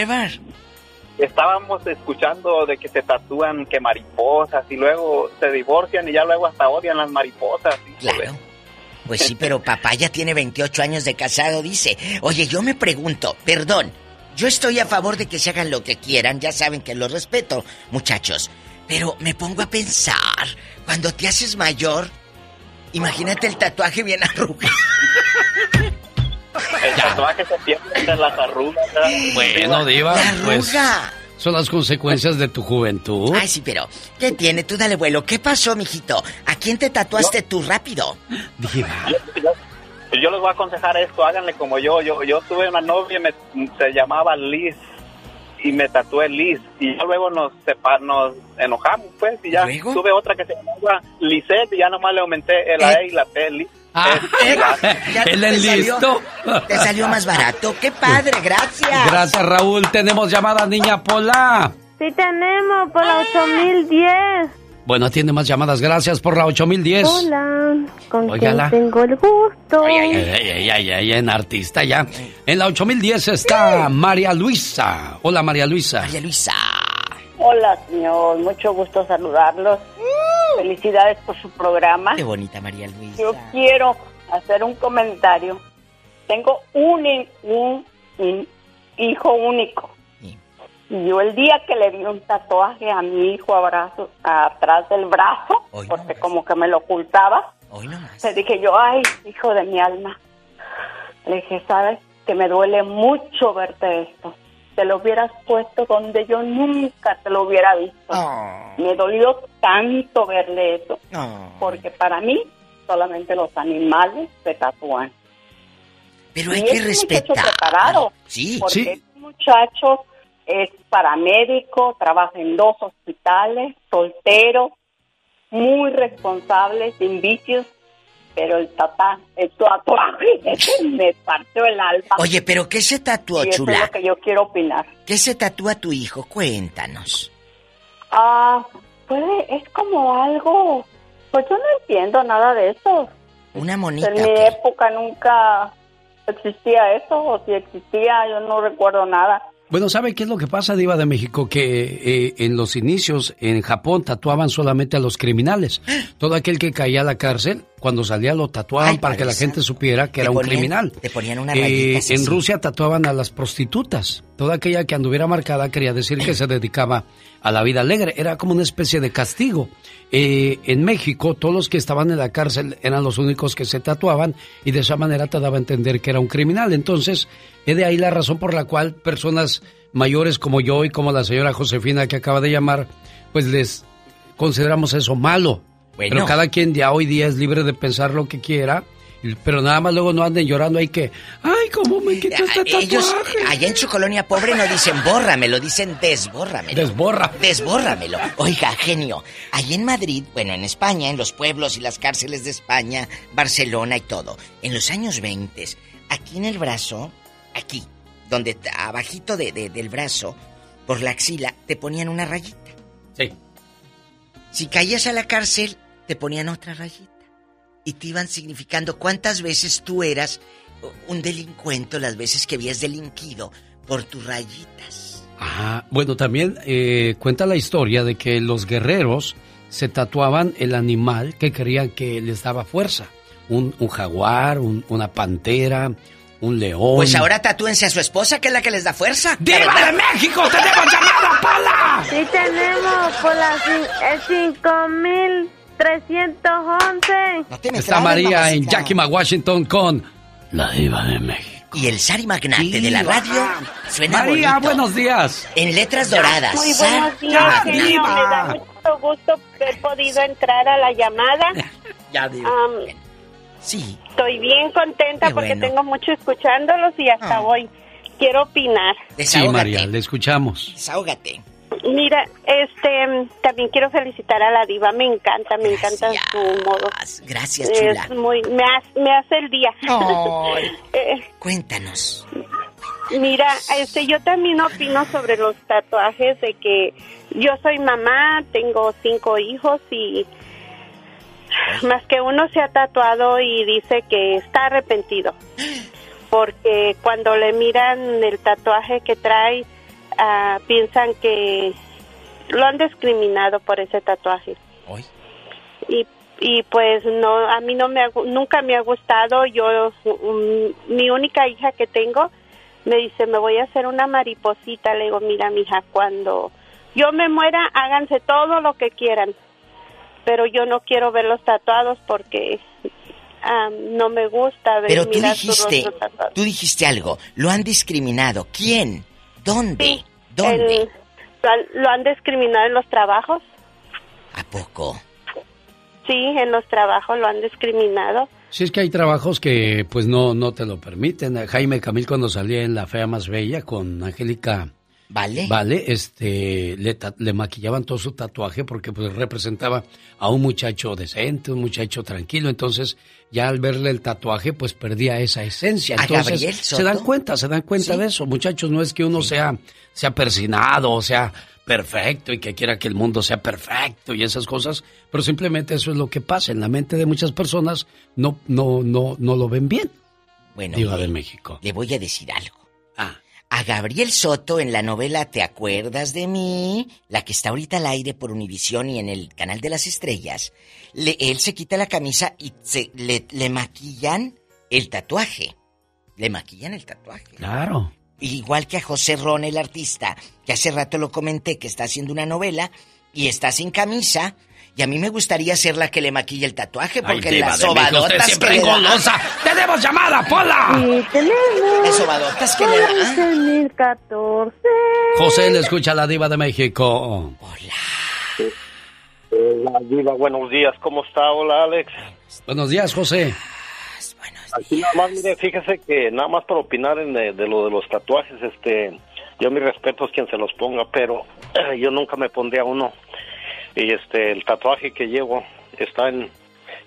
Estábamos escuchando de que se tatúan que mariposas y luego se divorcian y ya luego hasta odian las mariposas. Claro. Pues sí, pero papá ya tiene 28 años de casado, dice. Oye, yo me pregunto, perdón, yo estoy a favor de que se hagan lo que quieran, ya saben que lo respeto, muchachos. Pero me pongo a pensar, cuando te haces mayor, imagínate el tatuaje bien arrugado. El tatuaje se pierde de las arrugas. Bueno, diva, La pues arruga. Son las consecuencias de tu juventud. Ay, sí, pero, ¿qué tiene? Tú dale vuelo. ¿Qué pasó, mijito? ¿A quién te tatuaste tú rápido? Diva. Yo, yo les voy a aconsejar esto, háganle como yo. Yo, yo tuve una novia, me, se llamaba Liz, y me tatué Liz. Y ya luego nos, sepa- nos enojamos, pues, y ya ¿Luego? tuve otra que se llamaba Lisette, y ya nomás le aumenté el A y la T, Liz. Ah, Ya te salió- listo. Te salió más barato. ¡Qué padre! ¡Gracias! Gracias, Raúl. Tenemos llamada, niña Pola. Sí tenemos, por la 8010. Bueno, tiene más llamadas. Gracias por la 8010. Hola, ¿con quién tengo el gusto? Ay, ay, ay, ay, ay, ay, en artista ya. En la 8010 está María Luisa. Hola, María Luisa. María Luisa. Hola, señor. Mucho gusto saludarlos. Felicidades por su programa. Qué bonita María Luisa. Yo quiero hacer un comentario. Tengo un, un, un hijo único. Y yo el día que le di un tatuaje a mi hijo abrazo, atrás del brazo, porque como que me lo ocultaba, le dije yo, ay, hijo de mi alma. Le dije, ¿sabes? Que me duele mucho verte esto. Te lo hubieras puesto donde yo nunca te lo hubiera visto. Me dolió tanto verle eso. Porque para mí solamente los animales se tatúan. Pero Y hay que es un muchacho respetar. preparado. Sí, porque sí. este muchacho es paramédico, trabaja en dos hospitales, soltero, muy responsable, sin vicios, pero el tatá, el tatuaje, me partió el alma. Oye, pero ¿qué se tatuó, y eso es chula? lo que yo quiero opinar. ¿Qué se tatúa tu hijo? Cuéntanos. Ah, puede, es como algo, pues yo no entiendo nada de eso. Una monita. En mi época nunca existía eso, o si existía, yo no recuerdo nada. Bueno, ¿sabe qué es lo que pasa, Diva de México? Que eh, en los inicios en Japón tatuaban solamente a los criminales. Todo aquel que caía a la cárcel, cuando salía lo tatuaban Ay, para que la gente supiera que era un criminal. Te ponían una Eh, así. en Rusia tatuaban a las prostitutas. Toda aquella que anduviera marcada quería decir que se dedicaba a la vida alegre. Era como una especie de castigo. Eh, en México, todos los que estaban en la cárcel eran los únicos que se tatuaban y de esa manera te daba a entender que era un criminal. Entonces, es de ahí la razón por la cual personas mayores como yo y como la señora Josefina que acaba de llamar, pues les consideramos eso malo. Bueno. Pero cada quien ya hoy día es libre de pensar lo que quiera. Pero nada más luego no anden llorando ahí que, ay, ¿cómo me quitó este tatuaje? Ellos, allá en su colonia pobre no dicen bórramelo, dicen desbórramelo. Desborra. Desbórramelo. Oiga, genio, allá en Madrid, bueno, en España, en los pueblos y las cárceles de España, Barcelona y todo, en los años 20, aquí en el brazo, aquí, donde abajito de, de- del brazo, por la axila, te ponían una rayita. Sí. Si caías a la cárcel, te ponían otra rayita. Y te iban significando cuántas veces tú eras un delincuente, las veces que habías delinquido por tus rayitas. Ah, bueno, también eh, cuenta la historia de que los guerreros se tatuaban el animal que creían que les daba fuerza. Un, un jaguar, un- una pantera, un león. Pues ahora tatúense a su esposa, que es la que les da fuerza. ¡Diva de México! ¡Tenemos llamada, Pola! Sí tenemos por la cin- el 5311. Está María en Yakima, Washington con la diva de México. Y el Sari Magnate de la radio suena María, bonito. buenos días. En letras doradas. Muy Sari buenos días, genio. Me da mucho gusto haber podido entrar a la llamada. Ya digo. Am, sí. Estoy bien contenta Qué porque bueno. tengo mucho escuchándolos y hasta hoy quiero opinar. Sí, María, le escuchamos. Desahógate. Mira, este, también quiero felicitar a la diva. Me encanta, me encanta su modo. Gracias, chula. Es muy, me, hace, me hace el día. Eh, Cuéntanos. Mira, este, yo también opino sobre los tatuajes de que yo soy mamá, tengo cinco hijos y más que uno se ha tatuado y dice que está arrepentido porque cuando le miran el tatuaje que trae ah, piensan que lo han discriminado por ese tatuaje y y pues no a mí no me nunca me ha gustado yo mm, mi única hija que tengo me dice me voy a hacer una mariposita le digo mira mija cuando yo me muera háganse todo lo que quieran pero yo no quiero verlos tatuados porque no me gusta ver Pero tú mirar dijiste, tú dijiste algo. Lo han discriminado. ¿Quién? ¿Dónde? ¿Dónde? El- lo, han- lo han discriminado en los trabajos ¿A poco? sí en los trabajos lo han discriminado Si es que hay trabajos que pues no, no te lo permiten. Jaime Camil cuando salía en La Fea Más Bella con Angélica ¿Vale? Vale, este, le, le maquillaban todo su tatuaje porque pues representaba a un muchacho decente, un muchacho tranquilo. Entonces ya al verle el tatuaje pues perdía esa esencia. ¿A Entonces se dan cuenta, se dan cuenta de eso. Muchachos, no es que uno sea, sea persinado o sea perfecto y que quiera que el mundo sea perfecto y esas cosas, pero simplemente eso es lo que pasa. En la mente de muchas personas no, no, no, no lo ven bien. Bueno, Diva de México. Le voy a decir algo. Ah. A Gabriel Soto en la novela ¿Te acuerdas de mí? La que está ahorita al aire por Univisión y en el canal de las estrellas. le- él se quita la camisa y se, le, le maquillan el tatuaje. Le maquillan el tatuaje. Claro. Igual que a José Ron, el artista, que hace rato lo comenté, que está haciendo una novela y está sin camisa. Y a mí me gustaría ser la que le maquille el tatuaje, Ay, porque diva las sobadotas siempre que da- engolosa. ¡Tenemos llamada, Pola! Sí, tenemos. Las sobadotas que le da. 11.014. José le escucha a la diva de México. Hola, Diva, buenos días. ¿Cómo está? Hola, Alex. Buenos días, José. Aquí nada más, mire, fíjese que nada más para opinar en de, de lo de los tatuajes, este, yo mi respeto es quien se los ponga, pero eh, yo nunca me pondría uno. Y este, el tatuaje que llevo está en,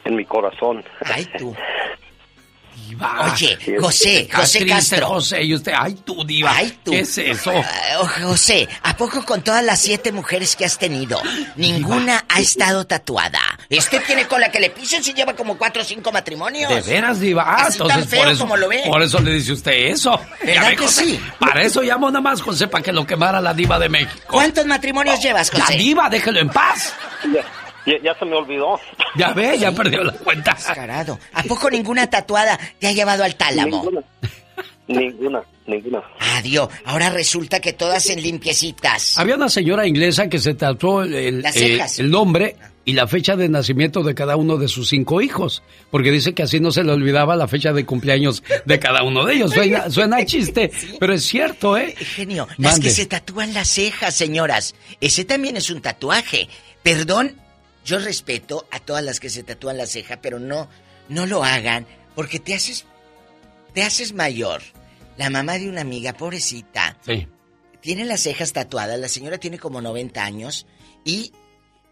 en mi corazón. Ay, tú. Diva. Oye, José, José triste, Castro. José, y usted, ay, tú, diva. Ay, tú. ¿Qué es eso? Oh, José, ¿a poco con todas las siete mujeres que has tenido, ninguna ha estado tatuada? Este tiene cola que le pisen si lleva como cuatro o cinco matrimonios. ¿De veras, diva? Ah, Así tan entonces feo por eso, como lo ve. por eso le dice usted eso. ¿Verdad que José, sí? Para eso llamó nada más, José, para que lo quemara la diva de México. ¿Cuántos matrimonios llevas, La José? diva, déjelo en paz. Ya, se me olvidó. Ya ve, ya perdió la cuenta. Descarado. ¿A poco ninguna tatuada te ha llevado al tálamo? Ninguna. Ninguna, ninguna. Adiós. Ahora resulta que todas en limpiecitas. Había una señora inglesa que se tatuó el, eh, el nombre y la fecha de nacimiento de cada uno de sus cinco hijos, porque dice que así no se le olvidaba la fecha de cumpleaños de cada uno de ellos. Suena, suena a chiste, pero es cierto, ¿eh? Genio, las que se tatúan las cejas, señoras. Ese también es un tatuaje. Perdón, yo respeto a todas las que se tatúan la ceja, pero no, no lo hagan, porque te haces, te haces mayor. La mamá de una amiga, pobrecita, Sí. tiene las cejas tatuadas. La señora tiene como 90 años y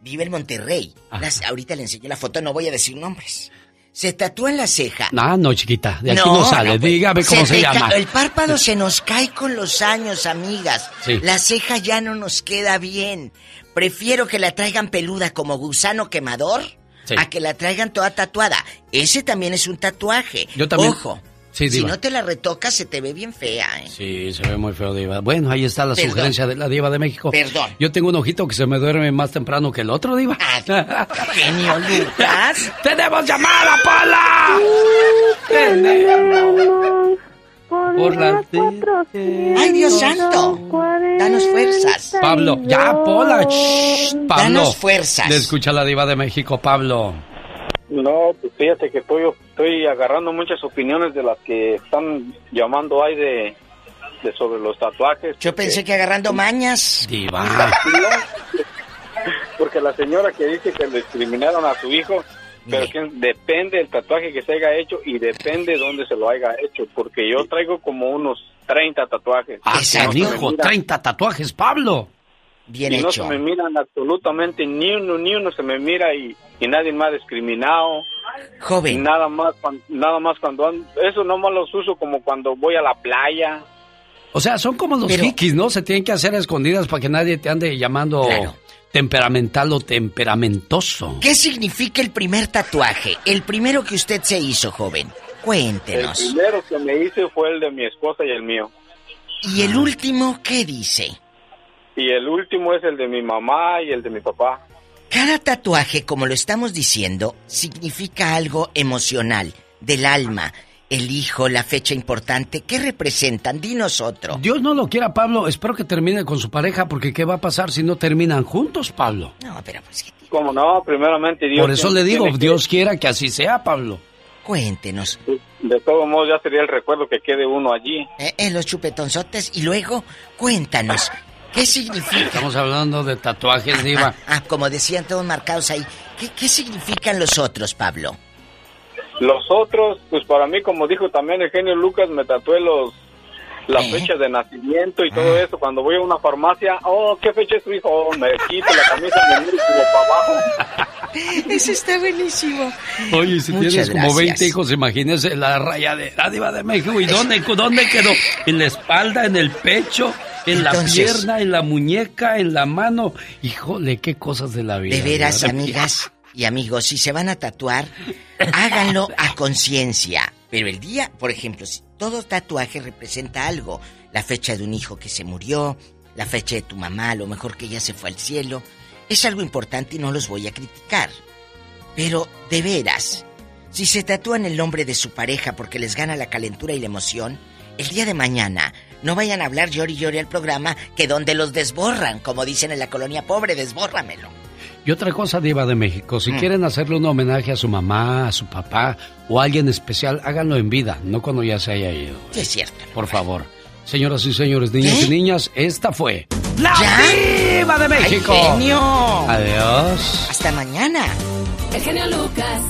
vive en Monterrey. Las- ahorita le enseño la foto, no voy a decir nombres. Se tatúa en la ceja. No, no, chiquita, de aquí no, sale. pues, Dígame cómo se, llama. El párpado se nos cae con los años, amigas. Sí. La ceja ya no nos queda bien. Prefiero que la traigan peluda como gusano quemador Sí. a que la traigan toda tatuada. Ese también es un tatuaje. Yo también. Ojo. Sí, si no te la retocas, se te ve bien fea, ¿eh? Sí, se ve muy feo, Diva. Bueno, ahí está la Perdón. sugerencia de la Diva de México. Perdón. Yo tengo un ojito que se me duerme más temprano que el otro, Diva. Genio Lucas. ¡Tenemos llamada, Pola! ¡Tenemos! Por las ¡Ay, Dios santo! Danos fuerzas. Pablo, ya, Pola. shh, Pablo. Danos fuerzas. Le escucha la diva de México, Pablo. No, pues fíjate que estoy, estoy agarrando muchas opiniones de las que están llamando ahí de, de sobre los tatuajes. Yo pensé que agarrando mañas. Diva. Porque la señora que dice que le discriminaron a su hijo, pero que depende del tatuaje que se haya hecho y depende de dónde se lo haya hecho. Porque yo traigo como unos 30 tatuajes. Ah, Y no se miran- 30 tatuajes, Pablo. Bien y no se me miran absolutamente ni uno, ni uno se me mira y, y nadie me ha discriminado. Joven. Y nada más, nada más cuando ando- eso nomás los uso como cuando voy a la playa. O sea, son como los hikis, ¿no? Se tienen que hacer a escondidas para que nadie te ande llamando temperamental o temperamentoso. ¿Qué significa el primer tatuaje? El primero que usted se hizo, joven. El Cuéntenos. primero que me hice fue el de mi esposa y el mío. ¿Y el último qué dice? Y el último es el de mi mamá y el de mi papá. Cada tatuaje, como lo estamos diciendo, significa algo emocional, del alma. El hijo, la fecha importante, ¿qué representan? Dinos otro. Dios no lo quiera, Pablo. Espero que termine con su pareja, porque ¿qué va a pasar si no terminan juntos, Pablo? No, pero pues... Como no, primeramente Dios. Por eso tiene- le digo, que- Dios quiera que así sea, Pablo. Cuéntenos. De todos modos, ya sería el recuerdo que quede uno allí. Eh, eh, los chupetonzotes. Y luego, cuéntanos. ¿Qué significa? Estamos hablando de tatuajes, Diva. Ah, como decían todos marcados ahí. ¿Qué, qué significan los otros, Pablo? Los otros, pues para mí, como dijo también el genio Lucas, me tatué los la ¿Eh? fecha de nacimiento y Ah. todo eso. Cuando voy a una farmacia, oh, ¿qué fecha es tu hijo? Oh, me quito la camisa me miro como para abajo. Ese está buenísimo. Oye, si Muchas tienes como gracias. 20 hijos, imagínese la raya de la Diva de México. ¿Y dónde, dónde quedó? ¿En la espalda, en el pecho, en la pierna, en la muñeca, en la mano? Híjole, qué cosas de la vida. De veras, ¿verdad? amigas y amigos, si se van a tatuar, háganlo a conciencia. Pero el día, por ejemplo, si todo tatuaje representa algo, la fecha de un hijo que se murió, la fecha de tu mamá, lo mejor que ya se fue al cielo, es algo importante y no los voy a criticar. Pero, de veras, si se tatúan el nombre de su pareja porque les gana la calentura y la emoción, el día de mañana no vayan a hablar llori llori al programa que donde los desborran, como dicen en la colonia pobre, desbórramelo. Y otra cosa, Diva de México, si quieren hacerle un homenaje a su mamá, a su papá o a alguien especial, háganlo en vida, no cuando ya se haya ido. Sí, es cierto. Por favor. Señoras y señores, niños y niñas, esta fue la ¿Ya? Diva de México. ¡Ay, genio! Adiós. Hasta mañana. El genio Lucas.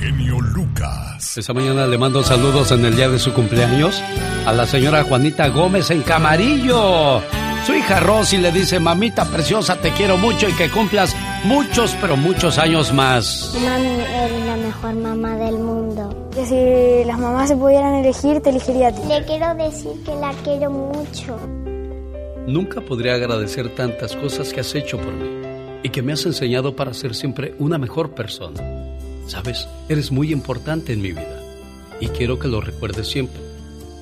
Genio Lucas. Esta mañana le mando saludos en el día de su cumpleaños a la señora Juanita Gómez en Camarillo. Su hija Rosy le dice, mamita preciosa, te quiero mucho y que cumplas muchos, pero muchos años más. Mami, eres la mejor mamá del mundo. Que si las mamás se pudieran elegir, te elegiría a ti. Le quiero decir que la quiero mucho. Nunca podría agradecer tantas cosas que has hecho por mí y que me has enseñado para ser siempre una mejor persona. Sabes, eres muy importante en mi vida y quiero que lo recuerdes siempre,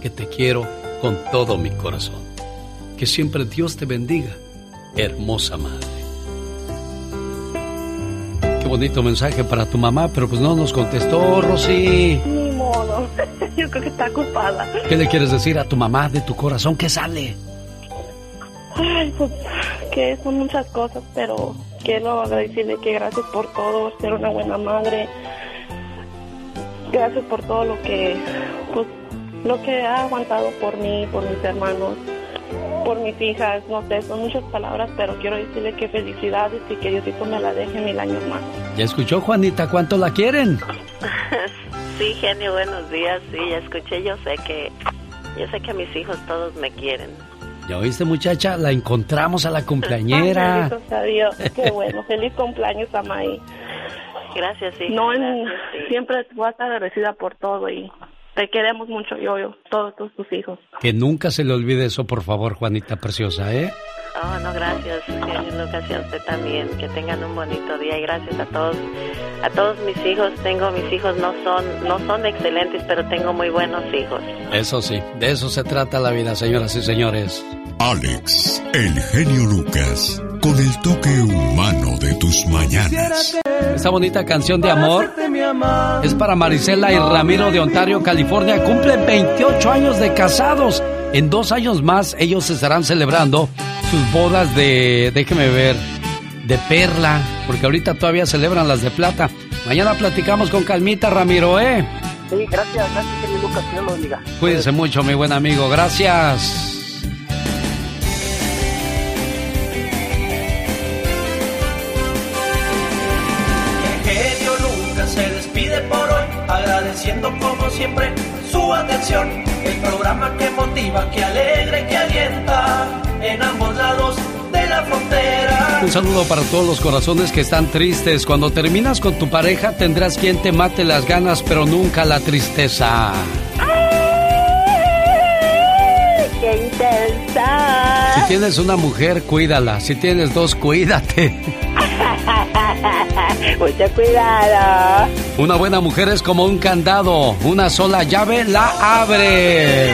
que te quiero con todo mi corazón. Que siempre Dios te bendiga, hermosa madre. Qué bonito mensaje para tu mamá, pero pues no nos contestó, Rosy. Ni modo. Yo creo que está ocupada. ¿Qué le quieres decir a tu mamá de tu corazón que sale? Ay, pues que son muchas cosas, pero quiero agradecerle que gracias por todo, ser una buena madre. Gracias por todo lo que, pues, lo que ha aguantado por mí, por mis hermanos, por mis hijas, no sé, son muchas palabras, pero quiero decirle que felicidades y que Diosito me la deje mil años más. ¿Ya escuchó, Juanita, cuánto la quieren? Sí, genio, buenos días. Sí, ya escuché. Yo sé que, yo sé que mis hijos todos me quieren. ¿Ya oíste, muchacha? La encontramos a la cumpleañera. Ay, sea Dios, qué bueno. Feliz cumpleaños, Amai. Gracias, sí. No, en- siempre voy a estar agradecida por todo y te queremos mucho, yo, yo, todos tus, tus hijos. Que nunca se le olvide eso, por favor, Juanita preciosa, ¿eh? Oh, no, gracias, genio Lucas, y a usted también. Que tengan un bonito día y gracias a todos, a todos mis hijos. Tengo mis hijos no son, no son excelentes, pero tengo muy buenos hijos. Eso sí, de eso se trata la vida, señoras y señores. Alex, el genio Lucas, con el toque humano de tus mañanas. Esta bonita canción de amor es para Marisela y Ramiro de Ontario, California. Cumplen 28 años de casados. En dos años más ellos estarán celebrando sus bodas de, déjeme ver, de perla, porque ahorita todavía celebran las de plata. Mañana platicamos con Calmita, Ramiro, ¿eh? Sí, gracias, gracias, Lucas, Dios lo diga. Cuídense mucho, mi buen amigo. Gracias. genio Lucas se despide por hoy, agradeciendo como siempre su atención. El programa que motiva, que alegra y que alienta en ambos lados de la frontera. Un saludo para todos los corazones que están tristes. Cuando terminas con tu pareja tendrás quien te mate las ganas, pero nunca la tristeza. ¡Qué intensa! Si tienes una mujer, cuídala. Si tienes dos, cuídate. Mucho cuidado. Una buena mujer es como un candado. Una sola llave la abre.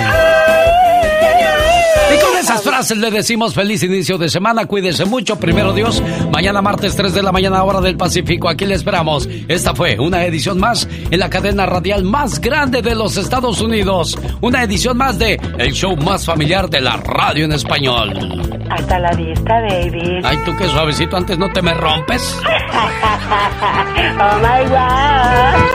Y con esas frases le decimos feliz inicio de semana. Cuídese mucho. Primero Dios. Mañana martes 3 de la mañana hora del Pacífico. Aquí le esperamos. Esta fue una edición más en la cadena radial más grande de los Estados Unidos. Una edición más de el show más familiar de la radio en español. Hasta la vista, baby. Ay, tú qué suavecito. Antes no te me rompes. oh my God.